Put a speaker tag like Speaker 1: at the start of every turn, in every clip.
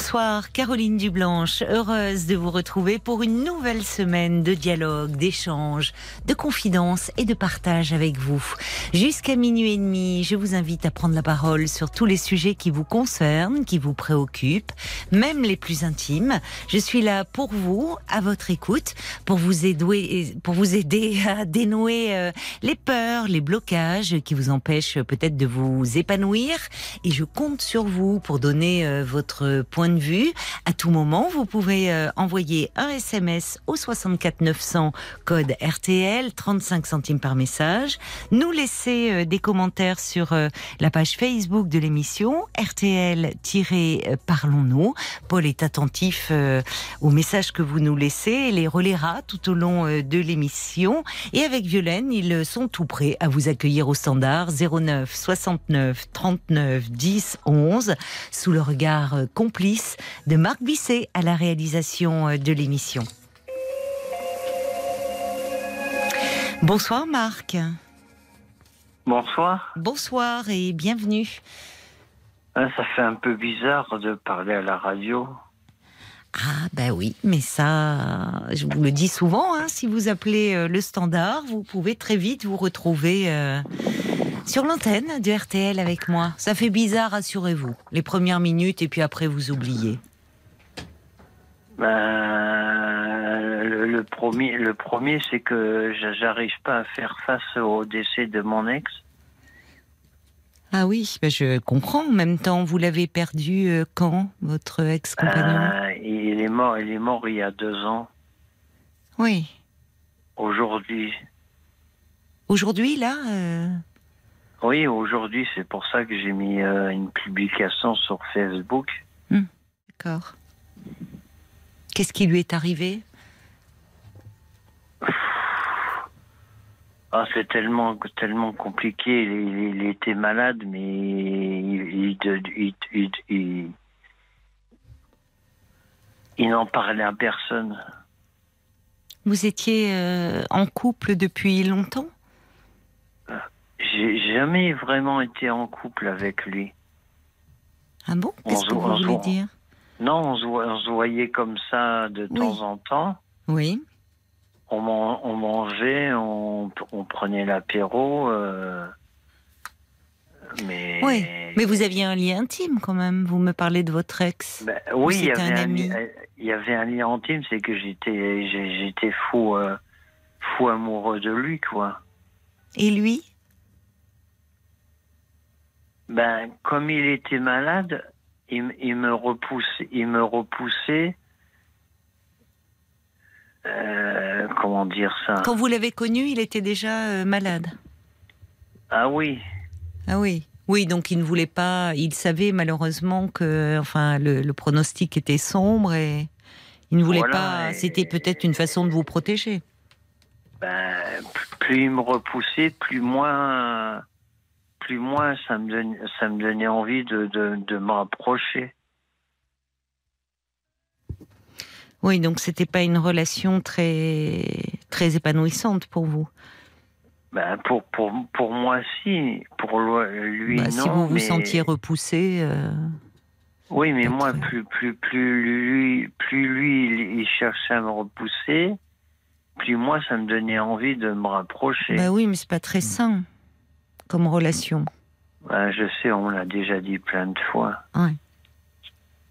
Speaker 1: Bonsoir, Caroline Dublanche, heureuse de vous retrouver pour une nouvelle semaine de dialogue, d'échange, de confidence et de partage avec vous. Jusqu'à minuit et demi, je vous invite à prendre la parole sur tous les sujets qui vous concernent, qui vous préoccupent, même les plus intimes. Je suis là pour vous, à votre écoute, pour vous aider, pour vous aider à dénouer euh, les peurs, les blocages qui vous empêchent peut-être de vous épanouir. Et je compte sur vous pour donner euh, votre point de vue. À tout moment, vous pouvez euh, envoyer un SMS au 64 900 code RTL, 35 centimes par message. Nous laisser euh, des commentaires sur euh, la page Facebook de l'émission RTL-Parlons-nous. Paul est attentif aux messages que vous nous laissez et les relaiera tout au long de l'émission. Et avec Violaine, ils sont tout prêts à vous accueillir au standard 09 69 39 10 11 sous le regard euh, de Marc Bisset à la réalisation euh, de l'émission. Bonsoir Marc.
Speaker 2: Bonsoir.
Speaker 1: Bonsoir et bienvenue.
Speaker 2: Ah, Ça fait un peu bizarre de parler à la radio.
Speaker 1: Ah ben oui, mais ça, je vous le dis souvent, hein, si vous appelez euh, le standard, vous pouvez très vite vous retrouver euh, sur l'antenne de RTL avec moi. Ça fait bizarre, rassurez-vous, les premières minutes et puis après vous oubliez.
Speaker 2: Ben, le, le premier, le premier, c'est que j'a- j'arrive pas à faire face au décès de mon ex.
Speaker 1: Ah oui, ben je comprends. En même temps, vous l'avez perdu euh, quand, votre ex-compagnon?
Speaker 2: Euh, il est mort, il est mort il y a deux ans.
Speaker 1: Oui.
Speaker 2: Aujourd'hui,
Speaker 1: Aujourd'hui, là euh,
Speaker 2: oui, aujourd'hui, c'est pour ça que j'ai mis euh, une publication sur Facebook.
Speaker 1: D'accord. Qu'est-ce qui lui est arrivé?
Speaker 2: Ah, c'est tellement, tellement compliqué. Il, il- il était malade, mais il, il, il- il- il- il n'en parlait à personne.
Speaker 1: Vous étiez euh, en couple depuis longtemps?
Speaker 2: J'ai jamais vraiment été en couple avec lui.
Speaker 1: Ah bon? Qu'est-ce
Speaker 2: On
Speaker 1: que
Speaker 2: se-
Speaker 1: vous voulez dire?
Speaker 2: Non, on se, vo- on se voyait comme ça de
Speaker 1: Oui.
Speaker 2: temps en temps.
Speaker 1: Oui.
Speaker 2: On, man- on mangeait, on, on prenait l'apéro. euh, mais
Speaker 1: Oui. Mais vous aviez un lien intime quand même. Vous me parlez de votre ex.
Speaker 2: Ben, oui, il y, avait
Speaker 1: un
Speaker 2: un,
Speaker 1: ami.
Speaker 2: li- il y avait un lien intime, c'est que j'étais fou, euh, fou amoureux de lui, quoi.
Speaker 1: Et lui?
Speaker 2: Ben, comme il était malade, il, me repoussait, il me repoussait. euh, comment dire ça?
Speaker 1: Quand vous l'avez connu, il était déjà euh, malade?
Speaker 2: Ah oui,
Speaker 1: Ah oui. Oui, donc il ne voulait pas. Il savait malheureusement que, enfin, le, le pronostic était sombre et il ne voulait
Speaker 2: Voilà,
Speaker 1: pas. C'était peut-être une façon de vous protéger.
Speaker 2: ben, plus il me repoussait, plus moins, plus moins ça me donnait, ça me donnait envie de, de, de me rapprocher.
Speaker 1: Oui, donc c'était pas une relation très très épanouissante pour vous.
Speaker 2: Ben, pour, pour, pour moi, si. Pour lui,
Speaker 1: Bah,
Speaker 2: non.
Speaker 1: si vous vous sentiez repoussé, euh,
Speaker 2: Oui, mais moi, plus, plus, plus lui, plus lui il, il cherchait à me repousser, plus moi, ça me donnait envie de me rapprocher.
Speaker 1: bah oui, mais c'est pas très sain comme relation.
Speaker 2: Ben, je sais, on l'a déjà dit plein de fois.
Speaker 1: Ouais.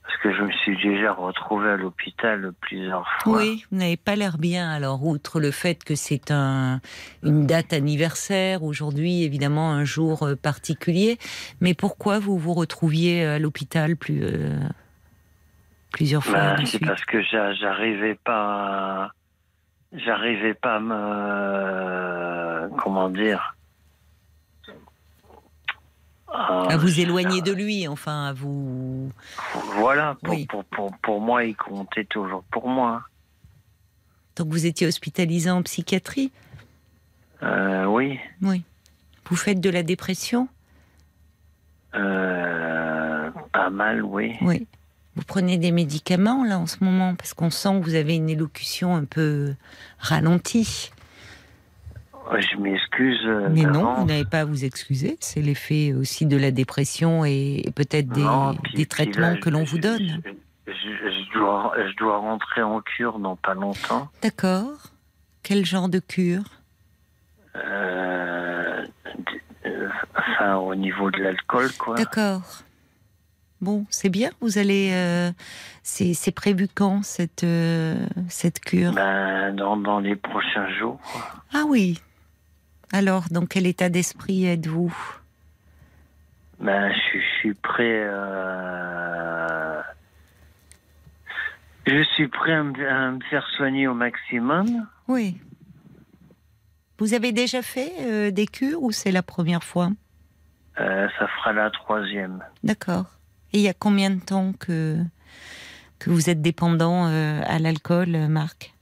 Speaker 2: Parce que je me suis déjà retrouvé à l'hôpital plusieurs fois.
Speaker 1: Oui, vous n'avez pas l'air bien. Alors, outre le fait que c'est un, une date anniversaire, aujourd'hui, évidemment, un jour euh, particulier, mais pourquoi vous vous retrouviez à l'hôpital plus, euh, plusieurs fois
Speaker 2: Ben, c'est parce que j'a- j'arrivais pas, à- j'arrivais pas à me, comment dire,
Speaker 1: À vous éloigner de lui, enfin, à vous.
Speaker 2: Voilà, pour,
Speaker 1: Oui.
Speaker 2: pour, pour, pour moi, il comptait toujours pour moi.
Speaker 1: Donc, vous étiez hospitalisé en psychiatrie
Speaker 2: Euh, oui.
Speaker 1: Oui. Vous faites de la dépression
Speaker 2: Euh, pas mal, oui.
Speaker 1: Oui. Vous prenez des médicaments là en ce moment parce qu'on sent que vous avez une élocution un peu ralentie.
Speaker 2: Je m'excuse. euh,
Speaker 1: Mais non, vous n'avez pas à vous excuser. C'est l'effet aussi de la dépression et, et peut-être des,
Speaker 2: Non, puis-
Speaker 1: des traitements
Speaker 2: là,
Speaker 1: que l'on
Speaker 2: je-
Speaker 1: vous donne.
Speaker 2: Je, dois, je dois rentrer en cure dans pas longtemps.
Speaker 1: D'accord. Quel genre de cure?
Speaker 2: Euh, euh, enfin, au niveau de l'alcool, quoi.
Speaker 1: D'accord. Bon, c'est bien. Vous allez. euh, c'est c'est prévu quand cette euh, cette cure?
Speaker 2: Ben, dans, dans les prochains jours.
Speaker 1: Ah oui. Alors, dans quel état d'esprit êtes-vous?
Speaker 2: Ben, je, suis- je suis prêt. euh, Je suis prêt à me, à me faire soigner au maximum.
Speaker 1: Oui. Vous avez déjà fait euh, des cures ou c'est la première fois?
Speaker 2: Euh, ça fera la troisième.
Speaker 1: D'accord. Et il y a combien de temps que, que vous êtes dépendant à l'alcool, Marc?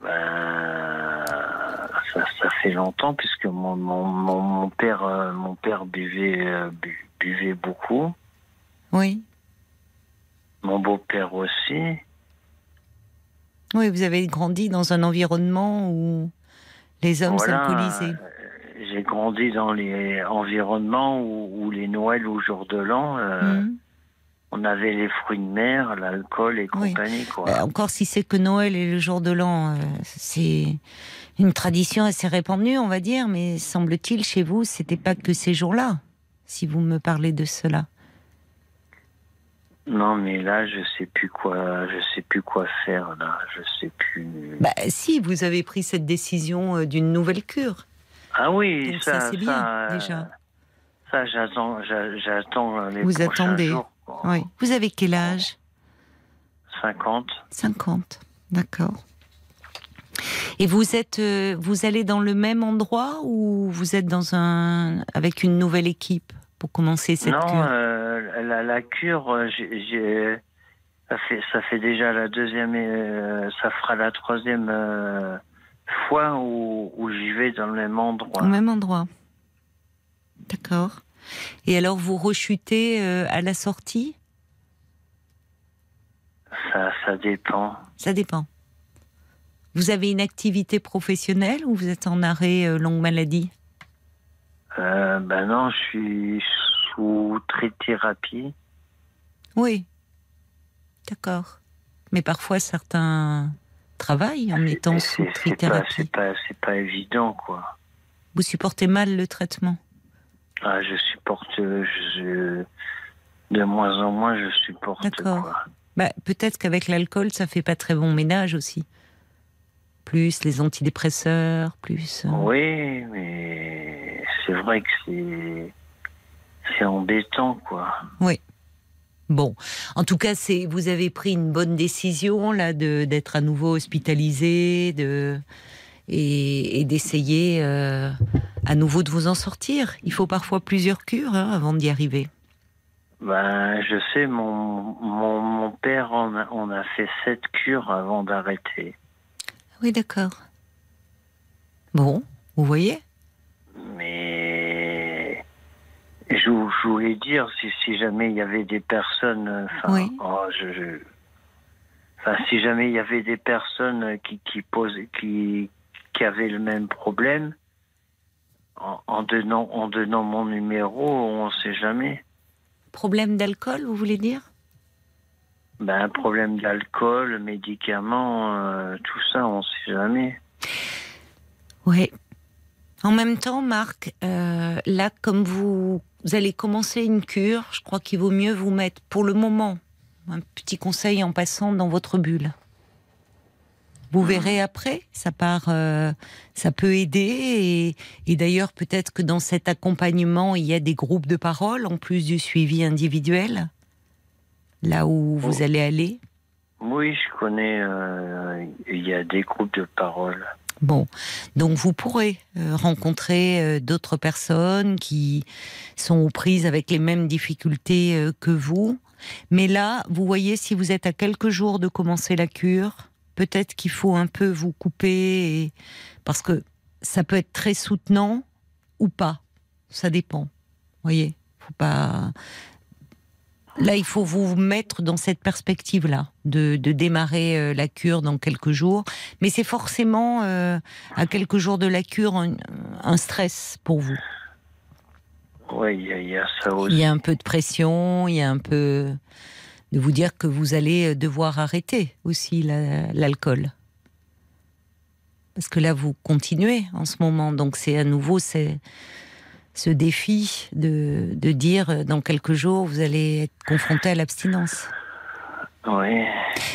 Speaker 2: Ben, ça, ça fait longtemps puisque mon, mon, mon, mon père, euh, mon père buvait, euh, bu- buvait beaucoup.
Speaker 1: Oui.
Speaker 2: Mon beau-père aussi.
Speaker 1: Oui, vous avez grandi dans un environnement où les hommes
Speaker 2: Voilà,
Speaker 1: s'alcoolisaient.
Speaker 2: euh, J'ai grandi dans les environnements où, où les Noëls ou jour de l'an, euh,
Speaker 1: Mhm.
Speaker 2: on avait les fruits de mer, l'alcool et
Speaker 1: Oui.
Speaker 2: compagnie. Quoi.
Speaker 1: Euh, encore si c'est que Noël et le jour de l'an, euh, c'est une tradition assez répandue, on va dire, mais semble-t-il chez vous, c'était pas que ces jours-là, si vous me parlez de cela.
Speaker 2: Non, mais là, je sais plus quoi, je sais plus quoi faire. Là, je sais plus.
Speaker 1: Bah, si, vous avez pris cette décision euh, d'une nouvelle cure.
Speaker 2: Ah oui,
Speaker 1: Donc
Speaker 2: ça,
Speaker 1: ça, c'est bien,
Speaker 2: euh,
Speaker 1: déjà.
Speaker 2: Ça, j'attends, j'a- j'attends les
Speaker 1: Vous attendez.
Speaker 2: jours.
Speaker 1: Oui. Vous avez quel âge?
Speaker 2: 50.
Speaker 1: 50. D'accord. Et vous êtes, euh, vous allez dans le même endroit ou vous êtes dans un avec une nouvelle équipe pour commencer cette
Speaker 2: non,
Speaker 1: cure
Speaker 2: euh, la, la cure, euh, ça fait, ça fait déjà la deuxième, euh, ça fera la troisième euh, fois où, où j'y vais dans le même endroit.
Speaker 1: Au même endroit. D'accord. Et alors vous rechutez à la sortie?
Speaker 2: Ça, ça dépend.
Speaker 1: Ça dépend. Vous avez une activité professionnelle ou vous êtes en arrêt euh, longue maladie?
Speaker 2: Euh, ben non, je suis sous thérapie.
Speaker 1: Oui. D'accord. Mais parfois certains travaillent en étant sous
Speaker 2: C'est, c'est pas,
Speaker 1: trithérapie.
Speaker 2: c'est pas, pas évident, quoi.
Speaker 1: Vous supportez mal le traitement?
Speaker 2: Ah, je supporte, je, de moins en moins, je supporte.
Speaker 1: D'accord. bah, Peut-être qu'avec l'alcool, ça fait pas très bon ménage aussi. Plus les antidépresseurs, plus. euh,
Speaker 2: Oui, mais c'est vrai que c'est, c'est embêtant, quoi.
Speaker 1: Bon, en tout cas, c'est vous avez pris une bonne décision là de d'être à nouveau hospitalisé, de et, et d'essayer euh, à nouveau de vous en sortir. Il faut parfois plusieurs cures hein, avant d'y arriver.
Speaker 2: Ben, je sais, mon, mon, mon père, on a, on a fait sept cures avant d'arrêter.
Speaker 1: Oui, d'accord. Bon, vous voyez?
Speaker 2: Mais je, voulais dire, si, si jamais il y avait des personnes, euh,
Speaker 1: Oui.
Speaker 2: oh, je, je- enfin, si jamais il y avait des personnes qui, qui posaient, qui, qui avaient le même problème, en, en donnant, en donnant mon numéro, on ne sait jamais.
Speaker 1: Problème d'alcool, vous voulez dire?
Speaker 2: Ben, un problème d'alcool, médicaments, euh, tout ça, on ne sait jamais.
Speaker 1: Oui. En même temps, Marc, euh, là, comme vous, vous allez commencer une cure, je crois qu'il vaut mieux vous mettre, pour le moment, un petit conseil en passant dans votre bulle. Vous verrez après, ça part, euh, ça peut aider. Et, et d'ailleurs, peut-être que dans cet accompagnement, il y a des groupes de parole en plus du suivi individuel, là où vous
Speaker 2: Oh.
Speaker 1: allez aller?
Speaker 2: Oui, je connais, euh, il y a des groupes de parole.
Speaker 1: Bon, donc vous pourrez euh, rencontrer euh, d'autres personnes qui sont aux prises avec les mêmes difficultés que vous. Mais là, vous voyez, si vous êtes à quelques jours de commencer la cure, peut-être qu'il faut un peu vous couper, et- parce que ça peut être très soutenant ou pas. Ça dépend. Vous voyez, faut pas. Là, il faut vous mettre dans cette perspective-là, de, de démarrer euh, la cure dans quelques jours. Mais c'est forcément, euh, à quelques jours de la cure, un, un stress pour vous.
Speaker 2: Oui, il y, a- il y a ça
Speaker 1: Il
Speaker 2: aussi.
Speaker 1: y a un peu de pression, il y a un peu de vous dire que vous allez devoir arrêter aussi la- l'alcool. Parce que là, vous continuez en ce moment. Donc, c'est à nouveau c'est ce défi de, de dire euh, dans quelques jours, vous allez être confronté à l'abstinence.
Speaker 2: Oui.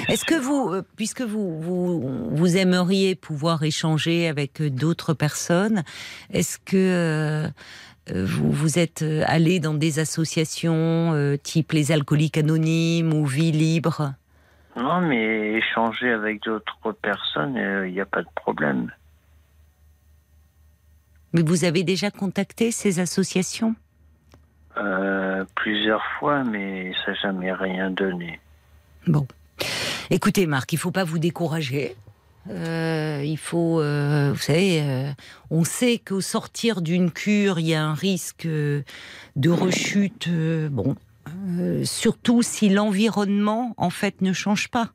Speaker 1: Est-ce que vous, euh, puisque vous, vous, vous aimeriez pouvoir échanger avec euh, d'autres personnes, est-ce que euh, vous, vous êtes allé dans des associations euh, type les alcooliques anonymes ou Vie libre?
Speaker 2: Non, mais échanger avec d'autres personnes, euh, il n'y a pas de problème.
Speaker 1: Mais vous avez déjà contacté ces associations?
Speaker 2: Euh, plusieurs fois, mais ça n'a jamais rien donné.
Speaker 1: Bon. Écoutez, Marc, il faut pas vous décourager. Euh, il faut, euh, vous savez, euh, on sait qu'au sortir d'une cure, il y a un risque de rechute. bon, surtout si l'environnement, en fait, ne change pas.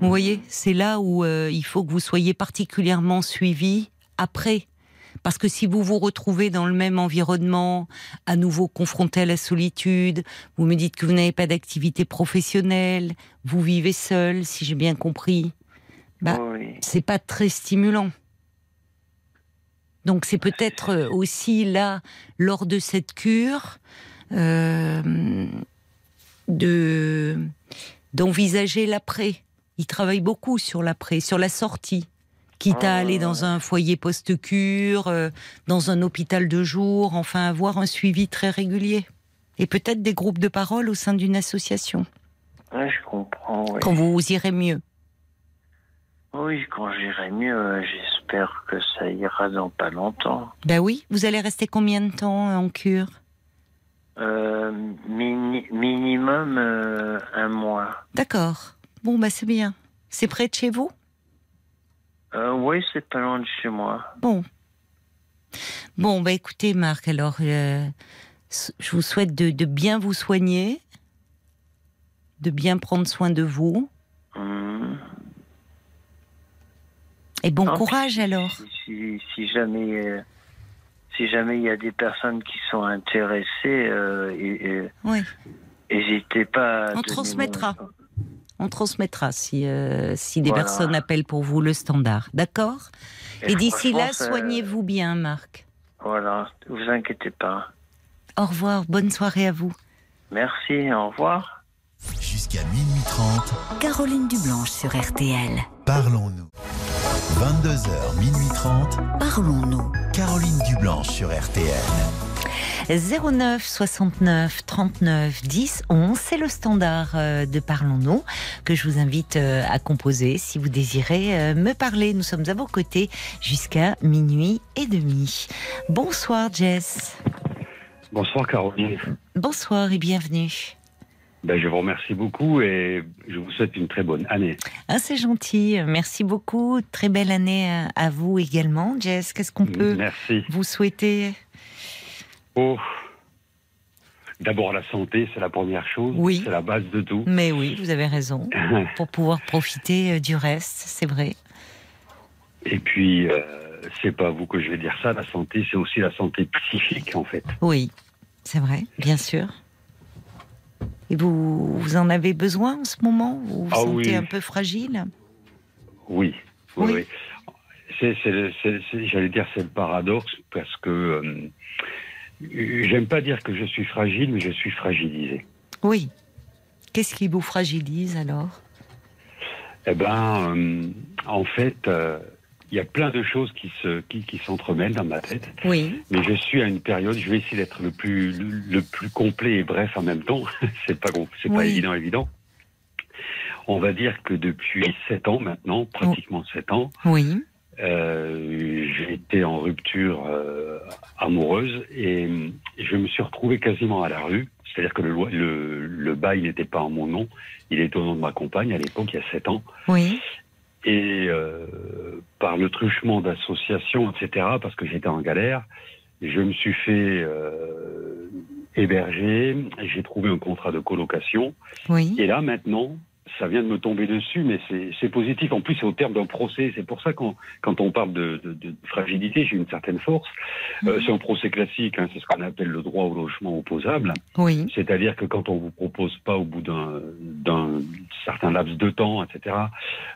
Speaker 1: Vous voyez, c'est là où il faut que vous soyez particulièrement suivi après. Parce que si vous vous retrouvez dans le même environnement, à nouveau confronté à la solitude, vous me dites que vous n'avez pas d'activité professionnelle, vous vivez seul, si j'ai bien compris. Bah,
Speaker 2: oui.
Speaker 1: c'est pas très stimulant. Donc c'est peut-être euh, aussi là, lors de cette cure, euh, de d'envisager l'après. Il travaille beaucoup sur l'après, sur la sortie. Quitte à
Speaker 2: Ah,
Speaker 1: aller dans un foyer post-cure, euh, dans un hôpital de jour, enfin avoir un suivi très régulier. Et peut-être des groupes de parole au sein d'une association,
Speaker 2: Ouais, je comprends. Oui,
Speaker 1: quand vous irez mieux.
Speaker 2: oui quand j'irai mieux, euh, j'espère que ça ira dans pas longtemps.
Speaker 1: Ben oui, vous allez rester combien de temps en cure?
Speaker 2: Euh, mini- minimum euh, un mois.
Speaker 1: D'accord. Bon, bah c'est bien. C'est près de chez vous?
Speaker 2: Euh, oui, c'est pas loin de chez moi.
Speaker 1: Bon. Bon, bah écoutez, Marc, alors, euh, je vous souhaite de, de bien vous soigner, de bien prendre soin de vous.
Speaker 2: Hum.
Speaker 1: Et bon
Speaker 2: Non,
Speaker 1: courage alors.
Speaker 2: Si, jamais, euh, si jamais il y a des personnes qui sont intéressées, euh, et- et-
Speaker 1: Oui,
Speaker 2: n'hésitez pas. à
Speaker 1: On transmettra.
Speaker 2: mon-
Speaker 1: on transmettra si, euh, si des
Speaker 2: Voilà.
Speaker 1: personnes appellent pour vous le standard. D'accord? Et d'ici là, soignez-vous bien, Marc.
Speaker 2: Voilà, vous inquiétez pas.
Speaker 1: Au revoir, bonne soirée à vous.
Speaker 2: Merci, au revoir.
Speaker 3: Jusqu'à minuit 30,
Speaker 4: Caroline Dublanche sur RTL.
Speaker 3: parlons-nous. 22h, minuit 30,
Speaker 4: Parlons-nous.
Speaker 3: Caroline Dublanche sur RTL.
Speaker 1: 09 69 39 10 11, c'est le standard euh, de Parlons-nous que je vous invite euh, à composer si vous désirez euh, me parler. Nous sommes à vos côtés jusqu'à minuit et demi. Bonsoir Jess.
Speaker 5: Bonsoir Caroline.
Speaker 1: Bonsoir et bienvenue.
Speaker 5: Ben, je vous remercie beaucoup et je vous souhaite une très bonne année.
Speaker 1: Ah, c'est gentil, merci beaucoup. Très belle année à, à vous également, Jess. Qu'est-ce qu'on peut
Speaker 5: Merci.
Speaker 1: vous souhaiter?
Speaker 5: Oh. D'abord la santé, c'est la première chose.
Speaker 1: Oui.
Speaker 5: C'est la base de tout.
Speaker 1: Mais oui, vous avez raison. Pour pouvoir profiter euh, du reste, c'est vrai.
Speaker 5: Et puis, euh, c'est pas vous que je vais dire ça. La santé, c'est aussi la santé psychique en fait.
Speaker 1: Oui, c'est vrai, bien sûr. Et vous, vous en avez besoin en ce moment? Vous vous
Speaker 5: Ah
Speaker 1: sentez
Speaker 5: oui.
Speaker 1: un peu fragile?
Speaker 5: Oui. Oui. J'allais dire, c'est le paradoxe parce que euh, j'aime pas dire que je suis fragile, mais je suis fragilisé.
Speaker 1: Oui. Qu'est-ce qui vous fragilise alors?
Speaker 5: Eh ben, euh, en fait, euh, il y a plein de choses qui se, qui, qui s'entremêlent dans ma tête.
Speaker 1: Oui,
Speaker 5: Mais je suis à une période, je vais essayer d'être le plus, le, le plus complet et bref en même temps. c'est pas, c'est pas évident, évident. On va dire que depuis sept ans maintenant, pratiquement sept ans,
Speaker 1: oui,
Speaker 5: euh, j'ai été en rupture euh, amoureuse et, je me suis retrouvé quasiment à la rue. C'est-à-dire que le, loi- le, le bail n'était pas en mon nom, il était au nom de ma compagne à l'époque, il y a sept ans.
Speaker 1: oui,
Speaker 5: Et euh, par le truchement d'associations, etc., parce que j'étais en galère, je me suis fait euh, héberger, j'ai trouvé un contrat de colocation.
Speaker 1: Oui.
Speaker 5: Et là, maintenant, ça vient de me tomber dessus, mais c'est- positif. En plus, c'est au terme d'un procès. C'est pour ça qu'on quand on parle de, de- de fragilité, j'ai une certaine force. Euh,
Speaker 1: Mhm.
Speaker 5: c'est un procès classique, hein, c'est ce qu'on appelle le droit au logement opposable.
Speaker 1: Oui.
Speaker 5: C'est-à-dire que quand on vous propose pas au bout d'un d'un certain laps de temps, etc.,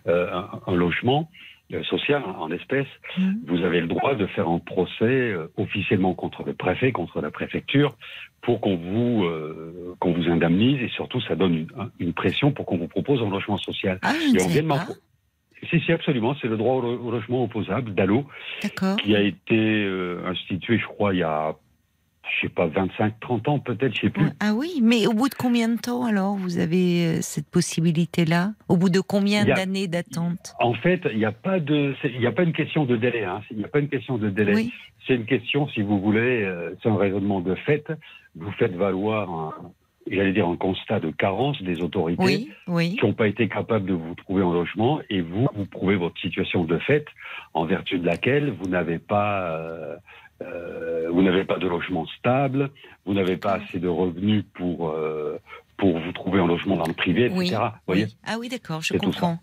Speaker 5: euh, un, un logement euh, social en en espèces,
Speaker 1: Mhm.
Speaker 5: vous avez le droit de faire un procès euh, officiellement contre le préfet, contre la préfecture, pour qu'on vous euh, qu'on vous indemnise et surtout ça donne une, une pression pour qu'on vous propose un logement social.
Speaker 1: Ah,
Speaker 5: Et on vient de. Si, si, absolument, c'est le droit au, lo- au logement opposable
Speaker 1: D'accord.
Speaker 5: qui a été euh, institué, je crois, il y a, je sais pas, 25, 30 ans peut-être, je sais plus.
Speaker 1: Ah oui, mais au bout de combien de temps alors vous avez euh, cette possibilité-là? Au bout de combien d'années d'attente?
Speaker 5: En fait, il n'y a pas de, il n'y a pas une question de délai. hein. Il n'y a pas une question de délai.
Speaker 1: Oui.
Speaker 5: C'est une question, si vous voulez, euh, c'est un raisonnement de fait. Vous faites valoir, un, j'allais dire, un constat de carence des autorités
Speaker 1: Oui, oui.
Speaker 5: qui n'ont pas été capables de vous trouver un logement, et vous, vous prouvez votre situation de fait, en vertu de laquelle vous n'avez pas, euh, euh, vous n'avez pas de logement stable, vous n'avez pas assez de revenus pour euh, pour vous trouver un logement dans le privé, etc.
Speaker 1: Oui,
Speaker 5: Vous voyez
Speaker 1: oui. Ah oui, d'accord, je comprends.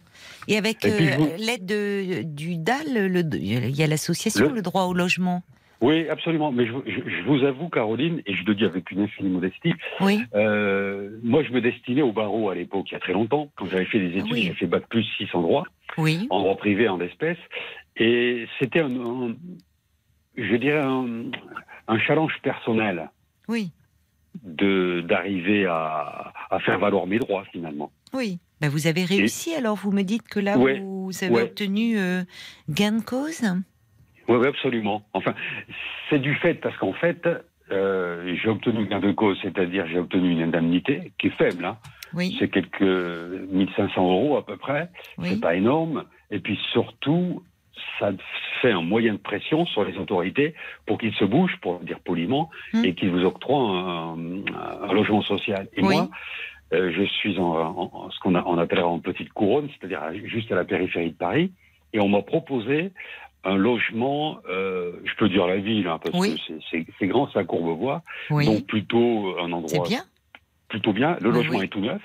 Speaker 1: Et avec euh,
Speaker 5: vous-
Speaker 1: l'aide de- du DAL, le- il y a l'association,
Speaker 5: Le-
Speaker 1: le... droit au logement.
Speaker 5: Oui, absolument. Mais je, je- je vous avoue, Caroline, et je le dis avec une infinie modestie,
Speaker 1: Oui,
Speaker 5: moi, je me destinais au barreau à l'époque, il y a très longtemps. Quand j'avais fait des études,
Speaker 1: oui.
Speaker 5: j'ai fait bac plus 6 en droit, en droit privé, en espèces. Et c'était un, un- je dirais, un, un challenge personnel
Speaker 1: oui,
Speaker 5: de d'arriver à, à faire valoir mes droits, finalement.
Speaker 1: oui. Ben, vous avez réussi alors, vous me dites que là,
Speaker 5: Ouais,
Speaker 1: vous avez
Speaker 5: ouais.
Speaker 1: obtenu euh, gain de cause
Speaker 5: Oui, oui, absolument. Enfin, c'est du fait, parce qu'en fait, euh, j'ai obtenu gain de cause, c'est-à-dire j'ai obtenu une indemnité qui est faible, hein.
Speaker 1: Oui,
Speaker 5: c'est quelques 1500 euros à peu près,
Speaker 1: oui.
Speaker 5: c'est pas énorme, et puis surtout, ça fait un moyen de pression sur les autorités pour qu'ils se bougent, pour dire poliment,
Speaker 1: Hmm.
Speaker 5: et qu'ils vous octroient un, un logement social. Et
Speaker 1: Oui.
Speaker 5: moi, euh, je suis en, ce qu'on appellera en petite couronne, c'est-à-dire juste à la périphérie de Paris, et on m'a proposé un logement, euh, je peux dire la ville, hein, parce
Speaker 1: Oui.
Speaker 5: que c'est- grand, c'est à Courbevoie,
Speaker 1: Oui,
Speaker 5: donc plutôt un endroit. Plutôt bien. Le logement
Speaker 1: oui.
Speaker 5: est tout neuf,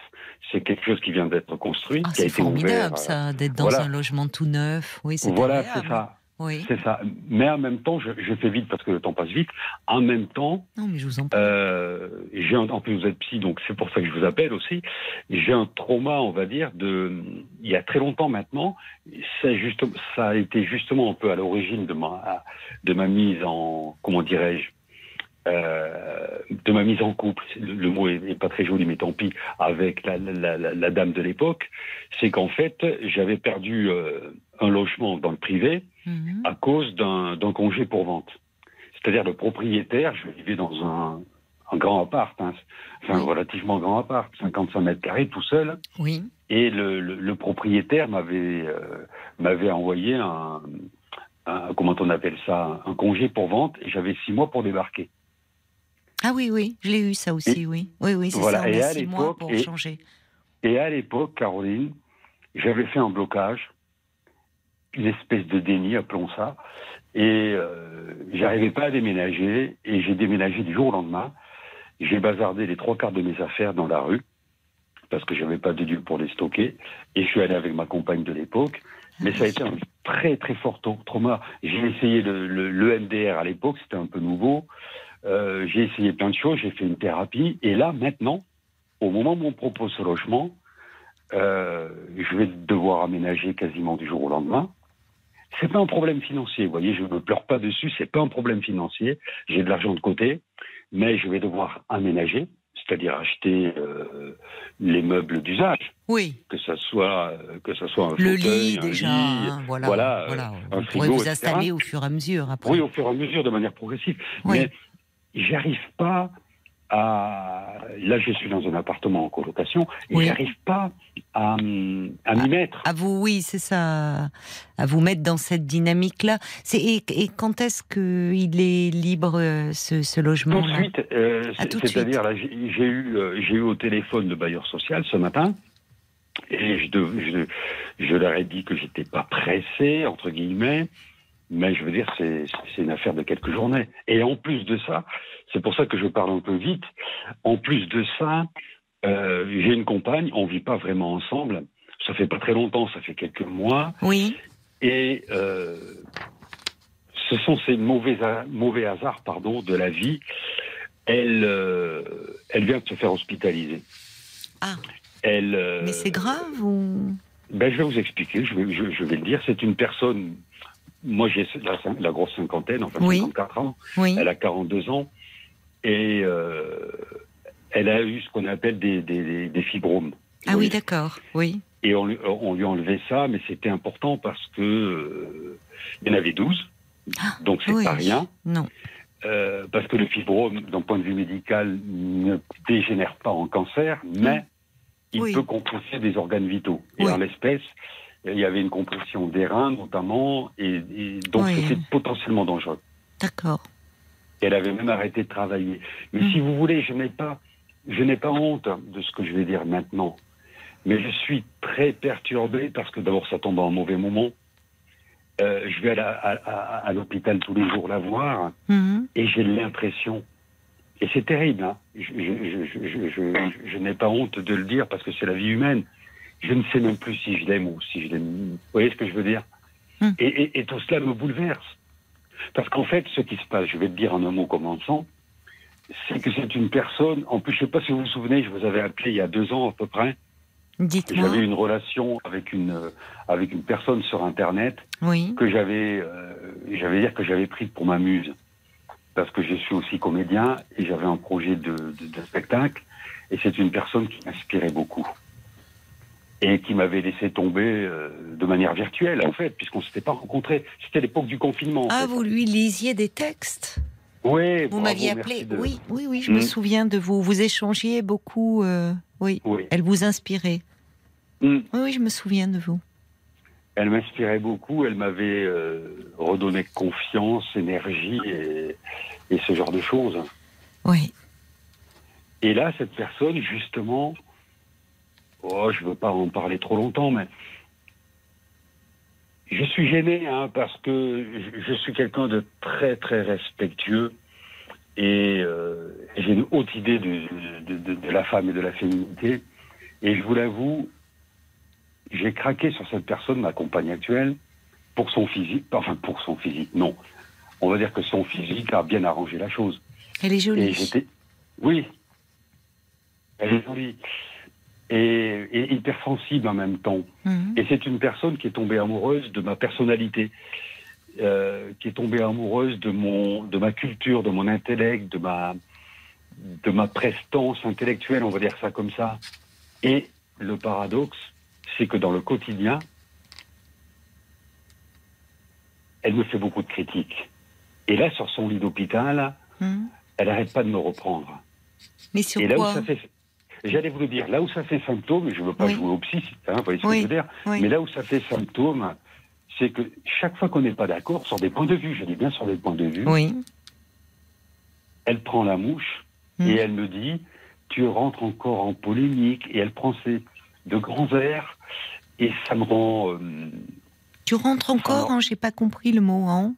Speaker 5: c'est quelque chose qui vient d'être construit,
Speaker 1: Ah, c'est formidable
Speaker 5: ouvert. euh,
Speaker 1: ça, d'être dans
Speaker 5: voilà.
Speaker 1: un logement tout neuf. Oui, c'est
Speaker 5: Voilà, c'est ça.
Speaker 1: Oui.
Speaker 5: C'est ça. Mais en même temps, je, je fais vite parce que le temps passe vite. En même temps,
Speaker 1: Non, mais je vous en prie.
Speaker 5: euh, j'ai un, en plus vous êtes psy, donc c'est pour ça que je vous appelle aussi. J'ai un trauma, on va dire, de il y a très longtemps maintenant. Ça, juste, ça a été justement un peu à l'origine de ma de ma mise en comment dirais-je euh, de ma mise en couple. Le, le mot est, est pas très joli, mais tant pis. Avec la, la, la, la dame de l'époque, c'est qu'en fait j'avais perdu euh, un logement dans le privé
Speaker 1: Mhm.
Speaker 5: à cause d'un congé pour vente. C'est-à-dire le propriétaire, je vivais dans un, un grand appart, hein, enfin relativement grand appart, 55 mètres carrés tout seul,
Speaker 1: Oui.
Speaker 5: et le, le, le propriétaire m'avait euh, m'avait envoyé un, un- comment on appelle ça, un congé pour vente, et j'avais six mois pour débarquer.
Speaker 1: Ah oui, oui, je l'ai eu ça aussi, oui. Oui, oui, c'est
Speaker 5: Voilà,
Speaker 1: ça, on
Speaker 5: et
Speaker 1: a
Speaker 5: à
Speaker 1: six mois pour
Speaker 5: et-
Speaker 1: changer.
Speaker 5: Et à l'époque, Caroline, j'avais fait un blocage, une espèce de déni, appelons ça, et euh, j'arrivais pas à déménager, et j'ai déménagé du jour au lendemain. J'ai bazardé les trois quarts de mes affaires dans la rue, parce que j'avais pas de lieu pour les stocker, et je suis allé avec ma compagne de l'époque. Mais ça a été un très très fort trau- trauma. J'ai essayé le, le, le MDR à l'époque, c'était un peu nouveau. Euh, j'ai essayé plein de choses, j'ai fait une thérapie, et là maintenant, au moment où on propose ce logement, euh, je vais devoir aménager quasiment du jour au lendemain. C'est pas un problème financier, vous voyez, je ne pleure pas dessus, c'est pas un problème financier. J'ai de l'argent de côté, mais je vais devoir aménager, c'est-à-dire acheter euh, les meubles d'usage,
Speaker 1: Oui,
Speaker 5: que ça soit que ça soit un
Speaker 1: le
Speaker 5: fauteuil,
Speaker 1: lit
Speaker 5: un
Speaker 1: déjà,
Speaker 5: lit,
Speaker 1: voilà.
Speaker 5: voilà,
Speaker 1: voilà.
Speaker 5: un
Speaker 1: Vous
Speaker 5: frigo,
Speaker 1: vous
Speaker 5: etc.
Speaker 1: installer au fur et à mesure après.
Speaker 5: Oui, au fur et à mesure, de manière progressive.
Speaker 1: Oui.
Speaker 5: Mais j'arrive pas à. Là, je suis dans un appartement en colocation et
Speaker 1: Oui.
Speaker 5: j'arrive pas à, m'y mettre.
Speaker 1: À vous, oui, c'est ça, à vous mettre dans cette dynamique-là. C'est et, et quand est-ce que il est libre ce, ce
Speaker 5: Tout de
Speaker 1: logement-là
Speaker 5: suite, euh,
Speaker 1: Ah,
Speaker 5: c'est-à-dire, là, j'ai eu, euh, j'ai eu au téléphone le bailleur social ce matin. Et je, je leur ai dit que j'étais pas pressé, entre guillemets, Mais je veux dire, c'est une affaire de quelques journées. Et en plus de ça, c'est pour ça que je parle un peu vite. En plus de ça, euh, j'ai une compagne, on vit pas vraiment ensemble. Ça fait pas très longtemps, ça fait quelques mois.
Speaker 1: Oui.
Speaker 5: Et euh, ce sont ces mauvais, mauvais hasards pardon, de la vie. Elle, euh, elle vient de se faire hospitaliser.
Speaker 1: Ah.
Speaker 5: Elle,
Speaker 1: Mais c'est grave ou?
Speaker 5: Ben, Je vais vous expliquer, je vais, je, je vais le dire. C'est une personne, moi j'ai la, la grosse cinquantaine, enfin
Speaker 1: Oui.
Speaker 5: 54 ans,
Speaker 1: Oui.
Speaker 5: elle a 42 ans, et euh, elle a eu ce qu'on appelle des, des, des- des fibromes.
Speaker 1: Ah oui, d'accord. Oui.
Speaker 5: Et on, lui- on lui a enlevé ça, mais c'était important parce que euh, il y en avait 12,
Speaker 1: Ah,
Speaker 5: donc c'est pas rien.
Speaker 1: Non.
Speaker 5: Euh, parce que le fibrome, d'un point de vue médical, ne dégénère pas en cancer, mais il peut compresser des organes vitaux. Et en l'espèce, il y avait une compression des reins notamment, et, et donc
Speaker 1: Oui.
Speaker 5: c'était potentiellement dangereux.
Speaker 1: D'accord.
Speaker 5: Elle avait même arrêté de travailler. Mais
Speaker 1: Mm.
Speaker 5: si vous voulez, je n'ai pas, je n'ai pas honte de ce que je vais dire maintenant. Mais je suis très perturbé parce que d'abord ça tombe à un mauvais moment. Euh, je vais à, la- à- à- à l'hôpital tous les jours la voir
Speaker 1: Mhm.
Speaker 5: et j'ai l'impression, et c'est terrible, hein, je n'ai pas honte de le dire parce que c'est la vie humaine. Je ne sais même plus si je l'aime ou si je l'aime. Vous voyez ce que je veux dire
Speaker 1: Mm.
Speaker 5: et, et- et tout cela me bouleverse. Parce qu'en fait, ce qui se passe, je vais te dire en un mot commençant, c'est que c'est une personne, en plus, je ne sais pas si vous vous souvenez, je vous avais appelé il y a deux ans à peu près,
Speaker 1: Dites-moi.
Speaker 5: j'avais une relation avec une, euh, avec une personne sur Internet
Speaker 1: Oui.
Speaker 5: que j'avais, euh, j'allais dire que j'avais pris pour ma muse, parce que je suis aussi comédien et j'avais un projet de, de- de spectacle, et c'est une personne qui m'inspirait beaucoup et qui m'avait laissé tomber euh, de manière virtuelle en fait, puisqu'on s'était pas rencontrés. C'était l'époque du confinement. en
Speaker 1: Ah,
Speaker 5: fait.
Speaker 1: vous lui lisiez des textes
Speaker 5: Oui.
Speaker 1: Vous m'aviez appelé
Speaker 5: de-
Speaker 1: Oui, oui, oui, je me
Speaker 5: Mm.
Speaker 1: souviens de vous. Vous échangiez beaucoup. euh, Oui.
Speaker 5: Oui.
Speaker 1: Elle vous inspirait.
Speaker 5: Mm.
Speaker 1: Oui, oui, je me souviens de vous.
Speaker 5: Elle m'inspirait beaucoup. Elle m'avait euh, redonné confiance, énergie et, et ce genre de choses.
Speaker 1: Oui.
Speaker 5: Et là, cette personne, justement, oh, je ne veux pas en parler trop longtemps, mais je suis gêné hein, parce que je, suis quelqu'un de très très respectueux et euh, j'ai une haute idée de, de- de- de la femme et de la féminité. Et je vous l'avoue, j'ai craqué sur cette personne, ma compagne actuelle, pour son physique, enfin pour son physique, non. On va dire que son physique a bien arrangé la chose.
Speaker 1: Elle est jolie.
Speaker 5: Oui. Elle est jolie. Et, et hyper sensible en même temps.
Speaker 1: Mhm.
Speaker 5: Et c'est une personne qui est tombée amoureuse de ma personnalité, euh, qui est tombée amoureuse de mon, de ma culture, de mon intellect, de ma, de ma prestance intellectuelle, on va dire ça comme ça. Et le paradoxe, c'est que dans le quotidien, elle me fait beaucoup de critiques. Et là, sur son lit d'hôpital,
Speaker 1: Mhm.
Speaker 5: elle n'arrête pas de me reprendre.
Speaker 1: Mais sur
Speaker 5: Et là où
Speaker 1: quoi
Speaker 5: ça fait, j'allais vous le dire, là où ça fait symptôme, je ne veux pas
Speaker 1: Oui.
Speaker 5: jouer au psy, hein, vous voyez ce
Speaker 1: Oui.
Speaker 5: que je veux dire,
Speaker 1: Oui.
Speaker 5: mais là où ça fait symptôme, c'est que chaque fois qu'on n'est pas d'accord sur des points de vue, je dis bien sur des points de vue,
Speaker 1: Oui.
Speaker 5: elle prend la mouche et elle me dit, tu rentres encore en polémique, et elle prend ses de grands airs, et ça me rend... euh,
Speaker 1: Tu rentres encore,
Speaker 5: non.
Speaker 1: hein, j'ai pas compris le mot, hein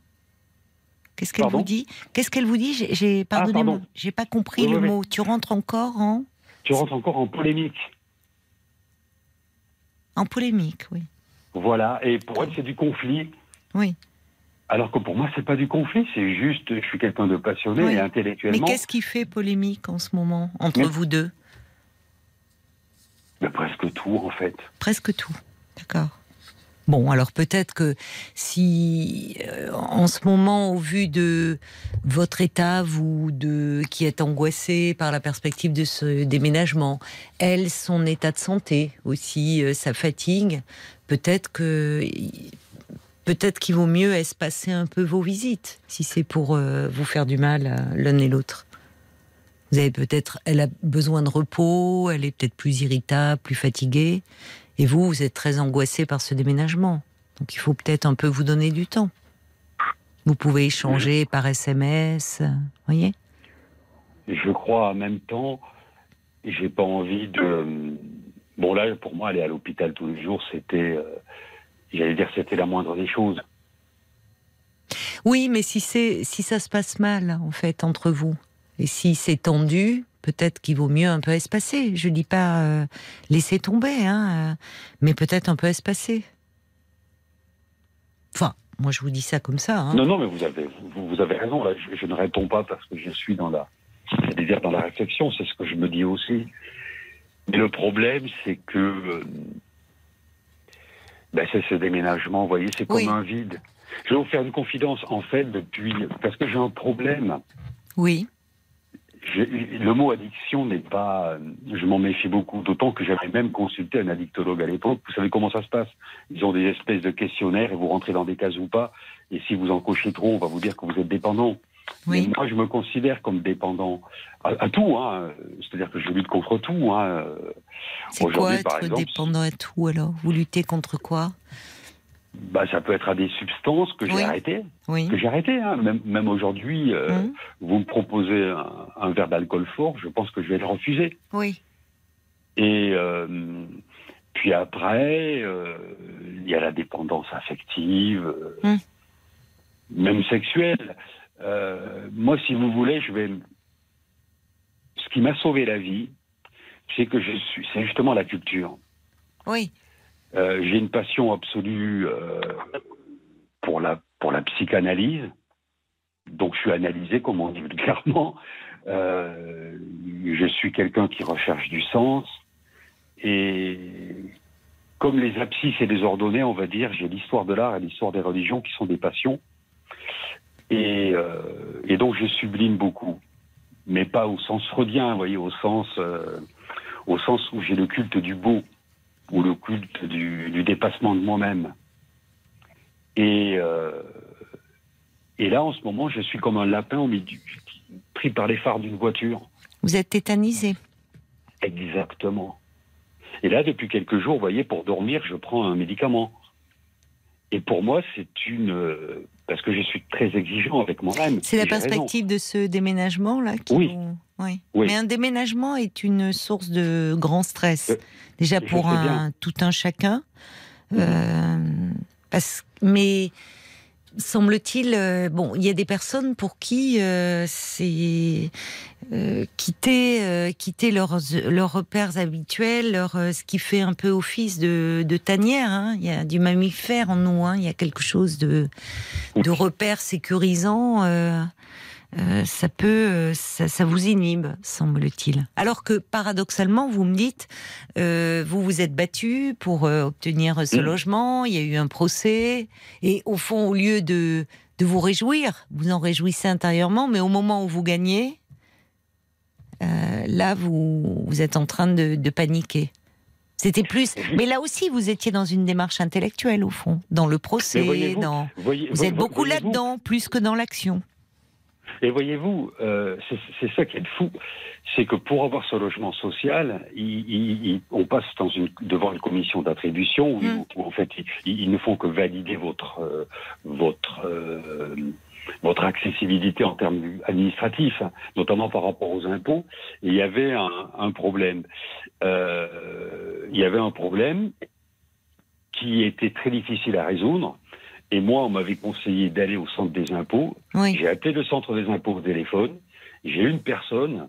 Speaker 1: Qu'est-ce qu'elle vous dit? Qu'est-ce qu'elle vous dit? J'ai, j'ai- pardonnez-moi,
Speaker 5: pardon.
Speaker 1: j'ai pas compris
Speaker 5: Oui,
Speaker 1: le
Speaker 5: oui, oui.
Speaker 1: mot. Tu rentres encore en,
Speaker 5: tu rentres encore en polémique.
Speaker 1: en polémique, oui.
Speaker 5: Voilà, et pour elle, c'est du conflit.
Speaker 1: Oui.
Speaker 5: Alors que pour moi, c'est pas du conflit, c'est juste, je suis quelqu'un de passionné
Speaker 1: Oui.
Speaker 5: et
Speaker 1: Mais
Speaker 5: intellectuellement.
Speaker 1: qu'est-ce qui fait polémique en ce moment entre
Speaker 5: Mais-
Speaker 1: vous deux?
Speaker 5: Mais presque tout, en fait.
Speaker 1: Presque tout. D'accord. Bon, alors peut-être que si euh, en ce moment, au vu de votre état, vous de qui êtes angoissé par la perspective de ce déménagement, elle, son état de santé aussi, euh, sa fatigue, peut-être que peut-être qu'il vaut mieux espacer un peu vos visites si c'est pour euh, vous faire du mal l'un et l'autre. Vous avez peut-être, elle a besoin de repos, elle est peut-être plus irritable, plus fatiguée. Et vous, vous êtes très angoissé par ce déménagement. Donc il faut peut-être un peu vous donner du temps. Vous pouvez échanger par SMS, euh, voyez?
Speaker 5: Je crois en même temps, j'ai pas envie de. Bon, là, pour moi, aller à l'hôpital tous les jours, c'était. euh, J'allais dire, c'était la moindre des choses.
Speaker 1: Oui, mais si c'est si ça se passe mal en fait entre vous et si c'est tendu, peut-être qu'il vaut mieux un peu espacer. Je dis pas euh, laisser tomber, hein, euh, mais peut-être un peu espacer. Enfin, moi je vous dis ça comme ça. Hein.
Speaker 5: Non, non, mais vous avez, vous, vous avez raison. Là, je, je ne réponds pas parce que je suis dans la, dire dans la réflexion. C'est ce que je me dis aussi. Mais le problème, c'est que euh, ben, c'est ce déménagement. Vous voyez, c'est comme
Speaker 1: Oui.
Speaker 5: un vide. Je vais vous faire une confidence. En fait, depuis parce que j'ai un problème.
Speaker 1: Oui,
Speaker 5: Le mot addiction n'est pas. Je m'en méfie beaucoup, d'autant que j'avais même consulté un addictologue à l'époque. Vous savez comment ça se passe? Ils ont des espèces de questionnaires et vous rentrez dans des cases ou pas. Et si vous en cochez trop, on va vous dire que vous êtes dépendant.
Speaker 1: oui.
Speaker 5: Mais moi, je me considère comme dépendant à, à tout. Hein. C'est-à-dire que je lutte contre tout. Hein.
Speaker 1: C'est quoi
Speaker 5: par
Speaker 1: être
Speaker 5: exemple,
Speaker 1: dépendant à tout alors? Vous luttez contre quoi?
Speaker 5: Bah, ça peut être à des substances que j'ai
Speaker 1: Oui.
Speaker 5: arrêtées.
Speaker 1: Oui.
Speaker 5: Que j'ai arrêtées. Hein. Même, même aujourd'hui, euh,
Speaker 1: Hum,
Speaker 5: vous me proposez un, un verre d'alcool fort, je pense que je vais le refuser.
Speaker 1: Oui.
Speaker 5: Et euh, puis après, euh, il y a la dépendance affective,
Speaker 1: Hum.
Speaker 5: même sexuelle. Moi, si vous voulez, je vais. Ce qui m'a sauvé la vie, c'est que je suis. C'est justement la culture.
Speaker 1: Oui.
Speaker 5: Euh, J'ai une passion absolue euh, pour la pour la psychanalyse. Donc, je suis analysé, comme on dit vulgairement. Euh, je suis quelqu'un qui recherche du sens. Et comme les abscisses et les ordonnées, on va dire, j'ai l'histoire de l'art et l'histoire des religions qui sont des passions. Et, donc, je sublime beaucoup. Mais pas au sens freudien, vous voyez, au sens, au sens où j'ai le culte du beau ou le culte du, du dépassement de moi-même. Et, euh, et là, en ce moment, je suis comme un lapin au milieu, du- pris par les phares d'une voiture.
Speaker 1: Vous êtes tétanisé.
Speaker 5: Exactement. Et là, depuis quelques jours, vous voyez, pour dormir, je prends un médicament. Et pour moi, c'est une... Parce que je suis très exigeant avec moi-même.
Speaker 1: C'est la
Speaker 5: raison.
Speaker 1: perspective de ce déménagement là qui
Speaker 5: Oui.
Speaker 1: oui.
Speaker 5: Oui.
Speaker 1: Mais un déménagement est une source de grand stress.
Speaker 5: Euh,
Speaker 1: Déjà pour un tout un chacun. Euh, parce, mais semble-t-il, euh, bon, il y a des personnes pour qui euh, c'est euh, quitter, euh, quitter leurs, leurs repères habituels, leur, ce qui fait un peu office de, de tanière. hein. Il y a du mammifère en nous. hein. Il y a quelque chose de, de repère sécurisant. Euh, ça peut, euh, ça, ça vous inhibe, semble-t-il. Alors que paradoxalement, vous me dites, euh, vous vous êtes battu pour euh, obtenir ce
Speaker 5: Mm.
Speaker 1: logement, il y a eu un procès, et au fond, au lieu de, de vous réjouir, vous en réjouissez intérieurement, mais au moment où vous gagnez, euh, là, vous, vous êtes en train de, de paniquer. C'était plus. Mais là aussi, vous étiez dans une démarche intellectuelle, au fond, dans le procès,
Speaker 5: voyez-vous,
Speaker 1: dans.
Speaker 5: Voyez-
Speaker 1: Vous
Speaker 5: voyez-
Speaker 1: êtes beaucoup là-dedans, plus que dans l'action.
Speaker 5: Et voyez-vous, euh, c'est ça qui est fou, c'est que pour avoir ce logement social, il- il- il- on passe dans une, devant une commission d'attribution où,
Speaker 1: Mm.
Speaker 5: où, en fait ils, ne font que valider votre euh, votre euh, votre accessibilité en termes administratifs, notamment par rapport aux impôts. Et il y avait un, un problème. Il y avait un problème qui était très difficile à résoudre. Et moi, on m'avait conseillé d'aller au centre des impôts
Speaker 1: Oui.
Speaker 5: j'ai appelé le centre des impôts au téléphone. J'ai eu une personne.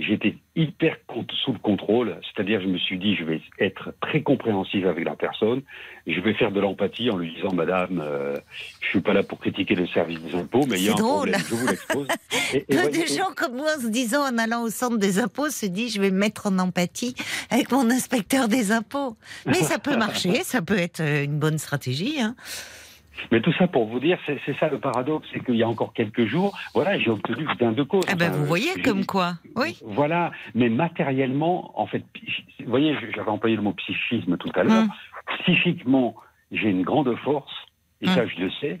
Speaker 5: J'étais hyper sous le contrôle. C'est-à-dire, je me suis dit, je vais être très compréhensif avec la personne. Je vais faire de l'empathie en lui disant, Madame, euh, je suis pas là pour critiquer le service des impôts, mais il y a
Speaker 1: C'est
Speaker 5: un
Speaker 1: drôle.
Speaker 5: problème. Je vous l'expose. Et- et
Speaker 1: Peu de gens comme moi, en se disant en allant au centre des impôts, se disent je vais me mettre en empathie avec mon inspecteur des impôts. Mais ça peut marcher, ça peut être euh, une bonne stratégie. hein.
Speaker 5: Mais tout ça pour vous dire, c'est ça le paradoxe, c'est qu'il y a encore quelques jours, voilà, j'ai obtenu gain de cause.
Speaker 1: Ah ben vous voyez comme quoi. Oui.
Speaker 5: Voilà, mais matériellement, en fait, vous voyez, j'avais employé le mot psychisme tout à l'heure.
Speaker 1: Hum.
Speaker 5: Psychiquement, j'ai une grande force, et ça je le sais,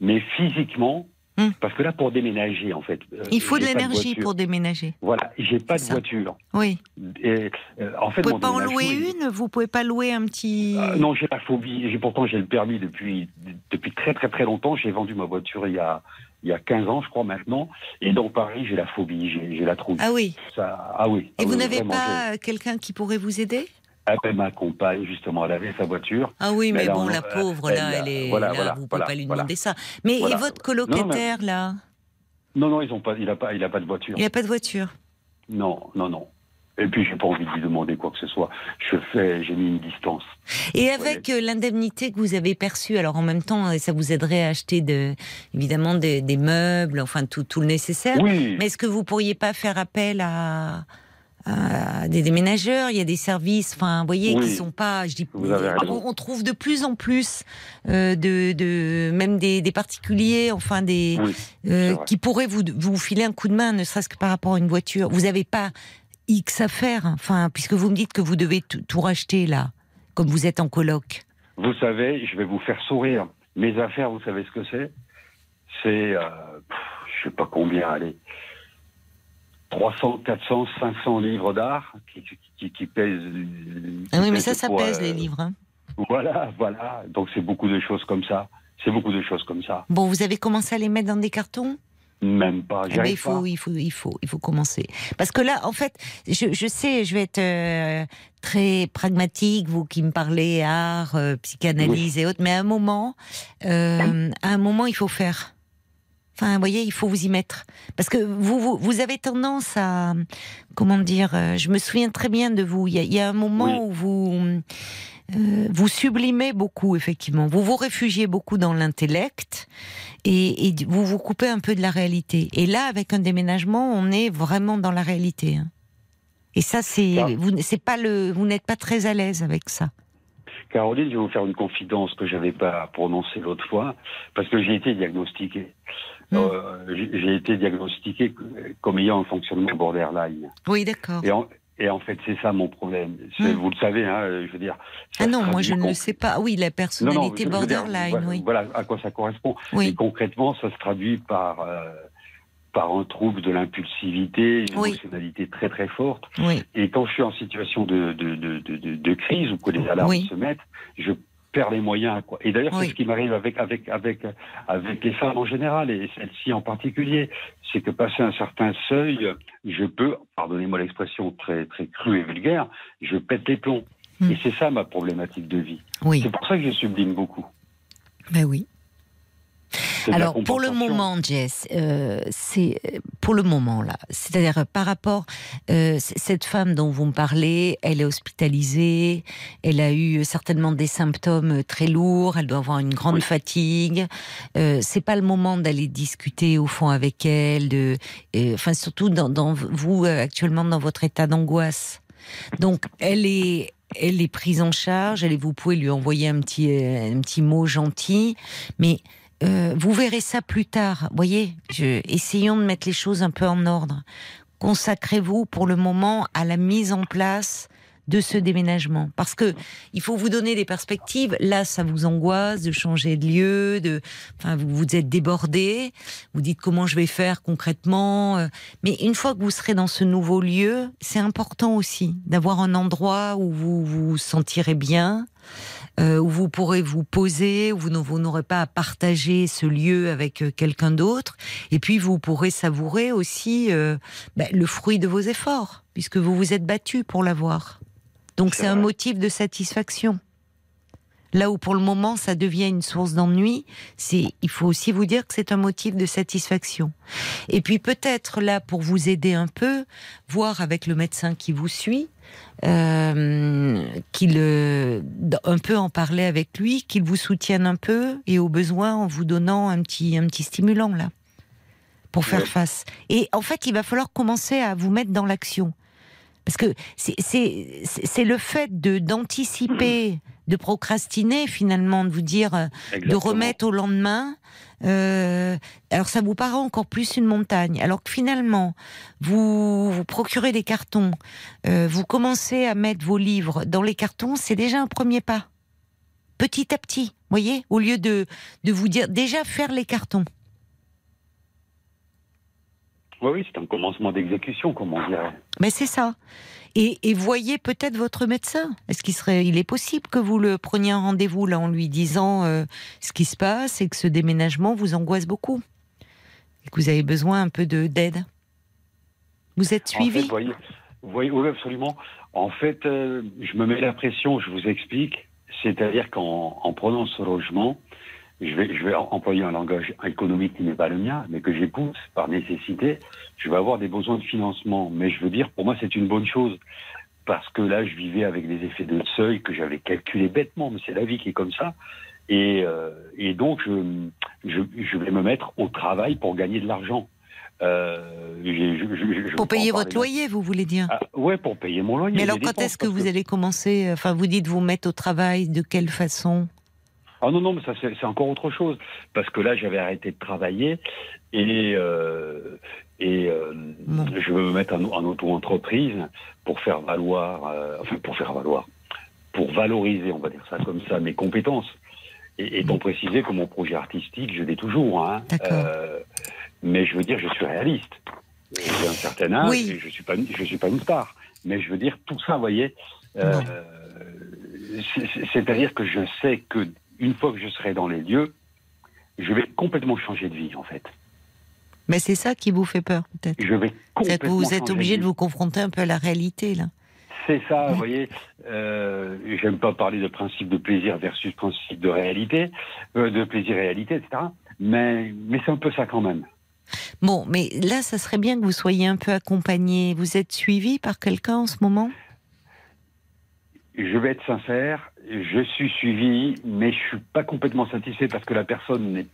Speaker 5: mais physiquement,
Speaker 1: Hum.
Speaker 5: parce que là, pour déménager, en fait. euh,
Speaker 1: Il faut de l'énergie pour déménager.
Speaker 5: Voilà, j'ai pas de
Speaker 1: ça.
Speaker 5: voiture.
Speaker 1: Oui.
Speaker 5: Et, euh, en fait,
Speaker 1: Vous pouvez pas en louer une? Vous pouvez pas louer un petit.
Speaker 5: Euh, non, j'ai la phobie. Pourtant j'ai le permis depuis depuis très très très longtemps. J'ai vendu ma voiture il y a il y a 15 ans, je crois maintenant. Et dans Paris, j'ai la phobie, j'ai la trouille.
Speaker 1: Ah oui.
Speaker 5: Ça, ah oui.
Speaker 1: Et
Speaker 5: Ah
Speaker 1: vous
Speaker 5: oui,
Speaker 1: n'avez pas quelqu'un qui pourrait vous aider?
Speaker 5: Ben, ma compagne, justement, elle avait sa voiture.
Speaker 1: Ah oui, mais,
Speaker 5: Mais là,
Speaker 1: bon,
Speaker 5: on-
Speaker 1: la pauvre, là,
Speaker 5: elle,
Speaker 1: est.
Speaker 5: voilà,
Speaker 1: là,
Speaker 5: voilà,
Speaker 1: vous ne pouvez
Speaker 5: voilà,
Speaker 1: pas lui demander ça. Mais et votre colocataire, là?
Speaker 5: Non, non, ils ont pas, il n'a pas, il a pas de voiture.
Speaker 1: Il n'a pas de voiture
Speaker 5: Non, non, non. Et puis, j'ai pas envie de lui demander quoi que ce soit. Je fais, j'ai mis une distance.
Speaker 1: Et avec euh, l'indemnité que vous avez perçue, alors en même temps, euh, ça vous aiderait à acheter de, évidemment des, des meubles, enfin tout, tout le nécessaire.
Speaker 5: Oui.
Speaker 1: Mais est-ce que vous pourriez pas faire appel à, à des déménageurs Il y a des services, enfin, vous voyez,
Speaker 5: Oui.
Speaker 1: qui sont pas. Je dis,
Speaker 5: Vous avez raison.
Speaker 1: on, trouve de plus en plus euh, de, de, même des, des particuliers, enfin des,
Speaker 5: Oui,
Speaker 1: euh, qui pourraient vous, vous filer un coup de main, ne serait-ce que par rapport à une voiture. Vous n'avez pas X à faire, enfin, puisque vous me dites que vous devez tout, racheter là, comme vous êtes en coloc.
Speaker 5: Vous savez, je vais vous faire sourire. Mes affaires, vous savez ce que c'est? C'est, euh, je sais pas combien, allez, 300, 400, 500 livres d'art qui, qui, qui- qui pèsent.
Speaker 1: Ah oui, mais ça, ça pèse
Speaker 5: euh,
Speaker 1: les livres. hein.
Speaker 5: Voilà, voilà. Donc c'est beaucoup de choses comme ça. C'est beaucoup de choses comme ça.
Speaker 1: Bon, vous avez commencé à les mettre dans des cartons?
Speaker 5: Même pas. J'y
Speaker 1: ben, il faut,
Speaker 5: pas.
Speaker 1: il faut, il faut, il faut commencer. Parce que là, en fait, je, je sais, je vais être euh, très pragmatique, vous qui me parlez art, euh, psychanalyse et autres, mais à un moment, euh, à un moment, il faut faire. Enfin, vous voyez, il faut vous y mettre. Parce que vous, vous, vous avez tendance à, comment dire, euh, je me souviens très bien de vous. Il y a, il y a un moment
Speaker 5: Oui.
Speaker 1: où vous, euh, vous sublimez beaucoup, effectivement. Vous vous réfugiez beaucoup dans l'intellect et, et vous vous coupez un peu de la réalité. Et là, avec un déménagement, on est vraiment dans la réalité. hein. Et ça, c'est,
Speaker 5: Ça.
Speaker 1: vous, c'est pas le, vous n'êtes pas très à l'aise avec ça.
Speaker 5: Caroline, je vais vous faire une confidence que j'avais pas prononcée l'autre fois, parce que j'ai été diagnostiqué.
Speaker 1: Hmm.
Speaker 5: Euh, j'ai été diagnostiqué comme ayant un fonctionnement borderline.
Speaker 1: Oui, d'accord.
Speaker 5: Et en, et en fait, c'est ça mon problème.
Speaker 1: Hmm.
Speaker 5: Vous le savez, hein, je veux dire.
Speaker 1: Ah non, moi je ne le sais pas. Oui, la
Speaker 5: Non, non,
Speaker 1: personnalité
Speaker 5: dire,
Speaker 1: borderline,
Speaker 5: voilà,
Speaker 1: oui.
Speaker 5: Voilà à quoi ça correspond. Et
Speaker 1: Oui,
Speaker 5: concrètement, ça se traduit par euh, par un trouble de l'impulsivité, une
Speaker 1: Oui.
Speaker 5: émotionnalité très très forte.
Speaker 1: oui.
Speaker 5: Et quand je suis en situation de, de, de, de, de- de crise ou que les alarmes
Speaker 1: Oui.
Speaker 5: se mettent, je perds les moyens. Quoi. Et d'ailleurs,
Speaker 1: Oui.
Speaker 5: c'est ce qui m'arrive avec, avec, avec, avec les femmes en général, et celle-ci en particulier. C'est que passé un certain seuil, je peux, pardonnez-moi l'expression très, très crue et vulgaire, je pète les plombs.
Speaker 1: Hmm.
Speaker 5: Et c'est ça ma problématique de vie.
Speaker 1: Oui,
Speaker 5: C'est pour ça que je sublime beaucoup.
Speaker 1: ben oui. Alors pour le moment, Jess, euh, c'est pour le moment là. C'est-à-dire euh, par rapport euh, cette femme dont vous me parlez, elle est hospitalisée, elle a eu certainement des symptômes très lourds, elle doit avoir une grande
Speaker 5: Oui.
Speaker 1: fatigue. Euh, c'est pas le moment d'aller discuter au fond avec elle, de, euh, enfin surtout dans, dans vous euh, actuellement dans votre état d'angoisse. Donc elle est elle est prise en charge, elle vous pouvez lui envoyer un petit euh, un petit mot gentil, mais euh, vous verrez ça plus tard. Voyez, je, essayons de mettre les choses un peu en ordre. Consacrez-vous pour le moment à la mise en place de ce déménagement, parce que il faut vous donner des perspectives. Là, ça vous angoisse de changer de lieu, de, enfin, vous vous êtes débordé. Vous dites comment je vais faire concrètement. euh, Mais une fois que vous serez dans ce nouveau lieu, c'est important aussi d'avoir un endroit où vous vous sentirez bien, euh, où vous pourrez vous poser, où vous n'aurez pas à partager ce lieu avec euh, quelqu'un d'autre. Et puis vous pourrez savourer aussi euh, ben, le fruit de vos efforts, puisque vous vous êtes battu pour l'avoir. Donc
Speaker 5: C'est
Speaker 1: un motif de satisfaction. Là où pour le moment ça devient une source d'ennui, c'est il faut aussi vous dire que c'est un motif de satisfaction. Et puis peut-être là pour vous aider un peu, voir avec le médecin qui vous suit, euh, qu'il euh, un peu en parler avec lui, qu'il vous soutienne un peu et au besoin en vous donnant un petit un petit stimulant là pour faire
Speaker 5: Ouais.
Speaker 1: face. Et en fait, il va falloir commencer à vous mettre dans l'action. Parce que c'est- le fait de d'anticiper, de procrastiner finalement, de vous dire, euh, de remettre au lendemain. Euh, alors ça vous paraît encore plus une montagne. Alors que finalement, vous vous procurez des cartons, euh, vous commencez à mettre vos livres dans les cartons, c'est déjà un premier pas. Petit à petit, voyez, au lieu de de vous dire déjà faire les cartons.
Speaker 5: Oui, oui, c'est un commencement d'exécution, comme on dirait.
Speaker 1: Mais c'est ça. Et, et voyez peut-être votre médecin. Est-ce qu'il serait, il est possible que vous le preniez un rendez-vous là en lui disant euh, ce qui se passe et que ce déménagement vous angoisse beaucoup et que vous avez besoin un peu de d'aide? Vous êtes
Speaker 5: En fait,
Speaker 1: suivi
Speaker 5: voyez, Oui, oui, absolument. En fait, euh, je me mets la pression, je vous explique. C'est-à-dire qu'en en prenant ce logement, je vais, je vais employer un langage économique qui n'est pas le mien, mais que j'épouse par nécessité. Je vais avoir des besoins de financement. Mais je veux dire, pour moi, c'est une bonne chose. Parce que là, je vivais avec des effets de seuil que j'avais calculés bêtement, mais c'est la vie qui est comme ça. Et, euh, et donc, je, je, je vais me mettre au travail pour gagner de l'argent. Euh, je-
Speaker 1: Pour payer votre loyer, vous voulez dire
Speaker 5: Ah, ouais, pour payer mon loyer.
Speaker 1: Mais alors, quand est-ce que vous allez commencer Enfin, vous dites vous mettre au travail, de quelle façon?
Speaker 5: Ah non, non, mais ça c'est c'est encore autre chose. Parce que là, j'avais arrêté de travailler et, euh, et euh,
Speaker 1: Bon.
Speaker 5: je veux me mettre en, en auto-entreprise pour faire valoir, euh, enfin pour faire valoir, pour valoriser, on va dire ça comme ça, mes compétences. Et étant précisé que mon projet artistique, je l'ai toujours. Hein. Euh, mais je veux dire, je suis réaliste. J'ai un certain âge,
Speaker 1: Oui.
Speaker 5: et je suis pas, je suis pas une star. Mais je veux dire, tout ça, vous voyez, euh,
Speaker 1: Bon.
Speaker 5: c'est-à-dire que je sais que une fois que je serai dans les lieux, je vais complètement changer de vie, en fait.
Speaker 1: Mais c'est ça qui vous fait peur, peut-être.
Speaker 5: Je vais complètement
Speaker 1: vous êtes obligé de vous confronter un peu à la réalité, là.
Speaker 5: C'est ça, vous voyez. Euh, J'aime pas parler de principe de plaisir versus principe de réalité, euh, de plaisir-réalité, etc. Mais, mais c'est un peu ça quand même.
Speaker 1: Bon, mais là, ça serait bien que vous soyez un peu accompagné. Vous êtes suivi par quelqu'un en ce moment?
Speaker 5: Je vais être sincère, je suis suivi, mais je suis pas complètement satisfait parce que la personne n'est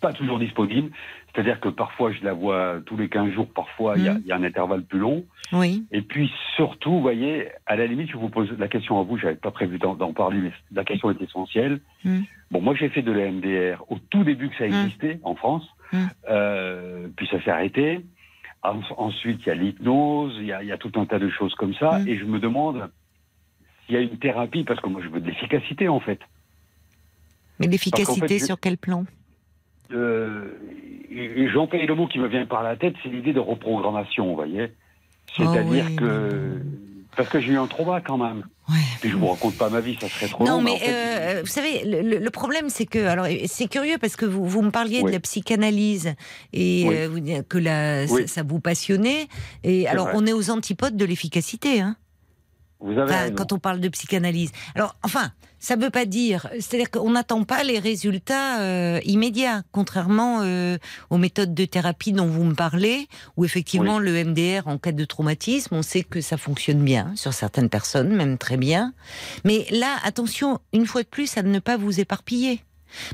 Speaker 5: pas toujours disponible. C'est-à-dire que parfois je la vois tous les 15 jours, parfois il y a-
Speaker 1: Mhm.
Speaker 5: il y, a un intervalle plus long.
Speaker 1: Oui.
Speaker 5: Et puis surtout, vous voyez, à la limite, je vous pose la question à vous, j'avais pas prévu d'en parler, mais la question est essentielle.
Speaker 1: Mhm.
Speaker 5: Bon, moi j'ai fait de la MDR au tout début que ça
Speaker 1: Mhm.
Speaker 5: existait en France. Euh, puis ça s'est arrêté. En- Ensuite, il y a l'hypnose, il y a, il y a tout un tas de choses comme ça, et je me demande s'il y a une thérapie, parce que moi je veux de l'efficacité en fait.
Speaker 1: Mais l'efficacité
Speaker 5: fait, je-
Speaker 1: sur quel plan?
Speaker 5: Euh, J'emploie le mot qui me vient par la tête, c'est l'idée de reprogrammation, vous voyez. C'est-à-dire
Speaker 1: Oh oui,
Speaker 5: que. Parce que j'ai eu un trauma quand même.
Speaker 1: Ouais.
Speaker 5: Puis je vous raconte pas ma vie, ça serait trop
Speaker 1: Non,
Speaker 5: long.
Speaker 1: mais
Speaker 5: en fait,
Speaker 1: euh, vous savez, le, problème, c'est que, alors, c'est curieux parce que vous, vous me parliez de la psychanalyse et
Speaker 5: Oui.
Speaker 1: euh, vous que la, ça,
Speaker 5: Oui.
Speaker 1: ça vous passionnait. Et alors,
Speaker 5: vrai.
Speaker 1: on est aux antipodes de l'efficacité, hein.
Speaker 5: vous avez
Speaker 1: Enfin,
Speaker 5: raison.
Speaker 1: quand on parle de psychanalyse. Alors, enfin, ça ne veut pas dire, c'est-à-dire qu'on n'attend pas les résultats euh, immédiats, contrairement euh, aux méthodes de thérapie dont vous me parlez, où effectivement le MDR en cas de traumatisme, on sait que ça fonctionne bien sur certaines personnes, même très bien. Mais là, attention, une fois de plus, à ne pas vous éparpiller.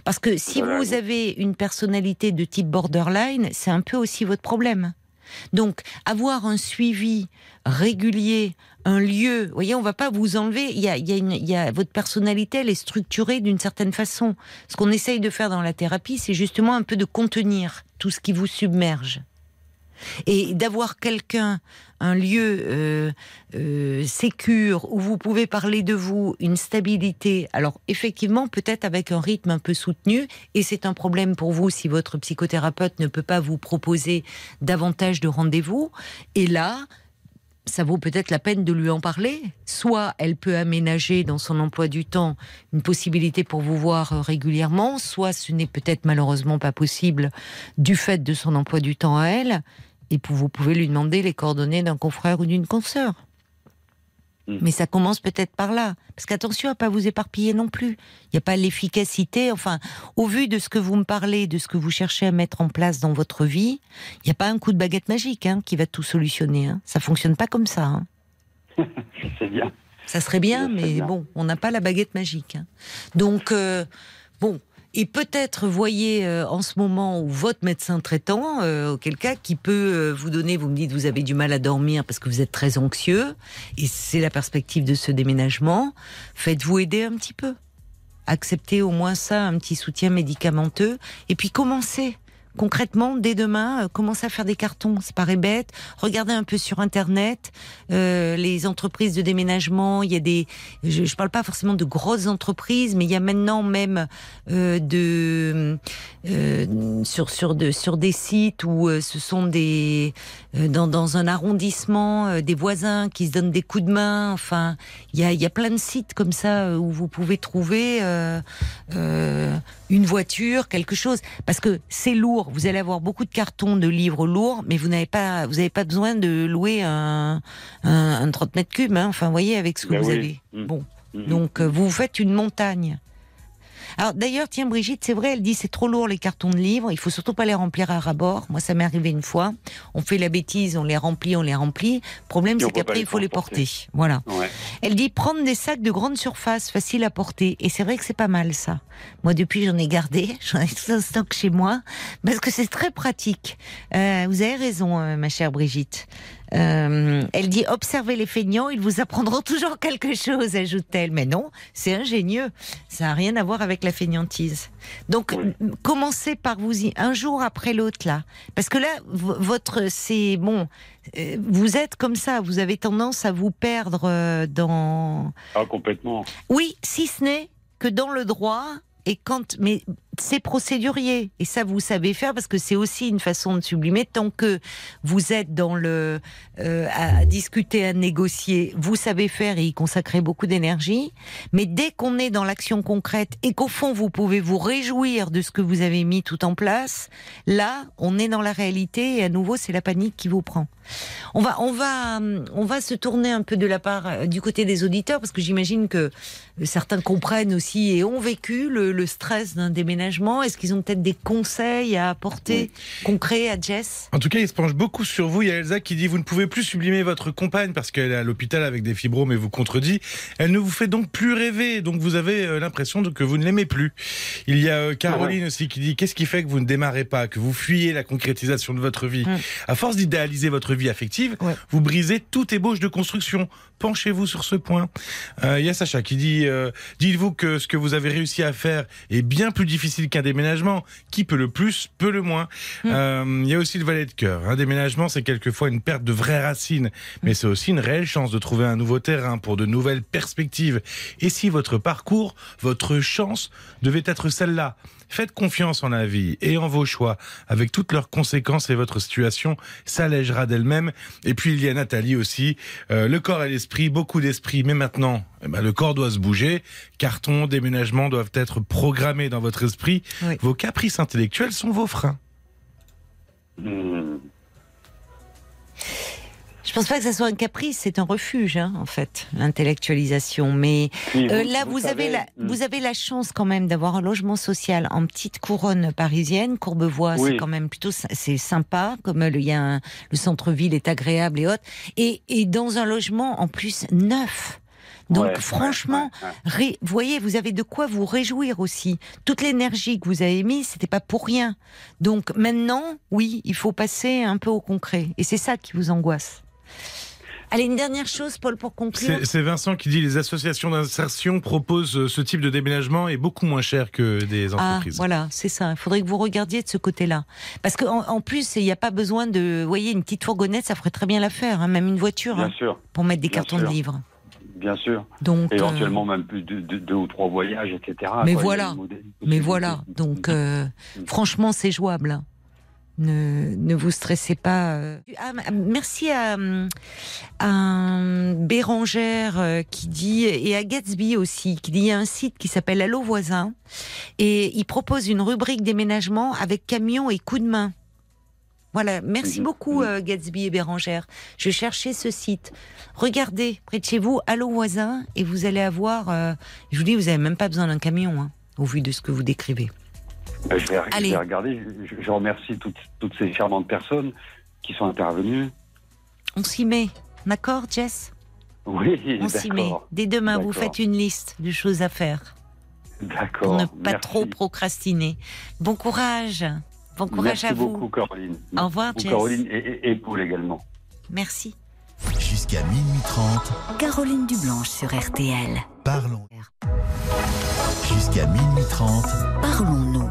Speaker 1: Parce que si vous avez une personnalité de type borderline, c'est un peu aussi votre problème. Donc, avoir un suivi régulier, un lieu, vous voyez, on va pas vous enlever. Il y a, il y a y a- votre personnalité, elle est structurée d'une certaine façon. Ce qu'on essaye de faire dans la thérapie, c'est justement un peu de contenir tout ce qui vous submerge. Et d'avoir quelqu'un, un lieu euh, euh, où vous pouvez parler de vous, une stabilité. Alors effectivement, peut-être avec un rythme un peu soutenu. Et c'est un problème pour vous si votre psychothérapeute ne peut pas vous proposer davantage de rendez-vous. Et là, ça vaut peut-être la peine de lui en parler. Soit elle peut aménager dans son emploi du temps une possibilité pour vous voir euh, régulièrement, soit ce n'est peut-être malheureusement pas possible du fait de son emploi du temps à elle. Et vous pouvez lui demander les coordonnées d'un confrère ou d'une consoeur.
Speaker 5: Mm.
Speaker 1: Mais ça commence peut-être par là. Parce qu'attention à pas vous éparpiller non plus. Il n'y a pas l'efficacité. Enfin, au vu de ce que vous me parlez, de ce que vous cherchez à mettre en place dans votre vie, il n'y a pas un coup de baguette magique hein, qui va tout solutionner. Hein. Ça fonctionne pas comme ça. hein.
Speaker 5: Je sais bien.
Speaker 1: Ça serait bien, mais
Speaker 5: bien.
Speaker 1: bon, on n'a pas la baguette magique. hein. Donc, euh, bon. Et peut-être voyez euh, en ce moment où votre médecin traitant, euh, auquel qui peut euh, vous donner, vous me dites vous avez du mal à dormir parce que vous êtes très anxieux, et c'est la perspective de ce déménagement, faites-vous aider un petit peu. Acceptez au moins ça, un petit soutien médicamenteux, et puis commencez. Concrètement, dès demain, euh, commencez à faire des cartons. Ça paraît bête. Regardez un peu sur Internet euh, les entreprises de déménagement. Il y a des, je, je parle pas forcément de grosses entreprises, mais il y a maintenant même euh, de euh, sur sur de sur des sites où euh, ce sont des euh, dans dans un arrondissement des voisins qui se donnent des coups de main. Enfin, il y a il y a plein de sites comme ça où vous pouvez trouver une voiture, quelque chose, parce que c'est lourd lourd. Vous allez avoir beaucoup de cartons de livres lourds, mais vous n'avez pas, vous n'avez pas besoin de louer un, un, un 30 mètres cubes. Hein. Enfin, vous voyez avec ce que
Speaker 5: Ben
Speaker 1: vous
Speaker 5: oui.
Speaker 1: avez.
Speaker 5: Mm.
Speaker 1: Bon,
Speaker 5: Mhm.
Speaker 1: donc euh, vous faites une montagne. Alors d'ailleurs, tiens Brigitte, c'est vrai, elle dit c'est trop lourd les cartons de livres, il faut surtout pas les remplir à ras-bord. Moi, ça m'est arrivé une fois. On fait la bêtise, on les remplit, on les remplit. Le problème, c'est qu'après, il faut les porter. Voilà.
Speaker 5: Ouais.
Speaker 1: Elle dit prendre des sacs de grande surface, facile à porter. Et c'est vrai que c'est pas mal ça. Moi, depuis, j'en ai gardé. J'en ai tout un stock chez moi. Parce que c'est très pratique. Euh, vous avez raison, euh, ma chère Brigitte. Euh, elle dit observez les feignants, ils vous apprendront toujours quelque chose, ajoute-t-elle. Mais non, c'est ingénieux. Ça n'a rien à voir avec la feignantise. Donc,
Speaker 5: Oui.
Speaker 1: commencez par vous y un jour après l'autre là, parce que là, votre c'est bon. euh, Vous êtes comme ça, vous avez tendance à vous perdre euh, dans.
Speaker 5: Ah, complètement.
Speaker 1: Oui, si ce n'est que dans le droit et quand. Mais c'est procédurier. Et ça vous savez faire parce que c'est aussi une façon de sublimer tant que vous êtes dans le euh, à discuter à négocier. Vous savez faire et y consacrer beaucoup d'énergie. Mais dès qu'on est dans l'action concrète et qu'au fond vous pouvez vous réjouir de ce que vous avez mis tout en place là on est dans la réalité et à nouveau c'est la panique qui vous prend. On va on va on va se tourner un peu de la part euh, du côté des auditeurs parce que j'imagine que certains comprennent aussi et ont vécu le stress d'un déménagement est-ce qu'ils ont peut-être des conseils à apporter concrets à Jess?
Speaker 6: En tout cas, il se penche beaucoup sur vous. Il y a Elsa qui dit vous ne pouvez plus sublimer votre compagne parce qu'elle est à l'hôpital avec des fibromes et vous contredit. Elle ne vous fait donc plus rêver, donc vous avez euh, l'impression que vous ne l'aimez plus. Il y a euh, Caroline aussi qui dit qu'est-ce qui fait que vous ne démarrez pas, que vous fuyez la concrétisation de votre vie?
Speaker 1: Mm.
Speaker 6: À force d'idéaliser votre vie affective,
Speaker 1: Ouais.
Speaker 6: vous brisez toute ébauche de construction. Penchez-vous sur ce point. Euh, Il y a Sacha qui dit euh, dites-vous que ce que vous avez réussi à faire est bien plus difficile qu'un déménagement. Qui peut le plus, peut le moins.
Speaker 1: Mm.
Speaker 6: Euh, Il y a aussi le valet de cœur. Un déménagement, c'est quelquefois une perte de vraies racines, mais c'est aussi une réelle chance de trouver un nouveau terrain pour de nouvelles perspectives. Et si votre parcours, votre chance devait être celle-là, faites confiance en la vie et en vos choix, avec toutes leurs conséquences et votre situation s'allègera d'elle-même. Et puis il y a Nathalie aussi, euh, le corps et l'esprit, beaucoup d'esprit, mais maintenant, eh ben, le corps doit se bouger. Carton, déménagement doivent être programmés dans votre esprit.
Speaker 1: Oui.
Speaker 6: Vos caprices intellectuels sont vos freins.
Speaker 5: Hmm.
Speaker 1: Je pense pas que ça soit un caprice, c'est un refuge, hein, en fait, l'intellectualisation. Mais euh, là,
Speaker 5: vous
Speaker 1: vous,
Speaker 5: savez,
Speaker 1: avez la,
Speaker 5: hmm.
Speaker 1: vous avez la chance quand même d'avoir un logement social en petite couronne parisienne. Courbevoie, c'est quand même plutôt, c'est sympa, comme euh, le, il y a un- le centre-ville est agréable et autres. Et, et dans un logement en plus neuf. Donc
Speaker 5: Ouais,
Speaker 1: franchement,
Speaker 5: ouais, ouais.
Speaker 1: Ré- voyez, vous avez de quoi vous réjouir aussi. Toute l'énergie que vous avez mise, c'était pas pour rien. Donc maintenant, oui, il faut passer un peu au concret. Et c'est ça qui vous angoisse. Allez, une dernière chose, Paul, pour conclure.
Speaker 6: C'est Vincent qui dit les associations d'insertion proposent euh, ce type de déménagement est beaucoup moins cher que des
Speaker 1: Ah,
Speaker 6: entreprises.
Speaker 1: voilà, c'est ça. Il faudrait que vous regardiez de ce côté-là. Parce qu'en en, plus, il n'y a pas besoin de. Vous voyez, une petite fourgonnette, ça ferait très bien l'affaire, hein, même une voiture,
Speaker 5: Bien
Speaker 1: hein,
Speaker 5: sûr,
Speaker 1: pour mettre des
Speaker 5: bien
Speaker 1: cartons
Speaker 5: sûr.
Speaker 1: de livres.
Speaker 5: bien sûr.
Speaker 1: Donc, euh,
Speaker 5: Éventuellement même plus de, de- deux ou trois voyages, etc.
Speaker 1: Mais voilà. Mais voilà, donc euh, franchement, c'est jouable. Ne, ne vous stressez pas. euh. Ah, merci à, hum, à Bérangère euh, qui dit, et à Gatsby aussi, qui dit il y a un site qui s'appelle Allo Voisin, et il propose une rubrique déménagement avec camion et coup de main. Voilà, merci
Speaker 5: Mhm.
Speaker 1: beaucoup
Speaker 5: Mhm.
Speaker 1: euh, Gatsby et Bérangère. Je cherchais ce site. Regardez près de chez vous, Allo Voisin, et vous allez avoir. euh, je vous dis, vous n'avez même pas besoin d'un camion, hein, au vu de ce que vous décrivez.
Speaker 5: Euh, Je vais, je
Speaker 1: Allez.
Speaker 5: vais regarder. Je, je remercie toutes, toutes ces charmantes personnes qui sont intervenues.
Speaker 1: On s'y met, d'accord, Jess?
Speaker 5: Oui,
Speaker 1: On s'y met. Dès demain, vous faites une liste de choses à faire
Speaker 5: D'accord.
Speaker 1: pour ne pas
Speaker 5: merci.
Speaker 1: trop procrastiner. Bon courage. Bon courage
Speaker 5: Merci
Speaker 1: à vous.
Speaker 5: beaucoup, Caroline.
Speaker 1: Au revoir, Jess.
Speaker 5: Caroline et, et, et Paul également.
Speaker 1: Merci.
Speaker 3: Jusqu'à minuit 30,
Speaker 4: Caroline Dublanche sur RTL.
Speaker 3: parlons. Jusqu'à minuit 30,
Speaker 4: Parlons-nous.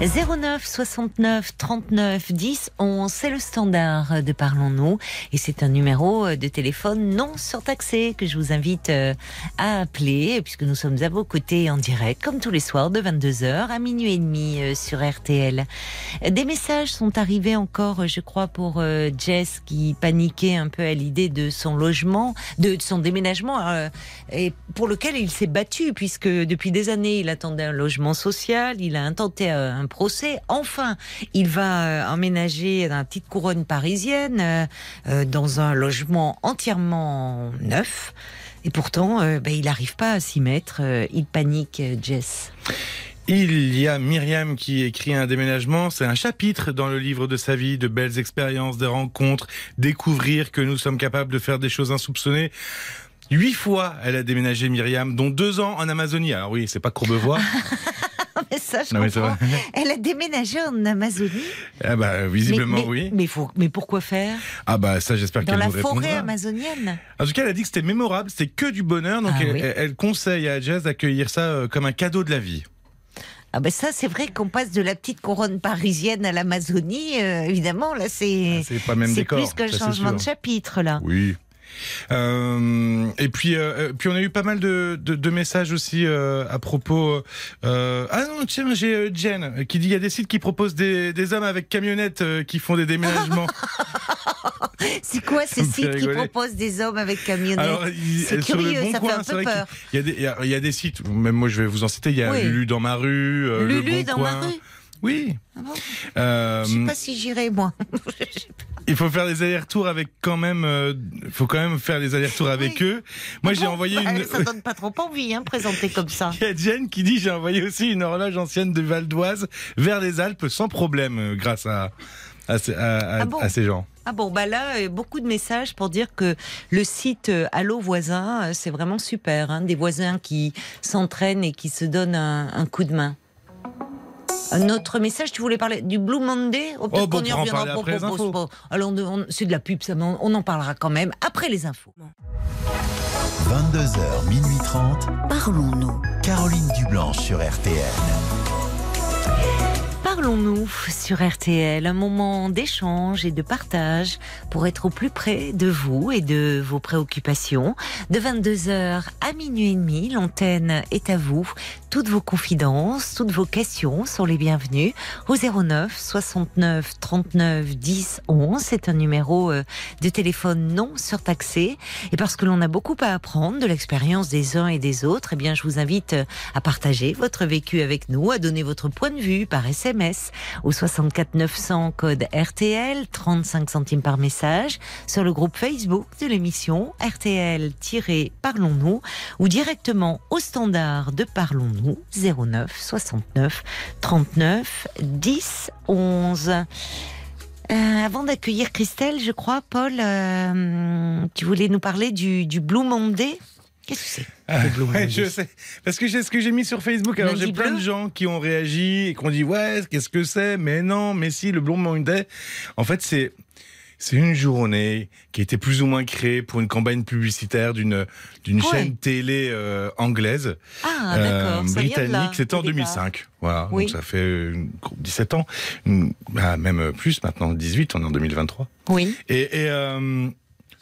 Speaker 1: 09 69 39 10 11, c'est le standard de Parlons-nous et c'est un numéro de téléphone non surtaxé que je vous invite euh, à appeler puisque nous sommes à vos côtés en direct comme tous les soirs de 22h à minuit et demi euh, sur RTL. Des messages sont arrivés encore, je crois, pour euh, Jess qui paniquait un peu à l'idée de son logement, de son déménagement et pour lequel il s'est battu puisque depuis des années il attendait un logement social, il a intenté un procès. Enfin, il va euh, emménager dans la petite couronne parisienne, euh, euh, dans un logement entièrement neuf. Et pourtant, ben, il n'arrive pas à s'y mettre. il panique, Jess.
Speaker 6: Il y a Myriam qui écrit un déménagement. C'est un chapitre dans le livre de sa vie, de belles expériences, des rencontres, découvrir que nous sommes capables de faire des choses insoupçonnées. Huit fois, elle a déménagé Myriam, dont deux ans en Amazonie. Alors oui, c'est pas Courbevoie.
Speaker 1: mais ça, je comprends. Elle a déménagé en Amazonie.
Speaker 6: Ah bah, visiblement, oui.
Speaker 1: Mais, faut, mais pourquoi faire?
Speaker 6: Ah bah ça, j'espère qu'elle nous
Speaker 1: répondra. Dans la forêt amazonienne?
Speaker 6: En tout cas, elle a dit que c'était mémorable, c'était que du bonheur. Donc, ah elle, conseille à Jazz d'accueillir ça euh, comme un cadeau de la vie.
Speaker 1: Ah ben ça, c'est vrai qu'on passe de la petite couronne parisienne à l'Amazonie. Euh, évidemment, là, c'est
Speaker 6: ah.
Speaker 1: C'est plus qu'un changement de chapitre, là.
Speaker 6: Oui. Euh, et puis, euh, euh, puis on a eu pas mal de, de, de messages aussi euh, à propos. Ah non, tiens, j'ai Jen qui dit il y a des sites qui proposent des, des hommes avec camionnettes qui font des déménagements.
Speaker 1: c'est quoi ces sites qui proposent des hommes avec camionnettes C'est curieux, bon ça fait un peu peur.
Speaker 6: Il y, a des, il y, a des sites, même moi je vais vous en citer. Il y a Lulu dans ma rue,
Speaker 1: Lulu
Speaker 6: le bon
Speaker 1: dans
Speaker 6: coin.
Speaker 1: ma rue.
Speaker 6: Oui.
Speaker 1: Ah bon? Euh, je sais pas si j'irai moi.
Speaker 6: il faut faire des allers-retours avec quand même. Euh, faut quand même faire des allers-retours avec eux. Moi, j'ai envoyé
Speaker 1: bah,
Speaker 6: une.
Speaker 1: Ça donne pas trop envie, hein, présenter comme ça.
Speaker 6: Il y a Jen qui dit j'ai envoyé aussi une horloge ancienne de Val d'Oise vers les Alpes sans problème, euh, grâce à à, à, ah ces gens.
Speaker 1: Ah bon, bah là, beaucoup de messages pour dire que le site euh, Allo Voisin, c'est vraiment super. Hein, des voisins qui s'entraînent et qui se donnent un, un coup de main. Un autre message, tu voulais parler du Blue Monday
Speaker 6: oh, oh bon, on y reviendra.
Speaker 1: Alors, c'est de la pub, ça, on en parlera quand même après les infos.
Speaker 3: 22h, minuit 30.
Speaker 4: Parlons-nous.
Speaker 3: Caroline Dublanche sur RTN.
Speaker 1: Parlons-nous sur RTL, un moment d'échange et de partage pour être au plus près de vous et de vos préoccupations. De 22h à minuit et demi, l'antenne est à vous. Toutes vos confidences, toutes vos questions sont les bienvenues au 09 69 39 10 11. C'est un numéro euh, de téléphone non surtaxé. Et parce que l'on a beaucoup à apprendre de l'expérience des uns et des autres, eh bien, je vous invite à partager votre vécu avec nous, à donner votre point de vue par SMS au 64 900 code RTL, 35 centimes par message, sur le groupe Facebook de l'émission RTL-Parlons-nous ou directement au standard de Parlons-nous 09 69 39 10 11. avant d'accueillir Christelle, je crois, Paul, euh, tu voulais nous parler du, du Blue Monday? Qu'est-ce que c'est
Speaker 6: ah, Je sais. Parce que c'est ce que j'ai mis sur Facebook. Alors j'ai plein de gens qui ont réagi et qui ont dit Ouais, qu'est-ce que c'est? Mais non, mais si, le Blue Monday. En fait, c'est. C'est une journée qui a été plus ou moins créée pour une campagne publicitaire d'une d'une chaîne télé euh, anglaise,
Speaker 1: ah, euh,
Speaker 6: britannique. C'était en 2005. Voilà, donc ça fait 17 ans, bah, même plus maintenant, 18. On est en 2023.
Speaker 1: Oui.
Speaker 6: Et, et euh,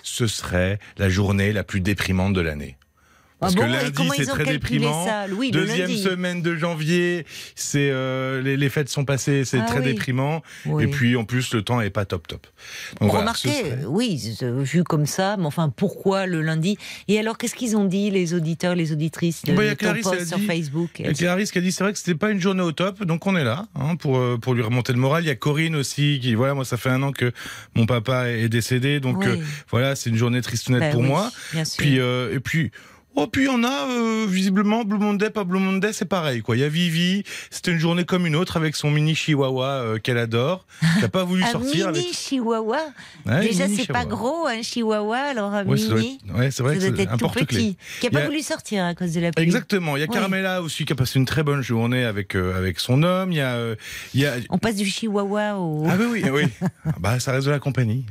Speaker 6: ce serait la journée la plus déprimante de l'année.
Speaker 1: Ah
Speaker 6: Parce que lundi, c'est très déprimant.
Speaker 1: Ça?
Speaker 6: Deuxième semaine de janvier, c'est euh, les, fêtes sont passées, c'est ah très déprimant. Et puis en plus, le temps est pas top top.
Speaker 1: Donc, Remarquez, oui, vu comme ça, mais enfin, pourquoi le lundi? Et alors, qu'est-ce qu'ils ont dit les auditeurs, les auditrices de, bah, ton post sur Facebook?
Speaker 6: Il y a Clarisse qui a dit c'est vrai que c'était pas une journée au top, donc on est là hein, pour euh, pour lui remonter le moral. Il y a Corinne aussi qui voilà, moi ça fait un an que mon papa est décédé, donc euh, voilà, c'est une journée tristounette ben pour moi. Puis et puis Oh, puis il y en a, euh, visiblement, Blue Monday, pas Blue Monday, c'est pareil, quoi. Il y a Vivi, c'était une journée comme une autre avec son mini chihuahua euh, qu'elle adore, qui n'a pas voulu
Speaker 1: un
Speaker 6: sortir.
Speaker 1: mini chihuahua Déjà, c'est pas gros, un chihuahua, alors un mini.
Speaker 6: Ouais, c'est vrai que c'est
Speaker 1: un porte-clés. Qui n'a pas voulu sortir à cause de la pluie.
Speaker 6: Exactement. Il y a Carmela aussi qui a passé une très bonne journée avec, euh, avec son homme. Il y, a, il y a...
Speaker 1: On passe du chihuahua au.
Speaker 6: Ah, oui, oui, oui. bah, ça reste de la compagnie.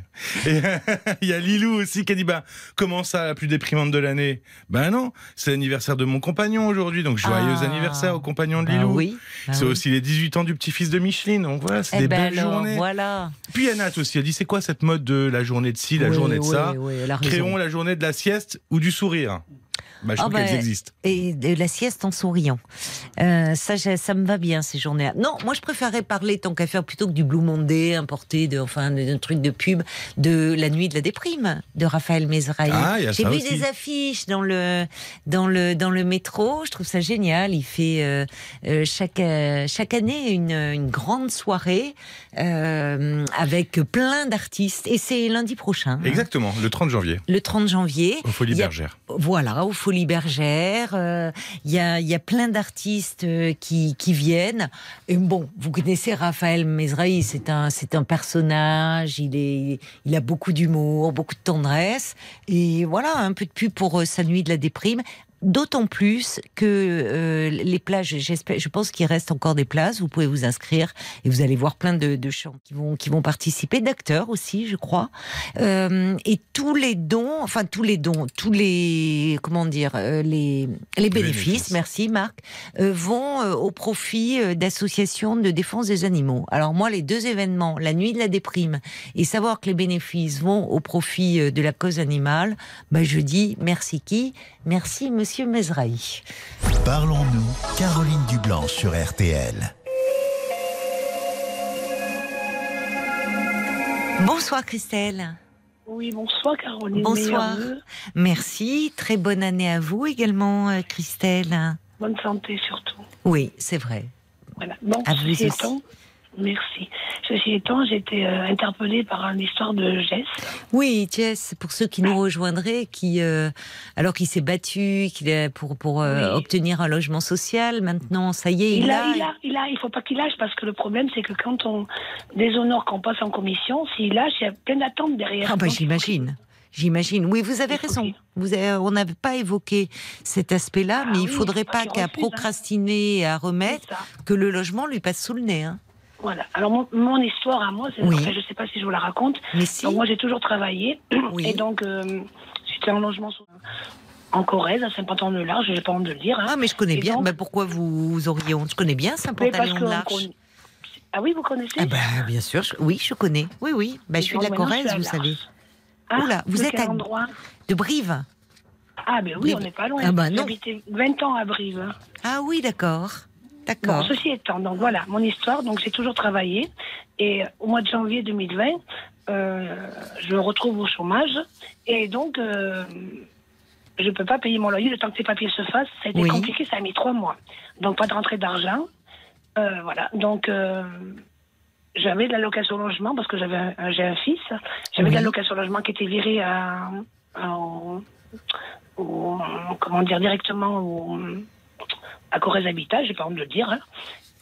Speaker 6: Et il y a Lilou aussi qui a dit bah, comment ça, la plus déprimante de l'année? Ben non, c'est l'anniversaire de mon compagnon aujourd'hui, donc joyeux
Speaker 1: Ah.
Speaker 6: anniversaire au compagnon de
Speaker 1: Bah
Speaker 6: Lilou.
Speaker 1: oui. bah
Speaker 6: C'est
Speaker 1: oui.
Speaker 6: aussi les 18 ans du petit-fils de Micheline, donc voilà, c'est
Speaker 1: Eh
Speaker 6: des
Speaker 1: ben
Speaker 6: belles
Speaker 1: alors,
Speaker 6: journées.
Speaker 1: Voilà.
Speaker 6: Puis Anat aussi, elle dit c'est quoi cette mode de la journée de ci, la
Speaker 1: Oui,
Speaker 6: journée de ça? Créons la journée de la sieste ou du sourire. Bah, je
Speaker 1: Ah
Speaker 6: trouve
Speaker 1: bah,
Speaker 6: qu'elles existent.
Speaker 1: Et de la sieste en souriant. Euh, ça, ça me va bien ces journées-là. Non, moi je préférerais parler tant qu'à faire plutôt que du Blue Monday importé, de, enfin d'un truc de pub, de la nuit de la déprime de Raphaël Mesrahi.
Speaker 6: Ah,
Speaker 1: J'ai vu
Speaker 6: aussi.
Speaker 1: des affiches dans le dans le dans le métro. Je trouve ça génial. Il fait euh, euh, chaque chaque année une, une grande soirée avec plein d'artistes et c'est lundi prochain. hein,
Speaker 6: Exactement, le 30 janvier,
Speaker 1: le 30 janvier.
Speaker 6: au
Speaker 1: a-
Speaker 6: Bergères.
Speaker 1: Voilà, au Folies Bergères. euh, Il y, a, y a plein d'artistes euh, qui, qui viennent. Et bon, vous connaissez Raphaël Mesrahi, c'est un, c'est un personnage, il, est, il a beaucoup d'humour, beaucoup de tendresse. Et voilà, un peu de pub pour euh, sa nuit de la déprime. D'autant plus que euh, les plages, je pense qu'il reste encore des places. Vous pouvez vous inscrire et vous allez voir plein de, de chants qui vont qui vont participer, d'acteurs aussi, je crois. Euh, et tous les dons, enfin tous les dons, tous les comment dire, euh, les les bénéfices,
Speaker 6: bénéfices.
Speaker 1: merci Marc, euh, vont au profit d'associations de défense des animaux. Alors moi, les deux événements, la nuit de la déprime et savoir que les bénéfices vont au profit de la cause animale, bah je dis merci qui? Merci Monsieur Mesrahi.
Speaker 3: Parlons-nous, Caroline Dublanche sur RTL.
Speaker 1: Bonsoir Christelle.
Speaker 7: Oui, bonsoir Caroline.
Speaker 1: Bonsoir. Merci. Très bonne année à vous également, euh, Christelle.
Speaker 7: Bonne santé surtout.
Speaker 1: Oui, c'est vrai.
Speaker 7: Voilà. Bon,
Speaker 1: À vous aussi.
Speaker 7: Merci. Ceci étant, j'ai été euh, interpellée par une histoire de Jess.
Speaker 1: Oui, Jess, pour ceux qui nous rejoindraient, qui euh, alors qu'il s'est battu, qu'il est pour pour euh,
Speaker 7: Oui.
Speaker 1: obtenir un logement social, maintenant ça y est, il,
Speaker 7: Il
Speaker 1: a.
Speaker 7: a, il a, il a, il faut pas qu'il lâche parce que le problème c'est que quand on déshonore, qu'on passe en commission, s'il lâche, il y a plein d'attentes derrière.
Speaker 1: Ah bah j'imagine. J'imagine. Oui, vous avez raison. Vous avez- on n'avait pas évoqué cet aspect-là,
Speaker 7: Ah
Speaker 1: mais il
Speaker 7: oui,
Speaker 1: faudrait
Speaker 7: pas
Speaker 1: qu'à
Speaker 7: hein.
Speaker 1: procrastiner et à remettre que le logement lui passe sous le nez. Hein.
Speaker 7: Voilà. Alors mon, mon histoire à moi, c'est
Speaker 1: Oui.
Speaker 7: je sais pas si je vous la raconte.
Speaker 1: Mais si.
Speaker 7: Donc moi j'ai toujours travaillé
Speaker 1: Oui.
Speaker 7: et donc euh, j'étais en logement en Corrèze à Saint-Pantan-de-Large, j'ai pas honte de le dire. hein.
Speaker 1: Ah, mais je connais
Speaker 7: Et
Speaker 1: bien.
Speaker 7: donc-
Speaker 1: Bah, pourquoi vous, vous auriez honte? Je connais bien
Speaker 7: Mais parce
Speaker 1: Saint-Pantalon
Speaker 7: que
Speaker 1: de
Speaker 7: on
Speaker 1: l'Arche.
Speaker 7: connaît- Ah oui, vous connaissez?
Speaker 1: Ah bah, bien sûr, je- oui, je connais. Oui, oui. Bah, je suis de la Corrèze, vous savez.
Speaker 7: Ah,
Speaker 1: Oula, vous êtes
Speaker 7: quel
Speaker 1: à-
Speaker 7: endroit?
Speaker 1: De Brive.
Speaker 7: Ah, ben oui,
Speaker 1: Brive.
Speaker 7: on n'est pas loin.
Speaker 1: Ah bah
Speaker 7: habité 20 ans à Brive.
Speaker 1: Ah oui, d'accord.
Speaker 7: Bon, ceci étant, donc voilà, mon histoire. Donc j'ai toujours travaillé. Et au mois de janvier 2020, euh, je me retrouve au chômage. Et donc, euh, je ne peux pas payer mon loyer le temps que ces papiers se fassent. Ça a été
Speaker 1: Oui.
Speaker 7: compliqué, ça a mis trois mois. Donc pas de rentrée d'argent. Euh, voilà. Donc. euh, j'avais de la location logement parce que j'avais un, j'ai un fils. J'avais de la
Speaker 1: Oui.
Speaker 7: location logement qui était virée à, au- comment dire directement au, à Corrèze Habitat, j'ai pas honte de le dire. hein.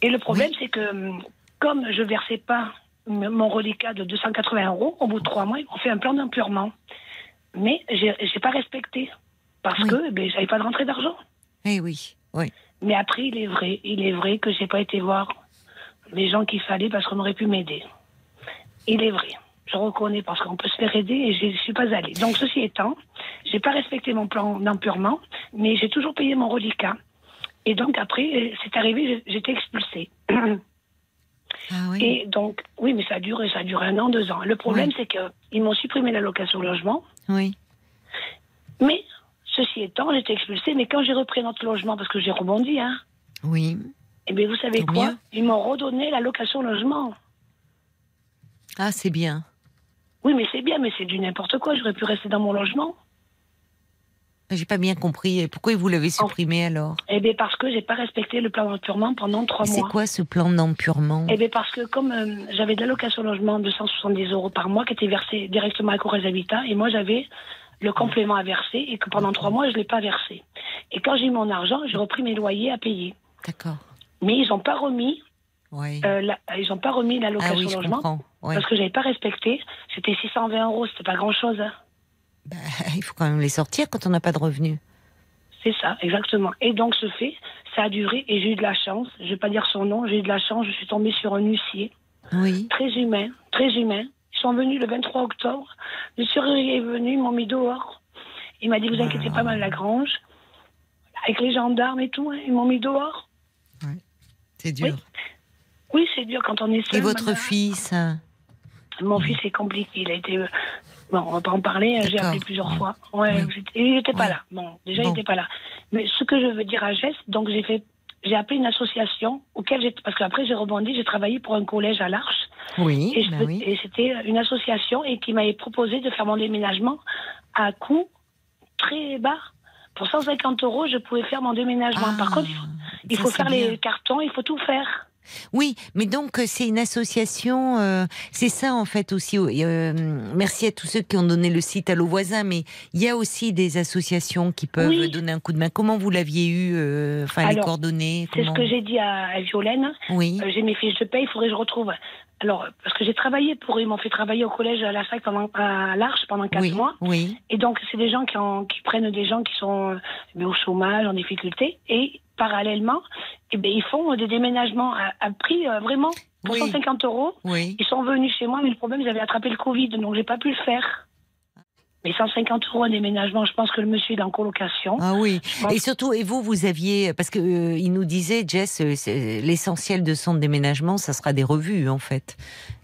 Speaker 7: Et le problème, c'est que hum, comme je versais pas mon reliquat de 280 euros, au bout de trois mois, ils m'ont fait un plan d'impurement. Mais j'ai j'ai pas respecté parce
Speaker 1: Oui.
Speaker 7: que ben, j'avais pas de rentrée d'argent.
Speaker 1: Eh oui, oui.
Speaker 7: Mais après, il est vrai, il est vrai que j'ai pas été voir les gens qu'il fallait parce qu'on aurait pu m'aider. Il est vrai. Je reconnais parce qu'on peut se faire aider et je ne suis pas allée. Donc, ceci étant, j'ai pas respecté mon plan d'empurement, mais j'ai toujours payé mon reliquat. Et donc, après, euh, c'est arrivé, j'étais expulsée.
Speaker 1: Ah oui.
Speaker 7: Et donc, oui, mais ça a duré, ça a duré un an, deux ans. Le problème,
Speaker 1: Oui.
Speaker 7: c'est qu'ils m'ont supprimé la location logement.
Speaker 1: Oui.
Speaker 7: Mais, ceci étant, j'étais expulsée. Mais quand j'ai repris notre logement, parce que j'ai rebondi, hein,
Speaker 1: Oui.
Speaker 7: Eh bien, vous savez quoi? Ils m'ont redonné la location logement.
Speaker 1: Ah, c'est bien.
Speaker 7: Oui, mais c'est bien, mais c'est du n'importe quoi. J'aurais pu rester dans mon logement.
Speaker 1: J'ai pas bien compris. Et Pourquoi vous l'avez supprimé alors?
Speaker 7: Eh bien, parce que j'ai pas respecté le plan d'empurement pendant trois
Speaker 1: C'est
Speaker 7: mois.
Speaker 1: quoi ce plan d'empurement
Speaker 7: Eh bien, parce que comme euh, j'avais de la location logement de 170 euros par mois qui était versée directement à Corrèze Habitat, et moi j'avais le complément à verser, et que pendant trois mois, je ne l'ai pas versé. Et quand j'ai eu mon argent, j'ai repris mes loyers à payer.
Speaker 1: D'accord.
Speaker 7: Mais ils n'ont pas remis,
Speaker 1: Oui.
Speaker 7: euh, la, ils ont pas remis la
Speaker 1: ah oui,
Speaker 7: logement parce que j'avais pas respecté. C'était 620 euros, c'était pas grand-chose. hein.
Speaker 1: Bah, il faut quand même les sortir quand on n'a pas de revenus.
Speaker 7: C'est ça, exactement. Et donc, ce fait, ça a duré et j'ai eu de la chance. Je vais pas dire son nom, j'ai eu de la chance. Je suis tombée sur un huissier
Speaker 1: Oui.
Speaker 7: très humain, très humain. Ils sont venus le 23 octobre. Le surveillant est venu, ils m'ont mis dehors. Il m'a dit, vous inquiétez pas, Madame Lagrange. avec les gendarmes et tout. hein, ils m'ont mis dehors.
Speaker 1: C'est dur.
Speaker 7: Oui, c'est dur quand on est seul.
Speaker 1: Et votre fils euh,
Speaker 7: Mon fils est compliqué. Il a été. Bon, on va pas en parler. J'ai
Speaker 1: D'accord.
Speaker 7: appelé plusieurs fois. Ouais,
Speaker 1: Oui.
Speaker 7: il n'était pas là. Bon, déjà,
Speaker 1: Bon.
Speaker 7: il n'était pas là. Mais ce que je veux dire à Jess, donc j'ai fait. J'ai appelé une association auquel j'ai. Parce qu'après, j'ai rebondi. J'ai travaillé pour un collège à l'Arche.
Speaker 1: Oui,
Speaker 7: Et,
Speaker 1: bah oui.
Speaker 7: et c'était une association et qui m'avait proposé de faire mon déménagement à coût très bas. Pour 150 euros, je pouvais faire mon déménagement. Par
Speaker 1: Ah,
Speaker 7: contre, il faut, il
Speaker 1: ça,
Speaker 7: faut
Speaker 1: c'est
Speaker 7: faire
Speaker 1: bien.
Speaker 7: les cartons, il faut tout faire.
Speaker 1: Oui, mais donc euh, c'est une association, euh, c'est ça en fait aussi. euh, merci à tous ceux qui ont donné le site à l'eau voisin, mais il y a aussi des associations qui peuvent
Speaker 7: Oui.
Speaker 1: donner un coup de main. Comment vous l'aviez eu, euh, enfin les coordonnées
Speaker 7: C'est ce que j'ai dit à, à Violaine.
Speaker 1: Oui,
Speaker 7: j'ai mes fiches de paye, il faudrait que je retrouve. Alors, parce que j'ai travaillé pour eux, ils m'ont fait travailler au collège à la fac pendant, à l'Arche pendant quatre
Speaker 1: oui,
Speaker 7: mois.
Speaker 1: oui.
Speaker 7: Et donc, c'est des gens qui, en- qui prennent des gens qui sont mais au chômage, en difficulté. Et parallèlement, eh ben, ils font des déménagements à, à prix euh, vraiment pour
Speaker 1: Oui.
Speaker 7: 150 euros.
Speaker 1: Oui.
Speaker 7: Ils sont venus chez moi, mais le problème, ils avaient attrapé le Covid, donc j'ai pas pu le faire. Mais 150 euros un déménagement, je pense que le monsieur est en colocation.
Speaker 1: Ah oui. Et surtout, et vous, vous aviez, parce que euh, il nous disait, Jess, euh, c'est- l'essentiel de son déménagement, ça sera des revues en fait.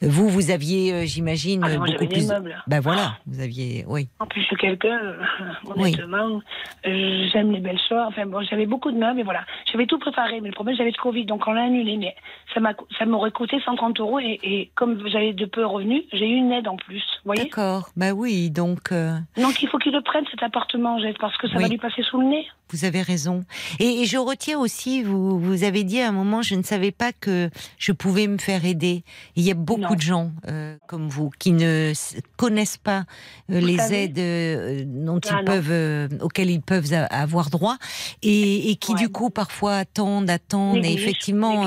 Speaker 1: Vous, vous aviez, euh, j'imagine,
Speaker 7: Ah,
Speaker 1: beaucoup
Speaker 7: j'avais des
Speaker 1: plus.
Speaker 7: meubles.
Speaker 1: Ben voilà, vous aviez, oui.
Speaker 7: En plus, je suis quelqu'un, euh, honnêtement, euh, j'aime les belles choses. Enfin bon, j'avais beaucoup de meubles, et voilà. J'avais tout préparé, mais le problème, j'avais le Covid, donc on l'a annulé. Mais ça m'a, ça m'aurait coûté 130 euros, et, et comme j'avais de peu revenus, j'ai eu une aide en plus.
Speaker 1: D'accord. Ben oui, donc. Euh,
Speaker 7: Donc il faut qu'il le prenne cet appartement, parce que ça
Speaker 1: Oui.
Speaker 7: va lui passer sous le nez.
Speaker 1: Vous avez raison. Et, et je retiens aussi, vous, vous avez dit à un moment, je ne savais pas que je pouvais me faire aider. Il y a beaucoup
Speaker 7: Non.
Speaker 1: de gens euh, comme vous qui ne connaissent pas euh, les
Speaker 7: savez
Speaker 1: aides euh, dont
Speaker 7: Ah,
Speaker 1: ils
Speaker 7: non.
Speaker 1: peuvent, auxquelles ils peuvent avoir droit, et, et qui
Speaker 7: Ouais.
Speaker 1: du coup parfois attendent, attendent, et effectivement,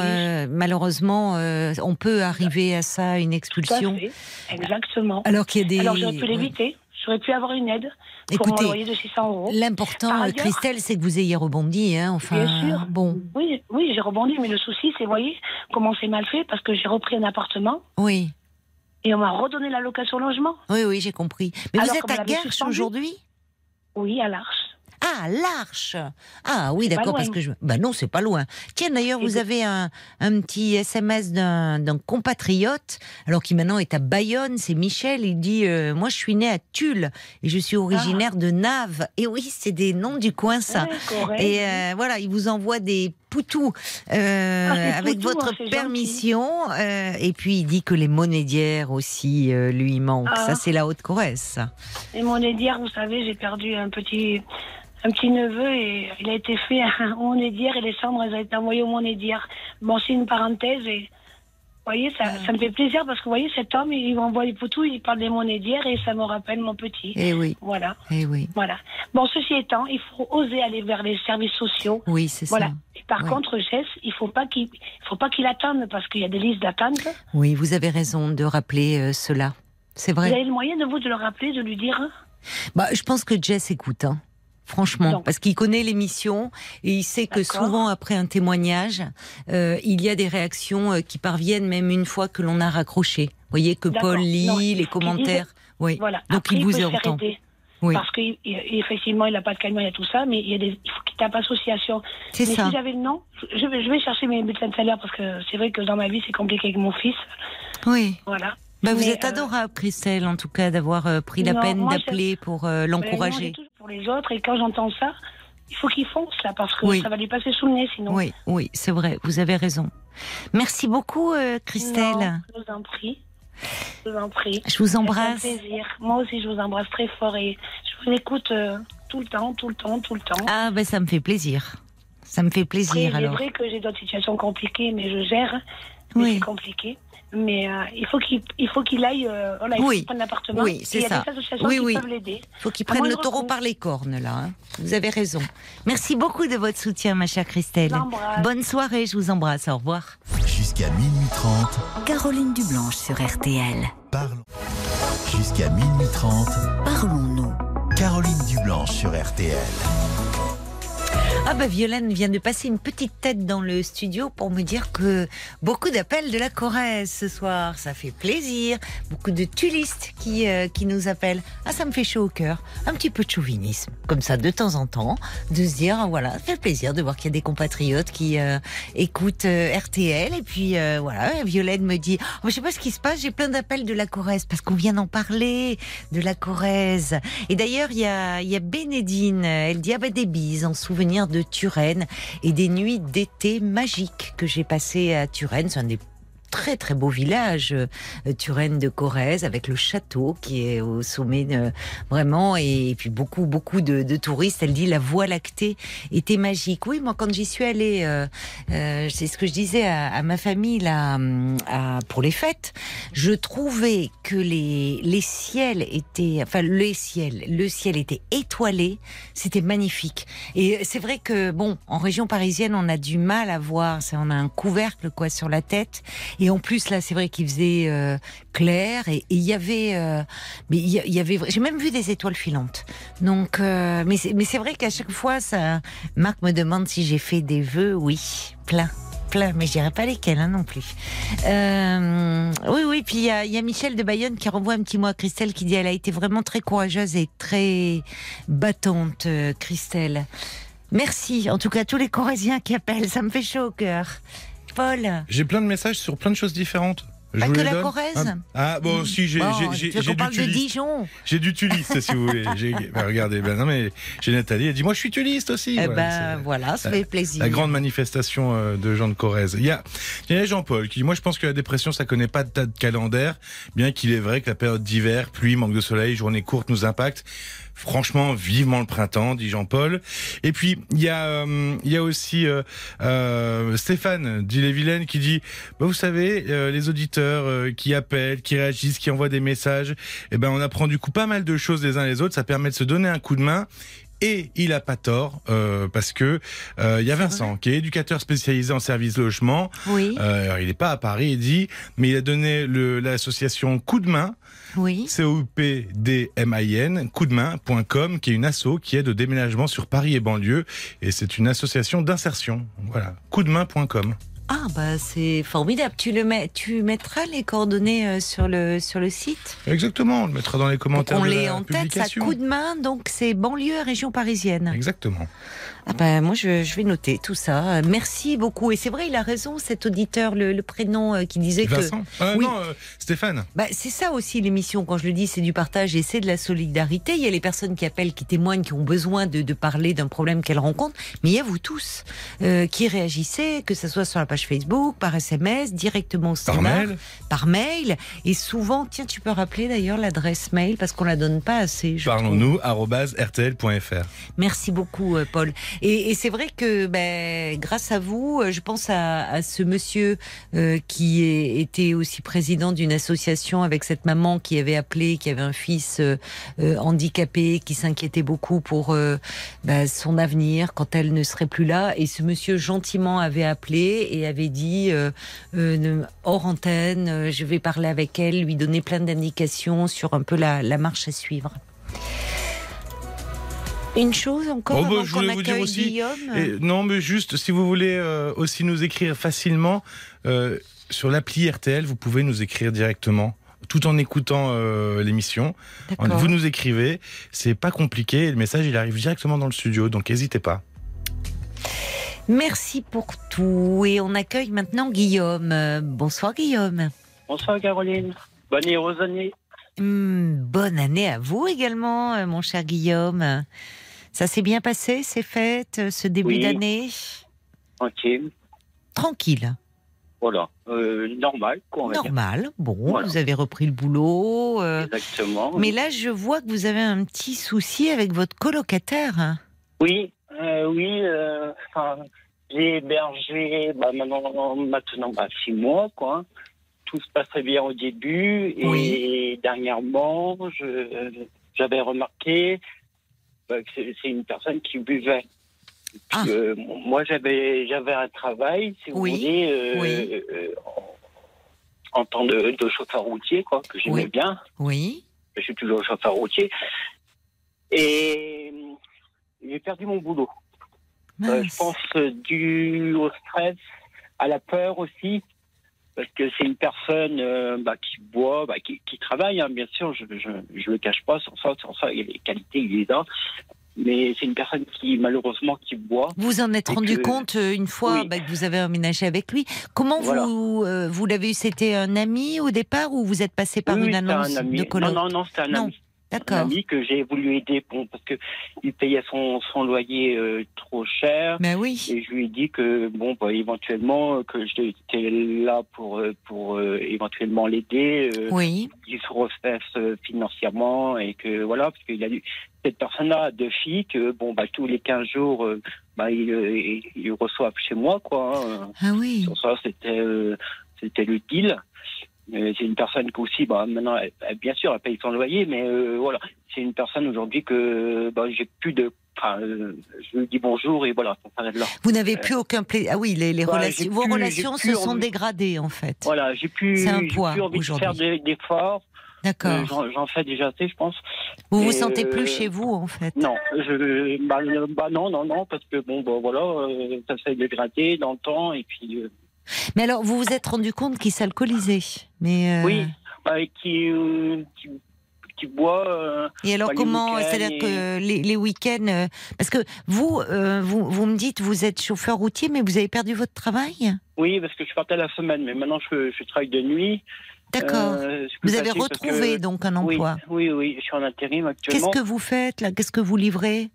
Speaker 1: malheureusement, on peut arriver à ça, une
Speaker 7: Tout à
Speaker 1: expulsion,
Speaker 7: fait. Exactement.
Speaker 1: alors qu'il y a des.
Speaker 7: Alors j'aurais pu l'éviter. J'aurais pu avoir une aide pour mon
Speaker 1: Écoutez,
Speaker 7: loyer de 600 euros.
Speaker 1: L'important, Christelle, c'est que vous ayez rebondi, hein, enfin.
Speaker 7: Bien sûr.
Speaker 1: Bon,
Speaker 7: Oui, oui, j'ai rebondi, mais le souci, c'est, vous voyez, comment c'est mal fait, parce que j'ai repris un appartement
Speaker 1: oui.
Speaker 7: et on m'a redonné la location logement.
Speaker 1: Oui, oui, j'ai compris. Mais
Speaker 7: Alors,
Speaker 1: vous êtes à
Speaker 7: suspendu
Speaker 1: aujourd'hui?
Speaker 7: Oui, à l'Arche.
Speaker 1: Ah, l'Arche Ah oui, d'accord, parce que je... Bah non, c'est pas loin. Tiens, d'ailleurs, vous avez un, un petit SMS d'un compatriote, alors qui maintenant est à Bayonne, c'est Michel, il dit euh, Moi, je suis né à Tulle, et je suis originaire de Naves. Et oui, c'est des noms du coin, ça.
Speaker 7: Ouais.
Speaker 1: Et euh, voilà, il vous envoie des poutous euh,
Speaker 7: Ah,
Speaker 1: avec votre
Speaker 7: hein,
Speaker 1: permission. euh, et puis il dit que les d'hier aussi euh, lui manquent.
Speaker 7: Ah.
Speaker 1: Ça, c'est la Haute-Corrèze. ça.
Speaker 7: Et mon aide vous savez, j'ai perdu un petit, un petit neveu et il a été fait à mon aidière et les cendres, elles ont été envoyées au mon aidière. Bon, c'est une parenthèse et. Vous voyez, ça, ça me fait plaisir parce que vous voyez, cet homme, il m'envoie les poutous, il parle des monédières et ça me rappelle mon petit.
Speaker 1: Eh oui,
Speaker 7: Voilà,
Speaker 1: eh oui.
Speaker 7: voilà. Bon, ceci étant, il faut oser aller vers les services sociaux.
Speaker 1: Oui, c'est
Speaker 7: Voilà.
Speaker 1: ça.
Speaker 7: Et par
Speaker 1: Ouais.
Speaker 7: contre, Jess, il faut pas qu'il, il faut pas qu'il attende parce qu'il y a des listes d'attente.
Speaker 1: Oui, vous avez raison de rappeler euh, cela. C'est
Speaker 7: Vous
Speaker 1: vrai.
Speaker 7: avez le moyen de vous de le rappeler, de lui dire.
Speaker 1: Bah, je pense que Jess écoute, hein. Franchement,
Speaker 7: Non.
Speaker 1: parce qu'il connaît l'émission et il sait que souvent après un témoignage, euh, il y a des réactions euh, qui parviennent même une fois que l'on a raccroché. Vous voyez que. Paul lit
Speaker 7: Non,
Speaker 1: les commentaires. Oui.
Speaker 7: Voilà.
Speaker 1: Donc
Speaker 7: Après,
Speaker 1: il vous entend. Oui.
Speaker 7: Parce qu'effectivement, il n'a pas de camion, il y a tout ça, mais il, y a des, il faut qu'il tape association.
Speaker 1: C'est ça.
Speaker 7: si j'avais le nom, je vais, je vais chercher mes bulletins de salaire parce que c'est vrai que dans ma vie, c'est compliqué avec mon fils.
Speaker 1: Oui.
Speaker 7: Voilà.
Speaker 1: Bah, vous êtes
Speaker 7: euh,
Speaker 1: adorable, Christelle, en tout cas, d'avoir euh, pris la
Speaker 7: Non,
Speaker 1: peine d'appeler pour euh, l'encourager.
Speaker 7: pour les autres, et quand j'entends ça, il faut qu'il fonce là, parce que
Speaker 1: Oui.
Speaker 7: ça va lui passer sous le nez sinon.
Speaker 1: Oui, oui, c'est vrai, vous avez raison. Merci beaucoup, euh, Christelle.
Speaker 7: Non, je vous en prie. Je vous en prie.
Speaker 1: Je vous
Speaker 7: C'est un
Speaker 1: embrasse.
Speaker 7: plaisir. Moi aussi, je vous embrasse très fort et je vous écoute euh, tout le temps, tout le temps, tout le temps.
Speaker 1: Ah, ben ça me fait plaisir. Ça me fait plaisir alors.
Speaker 7: vrai que j'ai d'autres situations compliquées, mais je gère. Mais
Speaker 1: Oui.
Speaker 7: c'est compliqué. Mais euh, il faut qu'il il faut qu'il aille, euh, voilà, il faut
Speaker 1: Oui.
Speaker 7: prenne l'appartement.
Speaker 1: Oui, c'est
Speaker 7: Il y a
Speaker 1: ça.
Speaker 7: des associations
Speaker 1: Oui,
Speaker 7: qui
Speaker 1: oui.
Speaker 7: peuvent l'aider.
Speaker 1: Il faut qu'il prenne le taureau par les cornes, là. hein. Vous avez raison. Merci beaucoup de votre soutien, ma chère Christelle. Bonne soirée, je vous embrasse. Au revoir.
Speaker 3: Jusqu'à minuit 30,
Speaker 4: Caroline Dublanche sur RTL.
Speaker 3: parlons. Jusqu'à minuit 30,
Speaker 4: Parlons-nous.
Speaker 3: Caroline Dublanche sur RTL.
Speaker 1: Ah bah Violaine vient de passer une petite tête dans le studio pour me dire que beaucoup d'appels de la Corrèze ce soir, ça fait plaisir. Beaucoup de tulistes qui, euh, qui nous appellent. Ah ça me fait chaud au cœur. Un petit peu de chauvinisme, comme ça de temps en temps, de se dire ah, voilà, ça fait plaisir de voir qu'il y a des compatriotes qui euh, écoutent euh, RTL. Et puis voilà, Violaine me dit oh, je sais pas ce qui se passe, j'ai plein d'appels de la Corrèze parce qu'on vient d'en parler de la Corrèze. Et d'ailleurs il y a, y a Bénédine, elle dit ah bah des bises en souvenir de Turenne et des nuits d'été magiques que j'ai passées à Turenne. C'est un des très très beau village, euh, Turenne de Corrèze, avec le château qui est au sommet vraiment, et, puis beaucoup beaucoup de, touristes. Elle dit la Voie lactée était magique. Oui, moi quand j'y suis allée, euh, euh, c'est ce que je disais à, ma famille là, pour les fêtes, je trouvais que les les ciels étaient, enfin les ciels, le ciel était étoilé, c'était magnifique. Et c'est vrai que bon, en région parisienne, on a du mal à voir, on a un couvercle quoi sur la tête. Et en plus, là, c'est vrai qu'il faisait euh, clair et il y avait, euh, mais il y, avait, j'ai même vu des étoiles filantes. Donc, euh, mais c'est, vrai qu'à chaque fois, ça, Marc me demande si j'ai fait des vœux. Oui, plein. Plein, mais je dirais pas lesquels hein, non plus. Euh, oui, oui. Puis il y a, Michel de Bayonne qui renvoie un petit mot à Christelle qui dit elle a été vraiment très courageuse et très battante, euh, Christelle. Merci. En tout cas, tous les Corésiens qui appellent, ça me fait chaud au cœur. Paul.
Speaker 6: J'ai plein de messages sur plein de choses différentes. Je
Speaker 1: Pas
Speaker 6: vous
Speaker 1: que
Speaker 6: les
Speaker 1: la
Speaker 6: donne
Speaker 1: Corrèze.
Speaker 6: Ah, ah, bon, si, j'ai
Speaker 1: Bon,
Speaker 6: j'ai-
Speaker 1: tu
Speaker 6: j'ai-
Speaker 1: veux
Speaker 6: j'ai
Speaker 1: qu'on
Speaker 6: du
Speaker 1: parle de. Dijon
Speaker 6: J'ai du tuliste, si vous voulez. J'ai- bah, regardez, ben non, mais j'ai Nathalie, elle dit Moi, je suis tuliste aussi.
Speaker 1: Eh
Speaker 6: Voilà,
Speaker 1: ben
Speaker 6: c'est-
Speaker 1: voilà, ça fait plaisir.
Speaker 6: La grande manifestation euh, de Jean de Corrèze. Il y a, il y a Jean-Paul qui dit Moi, je pense que la dépression, ça connaît pas de date calendaire, bien qu'il est vrai que la période d'hiver, pluie, manque de soleil, journée courte nous impacte. Franchement, vivement le printemps, dit Jean-Paul. Et puis, il y a, euh, il y a aussi euh, euh, Stéphane, dit les Vilaines, qui dit bah, Vous savez, les auditeurs qui appellent, qui réagissent, qui envoient des messages, eh ben, on apprend du coup pas mal de choses les uns les autres. Ça permet de se donner un coup de main. Et il a pas tort euh, parce que euh, il y a Vincent qui est éducateur spécialisé en service logement.
Speaker 1: Oui,
Speaker 6: Euh, alors, il n'est pas à Paris, il dit, mais il a donné l'association Coup de main,
Speaker 1: oui.
Speaker 6: C-O-U-P-D-M-I-N, coupdemain.com, qui est une asso qui aide au déménagement sur Paris et banlieue. Et c'est une association d'insertion. Voilà, coupdemain.com.
Speaker 1: Ah bah c'est formidable. Tu le mets, tu mettras les coordonnées euh, sur le sur le site?
Speaker 6: Exactement, on le mettra dans les
Speaker 1: Donc
Speaker 6: commentaires
Speaker 1: on
Speaker 6: de la
Speaker 1: en tête, ça coup de main. Donc c'est banlieue région parisienne.
Speaker 6: Exactement.
Speaker 1: Ah ben moi je, je vais noter tout ça. Euh, Merci beaucoup. Et c'est vrai, il a raison cet auditeur, le, le prénom euh, qui disait que.
Speaker 6: Vincent Ah,
Speaker 1: Oui.
Speaker 6: Non, euh, Stéphane.
Speaker 1: Bah, c'est ça aussi l'émission, quand je le dis, c'est du partage et c'est de la solidarité. Il y a les personnes qui appellent, qui témoignent, qui ont besoin de, de parler d'un problème qu'elles rencontrent, mais il y a vous tous euh, qui réagissez, que ce soit sur la page Facebook, par SMS, directement au
Speaker 6: Par
Speaker 1: standard,
Speaker 6: mail.
Speaker 1: par mail, et souvent, tiens, tu peux rappeler d'ailleurs l'adresse mail parce qu'on la donne pas assez.
Speaker 6: Parlons-nous, rtl.fr.
Speaker 1: Merci beaucoup, euh, Paul. Et, et c'est vrai que ben, grâce à vous, euh, je pense à, à ce monsieur euh, qui était aussi président d'une association avec cette maman qui avait appelé, qui avait un fils euh, euh, handicapé, qui s'inquiétait beaucoup pour euh, ben, son avenir quand elle ne serait plus là. Et ce monsieur gentiment avait appelé et avait dit hors antenne, je vais parler avec elle, lui donner plein d'indications sur un peu la, la marche à suivre. Une chose encore
Speaker 6: Oh, bah,
Speaker 1: avant
Speaker 6: je
Speaker 1: qu'on
Speaker 6: voulais vous dire
Speaker 1: accueille
Speaker 6: aussi-
Speaker 1: Guillaume.
Speaker 6: Et non, mais juste, si vous voulez euh, aussi nous écrire facilement, euh, sur l'appli RTL, vous pouvez nous écrire directement. Tout en écoutant euh, l'émission,
Speaker 1: D'accord.
Speaker 6: vous nous écrivez, c'est pas compliqué, le message il arrive directement dans le studio, donc n'hésitez pas.
Speaker 1: Merci pour tout. Et on accueille maintenant Guillaume. Bonsoir Guillaume.
Speaker 8: Bonsoir Caroline. Bonne et heureuse année.
Speaker 1: Hum, bonne année à vous également, euh, mon cher Guillaume. Ça s'est bien passé, ces fêtes, euh, ce début
Speaker 8: Oui.
Speaker 1: d'année?
Speaker 8: Tranquille.
Speaker 1: Tranquille,
Speaker 8: Voilà. Euh, normal, quoi, on va dire.
Speaker 1: normal. Bon,
Speaker 8: Voilà.
Speaker 1: vous avez repris le boulot. euh,
Speaker 8: Exactement.
Speaker 1: mais là, je vois que vous avez un petit souci avec votre colocataire.
Speaker 8: Oui, euh, oui. j'ai hébergé bah, maintenant, maintenant bah, six mois, quoi. Tout se passait bien au début et
Speaker 1: Oui.
Speaker 8: dernièrement, j'avais remarqué c'est, c'est une personne qui buvait.
Speaker 1: Ah.
Speaker 8: Euh, moi, j'avais, j'avais un travail, si vous
Speaker 1: Oui,
Speaker 8: voulez, euh,
Speaker 1: oui.
Speaker 8: euh, en, tant de, de chauffeur routier, quoi, que j'aimais
Speaker 1: Oui.
Speaker 8: bien.
Speaker 1: Oui.
Speaker 8: je suis toujours chauffeur routier. Et j'ai perdu mon boulot. Je pense dû au stress, à la peur aussi, parce que c'est une personne euh, bah, qui boit, bah, qui, qui travaille, hein, bien sûr, je je le cache pas, sans ça, sans ça, il y a les qualités, il les a. Mais c'est une personne qui, malheureusement, qui boit.
Speaker 1: Vous en êtes rendu
Speaker 8: que-
Speaker 1: compte euh, une fois
Speaker 8: Oui.
Speaker 1: bah, que vous avez emménagé avec lui. Comment
Speaker 8: Voilà.
Speaker 1: vous euh, vous l'avez eu? C'était un ami au départ ou vous êtes passé par
Speaker 8: Oui,
Speaker 1: une annonce
Speaker 8: un ami.
Speaker 1: de coloc?
Speaker 8: Non, non, non, c'était un
Speaker 1: Non,
Speaker 8: ami.
Speaker 1: D'accord.
Speaker 8: ami que j'ai voulu aider bon, parce que il payait son, son loyer euh, trop cher.
Speaker 1: Mais oui.
Speaker 8: Et je lui ai dit que bon, bah, éventuellement, que j'étais là pour euh, pour euh, éventuellement l'aider, euh,
Speaker 1: Oui.
Speaker 8: qu'il se refasse euh, financièrement et que voilà, parce qu'il a eu cette personne-là deux filles que bon, bah tous les 15 jours, euh, bah il, euh, il, il reçoit chez moi quoi. hein.
Speaker 1: Ah oui.
Speaker 8: Ça, c'était c'était le deal. C'est une personne qui aussi, bah, maintenant, elle- elle- bien sûr, elle paye son loyer, mais euh, voilà, c'est une personne aujourd'hui que bah, j'ai plus de. Enfin, euh, je lui dis bonjour et voilà, ça s'arrête là.
Speaker 1: Vous n'avez plus aucun plaisir. Ah oui, les, les
Speaker 8: Bah,
Speaker 1: relations, vos
Speaker 8: plus-
Speaker 1: relations se sont
Speaker 8: envie.
Speaker 1: dégradées en fait.
Speaker 8: Voilà, j'ai plus,
Speaker 1: C'est un
Speaker 8: j'ai
Speaker 1: poids
Speaker 8: plus envie de faire d'efforts.
Speaker 1: D'accord.
Speaker 8: Euh, J'en fais déjà assez, je pense.
Speaker 1: vous vous
Speaker 8: et,
Speaker 1: sentez plus chez vous en fait.
Speaker 8: Non, je, bah, bah non, non, non, parce que bon, bah, voilà, ça s'est dégradé dans le temps et puis.
Speaker 1: Mais alors vous vous êtes rendu compte qu'il s'alcoolisait. Mais euh,
Speaker 8: Oui, bah, qui, euh, qui, qui boit. euh,
Speaker 1: Et alors
Speaker 8: Bah,
Speaker 1: comment C'est-à-dire
Speaker 8: et-
Speaker 1: que les, les week-ends, parce que vous, vous, vous me dites, vous êtes chauffeur routier, mais vous avez perdu votre travail?
Speaker 8: Oui, parce que je partais la semaine, mais maintenant je, je travaille de nuit.
Speaker 1: D'accord. Vous avez retrouvé
Speaker 8: que-
Speaker 1: donc un
Speaker 8: oui,
Speaker 1: emploi.
Speaker 8: oui, oui, je suis en intérim
Speaker 1: Qu'est-ce
Speaker 8: actuellement.
Speaker 1: que vous faites là? Qu'est-ce que vous livrez?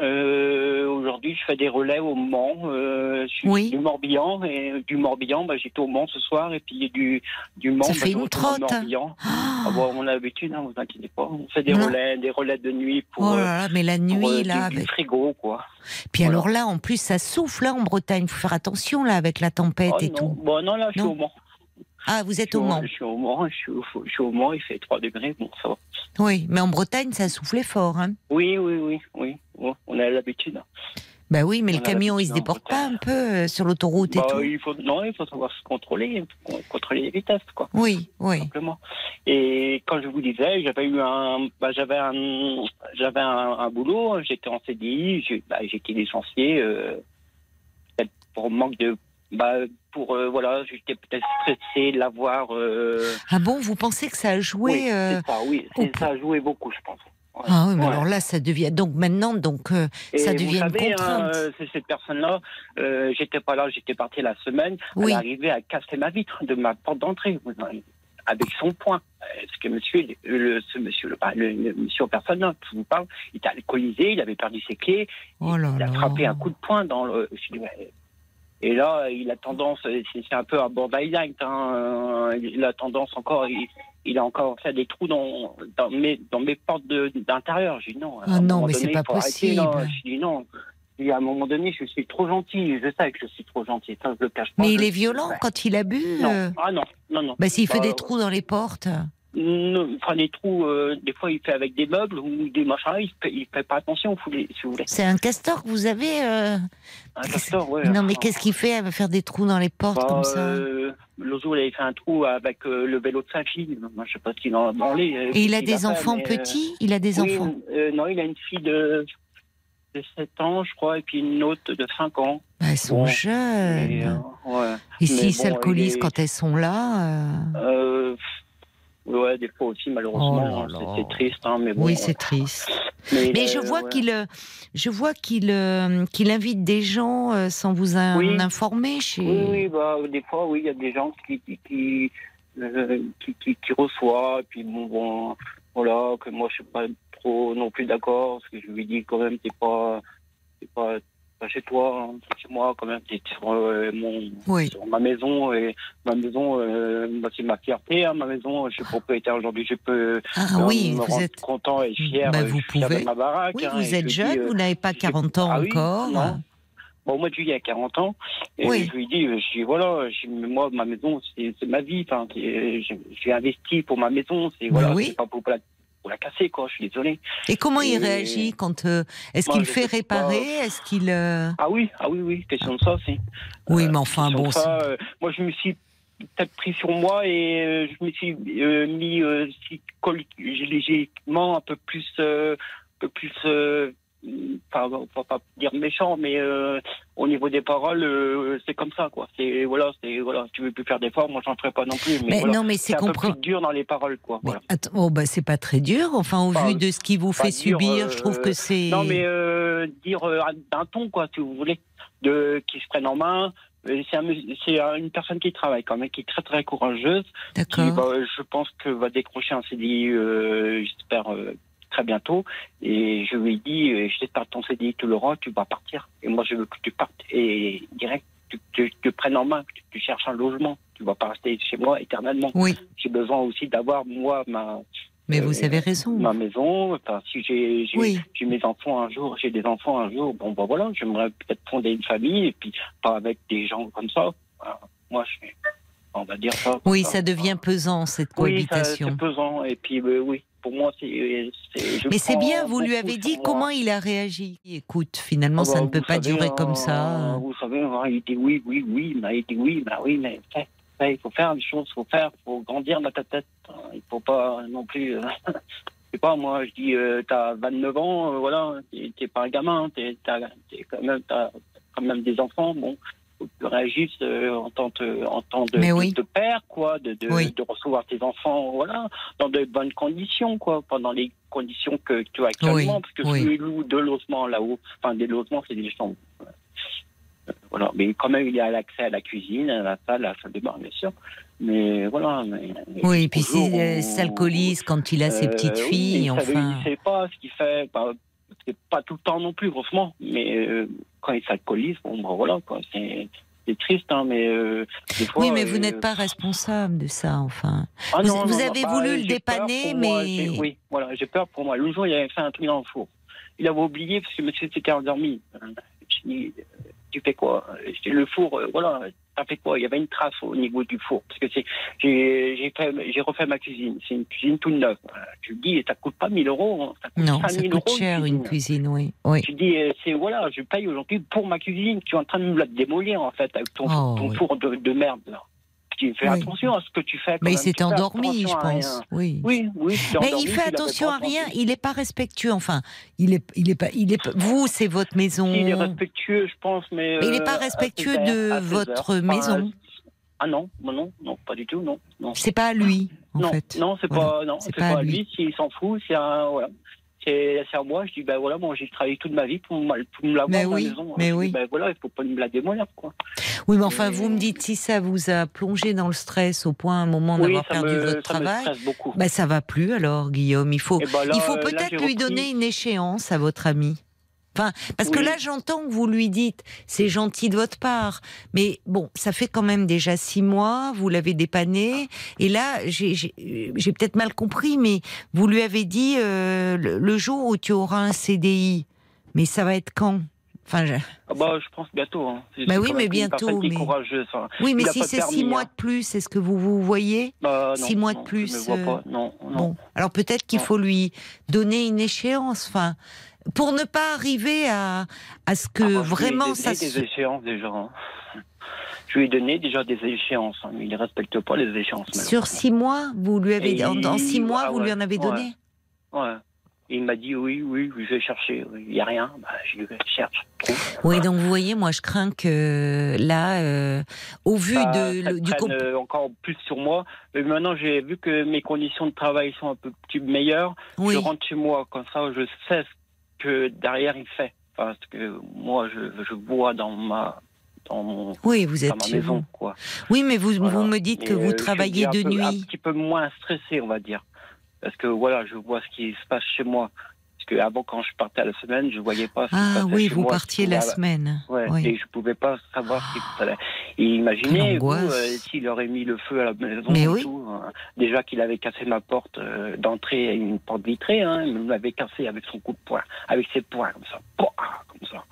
Speaker 8: Euh, Aujourd'hui, je fais des relais au Mans. Euh, je suis
Speaker 1: Oui.
Speaker 8: du Morbihan et du Morbihan, bah, j'étais au Mans ce soir et puis du du Mans,
Speaker 1: Ça
Speaker 8: bah,
Speaker 1: fait une trotte.
Speaker 8: Morbihan.
Speaker 1: Ah
Speaker 8: Ah, bon, on a l'habitude, hein, vous inquiétez pas. On fait des
Speaker 1: Non.
Speaker 8: relais, des relais de nuit pour,
Speaker 1: Oh
Speaker 8: euh,
Speaker 1: là là, mais la
Speaker 8: pour,
Speaker 1: nuit
Speaker 8: euh,
Speaker 1: là,
Speaker 8: du, frigo, quoi.
Speaker 1: puis
Speaker 8: voilà.
Speaker 1: alors là, en plus, ça souffle là en Bretagne. Faut faire attention là avec la tempête
Speaker 8: Oh,
Speaker 1: et
Speaker 8: non.
Speaker 1: tout.
Speaker 8: Bon, non, là, je suis au Mans.
Speaker 1: Ah, vous êtes au Mans.
Speaker 8: Je suis au Mans, je suis au, je suis au Mans, il fait 3 degrés, bon, ça va.
Speaker 1: Oui, mais en Bretagne, ça soufflait fort. Hein.
Speaker 8: Oui, oui, oui, oui. On a l'habitude.
Speaker 1: Bah oui, mais
Speaker 8: On
Speaker 1: le camion, il se déporte pas un peu euh, sur l'autoroute et
Speaker 8: Bah,
Speaker 1: tout.
Speaker 8: il faut, non, il faut savoir se contrôler, con- contrôler les vitesses, quoi.
Speaker 1: Oui, oui.
Speaker 8: Simplement. Et quand je vous disais, j'avais eu un, bah, j'avais un, j'avais un, un boulot, j'étais en CDI, j'ai- bah, j'étais licencié, euh, pour manque de, bah, pour, euh, voilà, j'étais peut-être stressé de l'avoir, euh,
Speaker 1: Ah bon, vous pensez que ça a joué
Speaker 8: oui,
Speaker 1: euh,
Speaker 8: ça, oui, ça a joué beaucoup, je pense. Ouais.
Speaker 1: Ah oui, mais
Speaker 8: Ouais.
Speaker 1: alors là, ça devient. Donc maintenant, donc euh,
Speaker 8: Et
Speaker 1: ça
Speaker 8: vous
Speaker 1: devient
Speaker 8: savez,
Speaker 1: une
Speaker 8: hein,
Speaker 1: contrainte.
Speaker 8: c'est cette personne-là, j'étais pas là, j'étais parti la semaine.
Speaker 1: Oui.
Speaker 8: Elle arrivait à casser ma vitre de ma porte d'entrée vous avec son poing. Parce que monsieur, le, ce monsieur, le, bah, le- le monsieur personne, que je vous parle, il était alcoolisé, il avait perdu ses clés,
Speaker 1: Oh là
Speaker 8: il a frappé un coup de poing dans le. je dis, ouais. Et là, il a tendance, c'est un peu un borderline, hein, euh, il a tendance encore, il, il a encore fait des trous dans, dans, mes, dans mes portes d'intérieur. J'ai dit non.
Speaker 1: Ah non, mais c'est pas possible.
Speaker 8: Je dis non. Et à un moment donné, je suis trop gentil. Je sais que je suis trop gentil. Ça, je le cache pas.
Speaker 1: Mais il est violent
Speaker 8: Ouais.
Speaker 1: quand il a bu.
Speaker 8: Non.
Speaker 1: euh.
Speaker 8: Ah non, non, non.
Speaker 1: Bah s'il fait
Speaker 8: Bah,
Speaker 1: des trous dans les portes.
Speaker 8: Non, Enfin, des trous, euh, des fois, il fait avec des meubles ou des machins. Il fait, il fait pas attention, si vous voulez.
Speaker 1: C'est un castor que vous avez. euh.
Speaker 8: Un castor, ouais.
Speaker 1: Non, mais qu'est-ce qu'il fait Elle va faire des trous dans les portes
Speaker 8: bah,
Speaker 1: comme ça?
Speaker 8: euh, jour, il avait fait un trou avec euh, le vélo de sa fille. Moi, je sais pas s'il en a branlé.
Speaker 1: Et il a
Speaker 8: qu'il
Speaker 1: des enfants petits? Il a des
Speaker 8: oui,
Speaker 1: enfants?
Speaker 8: Non, il a une fille de, de 7 ans, je crois, et puis une autre de 5 ans.
Speaker 1: Bah, Elles sont
Speaker 8: bon,
Speaker 1: jeunes.
Speaker 8: Et, ouais.
Speaker 1: Et s'ils
Speaker 8: bon,
Speaker 1: s'alcoolisent
Speaker 8: est-
Speaker 1: quand elles sont là
Speaker 8: ouais, des fois aussi, malheureusement.
Speaker 1: Oh
Speaker 8: hein, c'est- triste, hein, mais bon.
Speaker 1: Oui, c'est triste.
Speaker 8: Mais,
Speaker 1: Mais
Speaker 8: euh,
Speaker 1: je vois
Speaker 8: ouais.
Speaker 1: qu'il, euh, je vois qu'il, euh, qu'il invite des gens euh, sans vous en
Speaker 8: Oui.
Speaker 1: informer chez.
Speaker 8: Oui, oui, bah, des fois, oui, il y a des gens qui, qui, qui, euh, qui, qui, qui reçoivent, et puis bon, bon, voilà, que moi, je suis pas trop non plus d'accord, parce que je lui dis quand même, t'es pas, t'es pas chez toi, hein, chez moi, quand même, sur, euh, mon,
Speaker 1: Oui.
Speaker 8: sur ma maison, et ma maison, euh, bah, c'est ma fierté, hein, ma maison, je suis propriétaire aujourd'hui, je peux
Speaker 1: Ah
Speaker 8: euh,
Speaker 1: oui,
Speaker 8: me
Speaker 1: vous
Speaker 8: rendre
Speaker 1: êtes.
Speaker 8: content et fier,
Speaker 1: Bah,
Speaker 8: euh,
Speaker 1: vous
Speaker 8: fier
Speaker 1: pouvez.
Speaker 8: de ma baraque.
Speaker 1: Oui,
Speaker 8: hein,
Speaker 1: vous êtes
Speaker 8: dis,
Speaker 1: jeune, vous n'avez pas
Speaker 8: je-
Speaker 1: 40 ans
Speaker 8: ah oui,
Speaker 1: encore.
Speaker 8: non. Bon, au mois de juillet, à 40 ans. Et
Speaker 1: Oui.
Speaker 8: je lui dis, je dis voilà, je moi, ma maison, c'est ma vie. Enfin, j'ai investi pour ma maison. C'est
Speaker 1: Bah
Speaker 8: voilà,
Speaker 1: oui.
Speaker 8: c'est pas pour pour la casser, quoi. Je suis désolé.
Speaker 1: Et comment il réagit quand euh, Est-ce qu'il
Speaker 8: je
Speaker 1: fait réparer. Est-ce qu'il euh,
Speaker 8: Ah oui, ah oui, oui. Question de ça, c'est.
Speaker 1: Oui,
Speaker 8: Euh,
Speaker 1: mais enfin bon.
Speaker 8: ça, moi, je me suis peut-être pris sur moi et je me suis mis psychologiquement un peu plus, un peu plus. Enfin, on va pas dire méchant, mais euh, au niveau des paroles, euh, c'est comme ça, quoi. C'est voilà, c'est voilà, tu veux plus faire d'efforts, moi j'en ferai pas non plus. Mais,
Speaker 1: Mais
Speaker 8: voilà,
Speaker 1: non, mais c'est
Speaker 8: plus dur dans les paroles, quoi. Voilà.
Speaker 1: attends, oh, bah, c'est pas très dur. Enfin, au
Speaker 8: Pas-
Speaker 1: vu de ce qui vous
Speaker 8: pas
Speaker 1: fait
Speaker 8: dur,
Speaker 1: subir,
Speaker 8: euh,
Speaker 1: je trouve que c'est.
Speaker 8: Non, mais dire d'un ton, quoi, si vous voulez, de qui se prennent en main. C'est un une personne qui travaille quand même, qui est très très courageuse. qui,
Speaker 1: D'accord.
Speaker 8: bah, je pense que va décrocher un CDI, euh, j'espère euh, très bientôt. Et je lui ai dit, euh, je t'espère ton CDI tout le rang, tu vas partir. Et moi, je veux que tu partes et direct, tu, tu, tu te prennes en main, que tu, tu cherches un logement. Tu vas pas rester chez moi éternellement.
Speaker 1: Oui,
Speaker 8: J'ai besoin aussi d'avoir moi ma
Speaker 1: mais vous
Speaker 8: euh,
Speaker 1: avez raison.
Speaker 8: ma maison. Enfin, si j'ai
Speaker 1: Oui.
Speaker 8: mes enfants un jour, j'ai des enfants un jour, bon, bah voilà, j'aimerais peut-être fonder une famille et puis pas avec des gens comme ça. Moi, je on va dire ça.
Speaker 1: Oui, ça devient pesant cette
Speaker 8: Oui,
Speaker 1: cohabitation.
Speaker 8: c'est pesant. Et puis, euh, oui, pour moi, c'est.
Speaker 1: Mais c'est bien, vous lui avez dit
Speaker 8: moi.
Speaker 1: comment il a réagi. Écoute, finalement,
Speaker 8: Ah
Speaker 1: ça
Speaker 8: bah,
Speaker 1: ne peut pas durer
Speaker 8: hein,
Speaker 1: comme ça.
Speaker 8: Vous savez, hein, il dit oui, oui, oui, mais il dit oui, bah oui, mais fait, fait, il faut faire les choses, il faut faire, il faut grandir dans ta tête. Il faut pas non plus. euh, je sais pas, moi, je dis, euh, t'as 29 ans, euh, voilà, t'es pas un gamin, t'es t'as- t'es quand même, t'as quand même des enfants, bon. Réagisses euh, en tant, de, en tant de,
Speaker 1: Mais
Speaker 8: de-
Speaker 1: oui.
Speaker 8: de père, quoi, de, de,
Speaker 1: Oui.
Speaker 8: de recevoir tes enfants, voilà, dans de bonnes conditions, quoi, pendant les conditions que tu as actuellement,
Speaker 1: Oui,
Speaker 8: parce que tu loues deux logements là-haut, enfin des logements, c'est des chambres. Euh, Voilà, mais quand même, il a l'accès à la cuisine, à la salle, à la salle de bain, bien sûr. Mais voilà. Mais,
Speaker 1: Oui, et puis s'il euh, s'alcoolise quand il a ses
Speaker 8: euh,
Speaker 1: petites filles, enfin.
Speaker 8: Il sait pas ce qu'il fait. Bah, c'est pas tout le temps non plus, franchement. Mais euh, quand il s'alcoolise, bon, bah, voilà, quoi. C'est, c'est triste, hein, mais euh, des fois.
Speaker 1: Oui, mais vous
Speaker 8: euh,
Speaker 1: n'êtes pas responsable de ça, enfin.
Speaker 8: ah
Speaker 1: vous-
Speaker 8: non,
Speaker 1: vous
Speaker 8: non,
Speaker 1: avez
Speaker 8: bah,
Speaker 1: voulu le dépanner,
Speaker 8: moi,
Speaker 1: mais-
Speaker 8: Oui, voilà, j'ai peur pour moi. Le jour, il avait fait un truc dans le four. Il avait oublié parce que monsieur s'était endormi. Euh, Je dis, euh, tu fais quoi? Je dis, le four, voilà, ça fait quoi? Il y avait une trace au niveau du four. Parce que c'est, j'ai, j'ai, fait, j'ai refait ma cuisine. C'est une cuisine toute neuve. Le dis, ça coûte pas 1000 euros. hein. Ça
Speaker 1: Non,
Speaker 8: 5
Speaker 1: ça
Speaker 8: 000
Speaker 1: coûte
Speaker 8: euros,
Speaker 1: cher une cuisine, oui. oui.
Speaker 8: Tu dis, euh, c'est voilà, je paye aujourd'hui pour ma cuisine. Tu es en train de me la démolir, en fait, avec ton,
Speaker 1: Oh,
Speaker 8: ton
Speaker 1: oui.
Speaker 8: four de, de merde, là. Tu fais
Speaker 1: Oui.
Speaker 8: attention à ce que tu fais. quand
Speaker 1: Mais il s'est endormi, je pense. Oui.
Speaker 8: Oui, oui.
Speaker 1: Mais
Speaker 8: endormi,
Speaker 1: il fait attention à rien, il n'est pas respectueux. Enfin, il est, il est pas, il est. Vous, c'est votre maison.
Speaker 8: Il est respectueux, je pense, mais.
Speaker 1: Mais il n'est
Speaker 8: euh,
Speaker 1: pas
Speaker 8: à
Speaker 1: respectueux
Speaker 8: heures,
Speaker 1: de votre
Speaker 8: heures.
Speaker 1: Maison.
Speaker 8: Ah non, non, non, non, pas du tout, non. non.
Speaker 1: C'est pas à lui, en
Speaker 8: non,
Speaker 1: fait.
Speaker 8: non, c'est
Speaker 1: Voilà.
Speaker 8: pas, non,
Speaker 1: C'est pas à
Speaker 8: pas, à
Speaker 1: lui.
Speaker 8: lui. S'il s'en fout, c'est un, voilà. C'est, à moi. Je dis, ben voilà, moi j'ai travaillé toute ma vie pour, me- pour me l'avoir
Speaker 1: Mais
Speaker 8: ma
Speaker 1: oui,
Speaker 8: maison.
Speaker 1: mais
Speaker 8: Je dis,
Speaker 1: oui.
Speaker 8: Ben voilà, il faut pas me la démolir, quoi.
Speaker 1: Oui, mais enfin, vous me dites si ça vous a plongé dans le stress au point à un moment
Speaker 8: oui,
Speaker 1: d'avoir perdu
Speaker 8: me,
Speaker 1: votre
Speaker 8: ça me
Speaker 1: travail.
Speaker 8: beaucoup.
Speaker 1: Bah, ça va plus alors, Guillaume. Il faut,
Speaker 8: ben là,
Speaker 1: il faut
Speaker 8: euh,
Speaker 1: peut-être lui
Speaker 8: repris.
Speaker 1: donner une échéance à votre ami. Enfin, parce que là, j'entends que vous lui dites, c'est gentil de votre part, mais bon, ça fait quand même déjà six mois, vous l'avez dépanné, et là, j'ai j'ai peut-être mal compris, mais vous lui avez dit euh, le, le jour où tu auras un CDI, mais ça va être quand? Enfin, je-
Speaker 8: Ah bah, je pense bientôt. Hein.
Speaker 1: Bah oui, mais bientôt, mais-
Speaker 8: hein.
Speaker 1: oui, mais si
Speaker 8: pas
Speaker 1: c'est six mois
Speaker 8: hein.
Speaker 1: de plus, est-ce que vous vous voyez?
Speaker 8: Bah,
Speaker 1: Six
Speaker 8: non,
Speaker 1: mois de plus,
Speaker 8: Je me vois
Speaker 1: euh,
Speaker 8: pas. Non, non.
Speaker 1: Bon, alors peut-être qu'il faut lui donner une échéance, enfin, pour ne pas arriver à, à ce que
Speaker 8: Ah, moi,
Speaker 1: vraiment ça
Speaker 8: des
Speaker 1: se...
Speaker 8: échéances déjà. hein. Je lui ai donné déjà des échéances, hein, mais il ne respecte pas les échéances.
Speaker 1: Sur six mois, vous lui avez
Speaker 8: Et
Speaker 1: en, en six mois,
Speaker 8: ah
Speaker 1: vous
Speaker 8: ouais,
Speaker 1: lui en avez donné.
Speaker 8: Ouais. Il m'a dit oui, oui, je vais chercher. Il n'y a rien. Bah, je lui cherche. trouve.
Speaker 1: Oui, donc vous voyez, moi je crains que là, euh, au vu
Speaker 8: Ça-
Speaker 1: de
Speaker 8: ça
Speaker 1: le- du comp-
Speaker 8: euh, encore plus sur moi. Mais maintenant, j'ai vu que mes conditions de travail sont un peu plus meilleures.
Speaker 1: oui,
Speaker 8: Je rentre chez moi, comme ça, je sais ce que derrière il fait. Parce que moi, je, je vois dans ma, dans mon,
Speaker 1: oui, vous
Speaker 8: dans
Speaker 1: êtes
Speaker 8: ma maison,
Speaker 1: vous.
Speaker 8: quoi.
Speaker 1: Oui, mais vous,
Speaker 8: Voilà.
Speaker 1: vous me dites que vous
Speaker 8: euh,
Speaker 1: travaillez de
Speaker 8: peu- Un
Speaker 1: nuit.
Speaker 8: petit peu moins stressé, on va dire. Parce que voilà, je vois ce qui se passe chez moi. Parce que avant, quand je partais à la semaine, je voyais pas ce
Speaker 1: Ah oui, vous
Speaker 8: moi.
Speaker 1: partiez la semaine.
Speaker 8: Ouais,
Speaker 1: Oui.
Speaker 8: et je pouvais pas savoir ce qui se passait. Et imaginez, euh, s'il aurait mis le feu à la maison
Speaker 1: Mais
Speaker 8: et
Speaker 1: oui.
Speaker 8: tout, euh, déjà qu'il avait cassé ma porte euh, d'entrée, une porte vitrée, hein, il me l'avait cassé avec son coup de poing, avec ses poings comme ça, Pouah comme ça.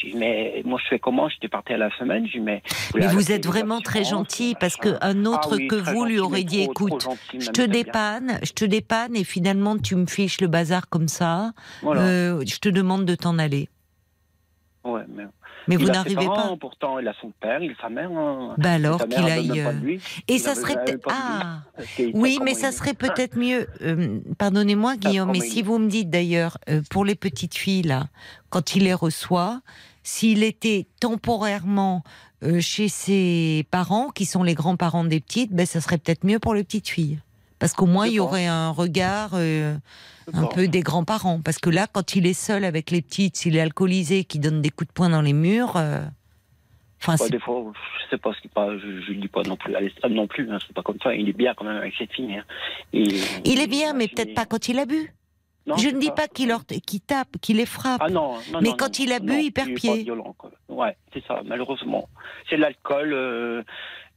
Speaker 8: J'ai dit, mais moi je fais comment? J'étais parti à la semaine, mais...
Speaker 1: Mais vous êtes vraiment très gentil parce que un autre
Speaker 8: Ah oui,
Speaker 1: que vous lui aurait dit
Speaker 8: trop, trop
Speaker 1: écoute,
Speaker 8: gentil,
Speaker 1: je te
Speaker 8: bien.
Speaker 1: dépanne, je te dépanne et finalement tu me fiches le bazar comme ça.
Speaker 8: Voilà.
Speaker 1: Euh, je te demande de t'en aller.
Speaker 8: Ouais, mais
Speaker 1: Mais vous
Speaker 8: il
Speaker 1: n'arrivez pas.
Speaker 8: Pourtant, il a son père, il a sa mère. hein.
Speaker 1: Bah alors qu'il aille. euh. Et
Speaker 8: Il
Speaker 1: ça
Speaker 8: avait-
Speaker 1: serait peut-être. Ah Oui, mais ça serait peut-être mieux. euh, Pardonnez-moi, Guillaume, mais si vous me dites d'ailleurs, euh, pour les petites filles, là, quand il les reçoit, s'il était temporairement euh, chez ses parents, qui sont les grands-parents des petites, ben, ça serait peut-être mieux pour les petites filles. Parce qu'au moins, il y aurait un regard euh, un peu des grands-parents. Parce que là, quand il est seul avec les petites, s'il est alcoolisé, qui donne des coups de poing dans les murs, euh, enfin, c'est-
Speaker 8: des fois, je sais pas ce qu'il parle, je, le dis pas non plus à l'extrême non plus, hein, c'est pas comme ça. Il est bien quand même avec cette fille. hein. Et-
Speaker 1: il est bien, mais peut-être pas quand il a bu.
Speaker 8: Non,
Speaker 1: Je ne dis pas qu'il tape, qu'il les frappe.
Speaker 8: Ah non, non,
Speaker 1: Mais
Speaker 8: non,
Speaker 1: quand il a bu, il perd
Speaker 8: est
Speaker 1: pied.
Speaker 8: Pas violent, quoi. Ouais, c'est ça, malheureusement. C'est l'alcool. euh,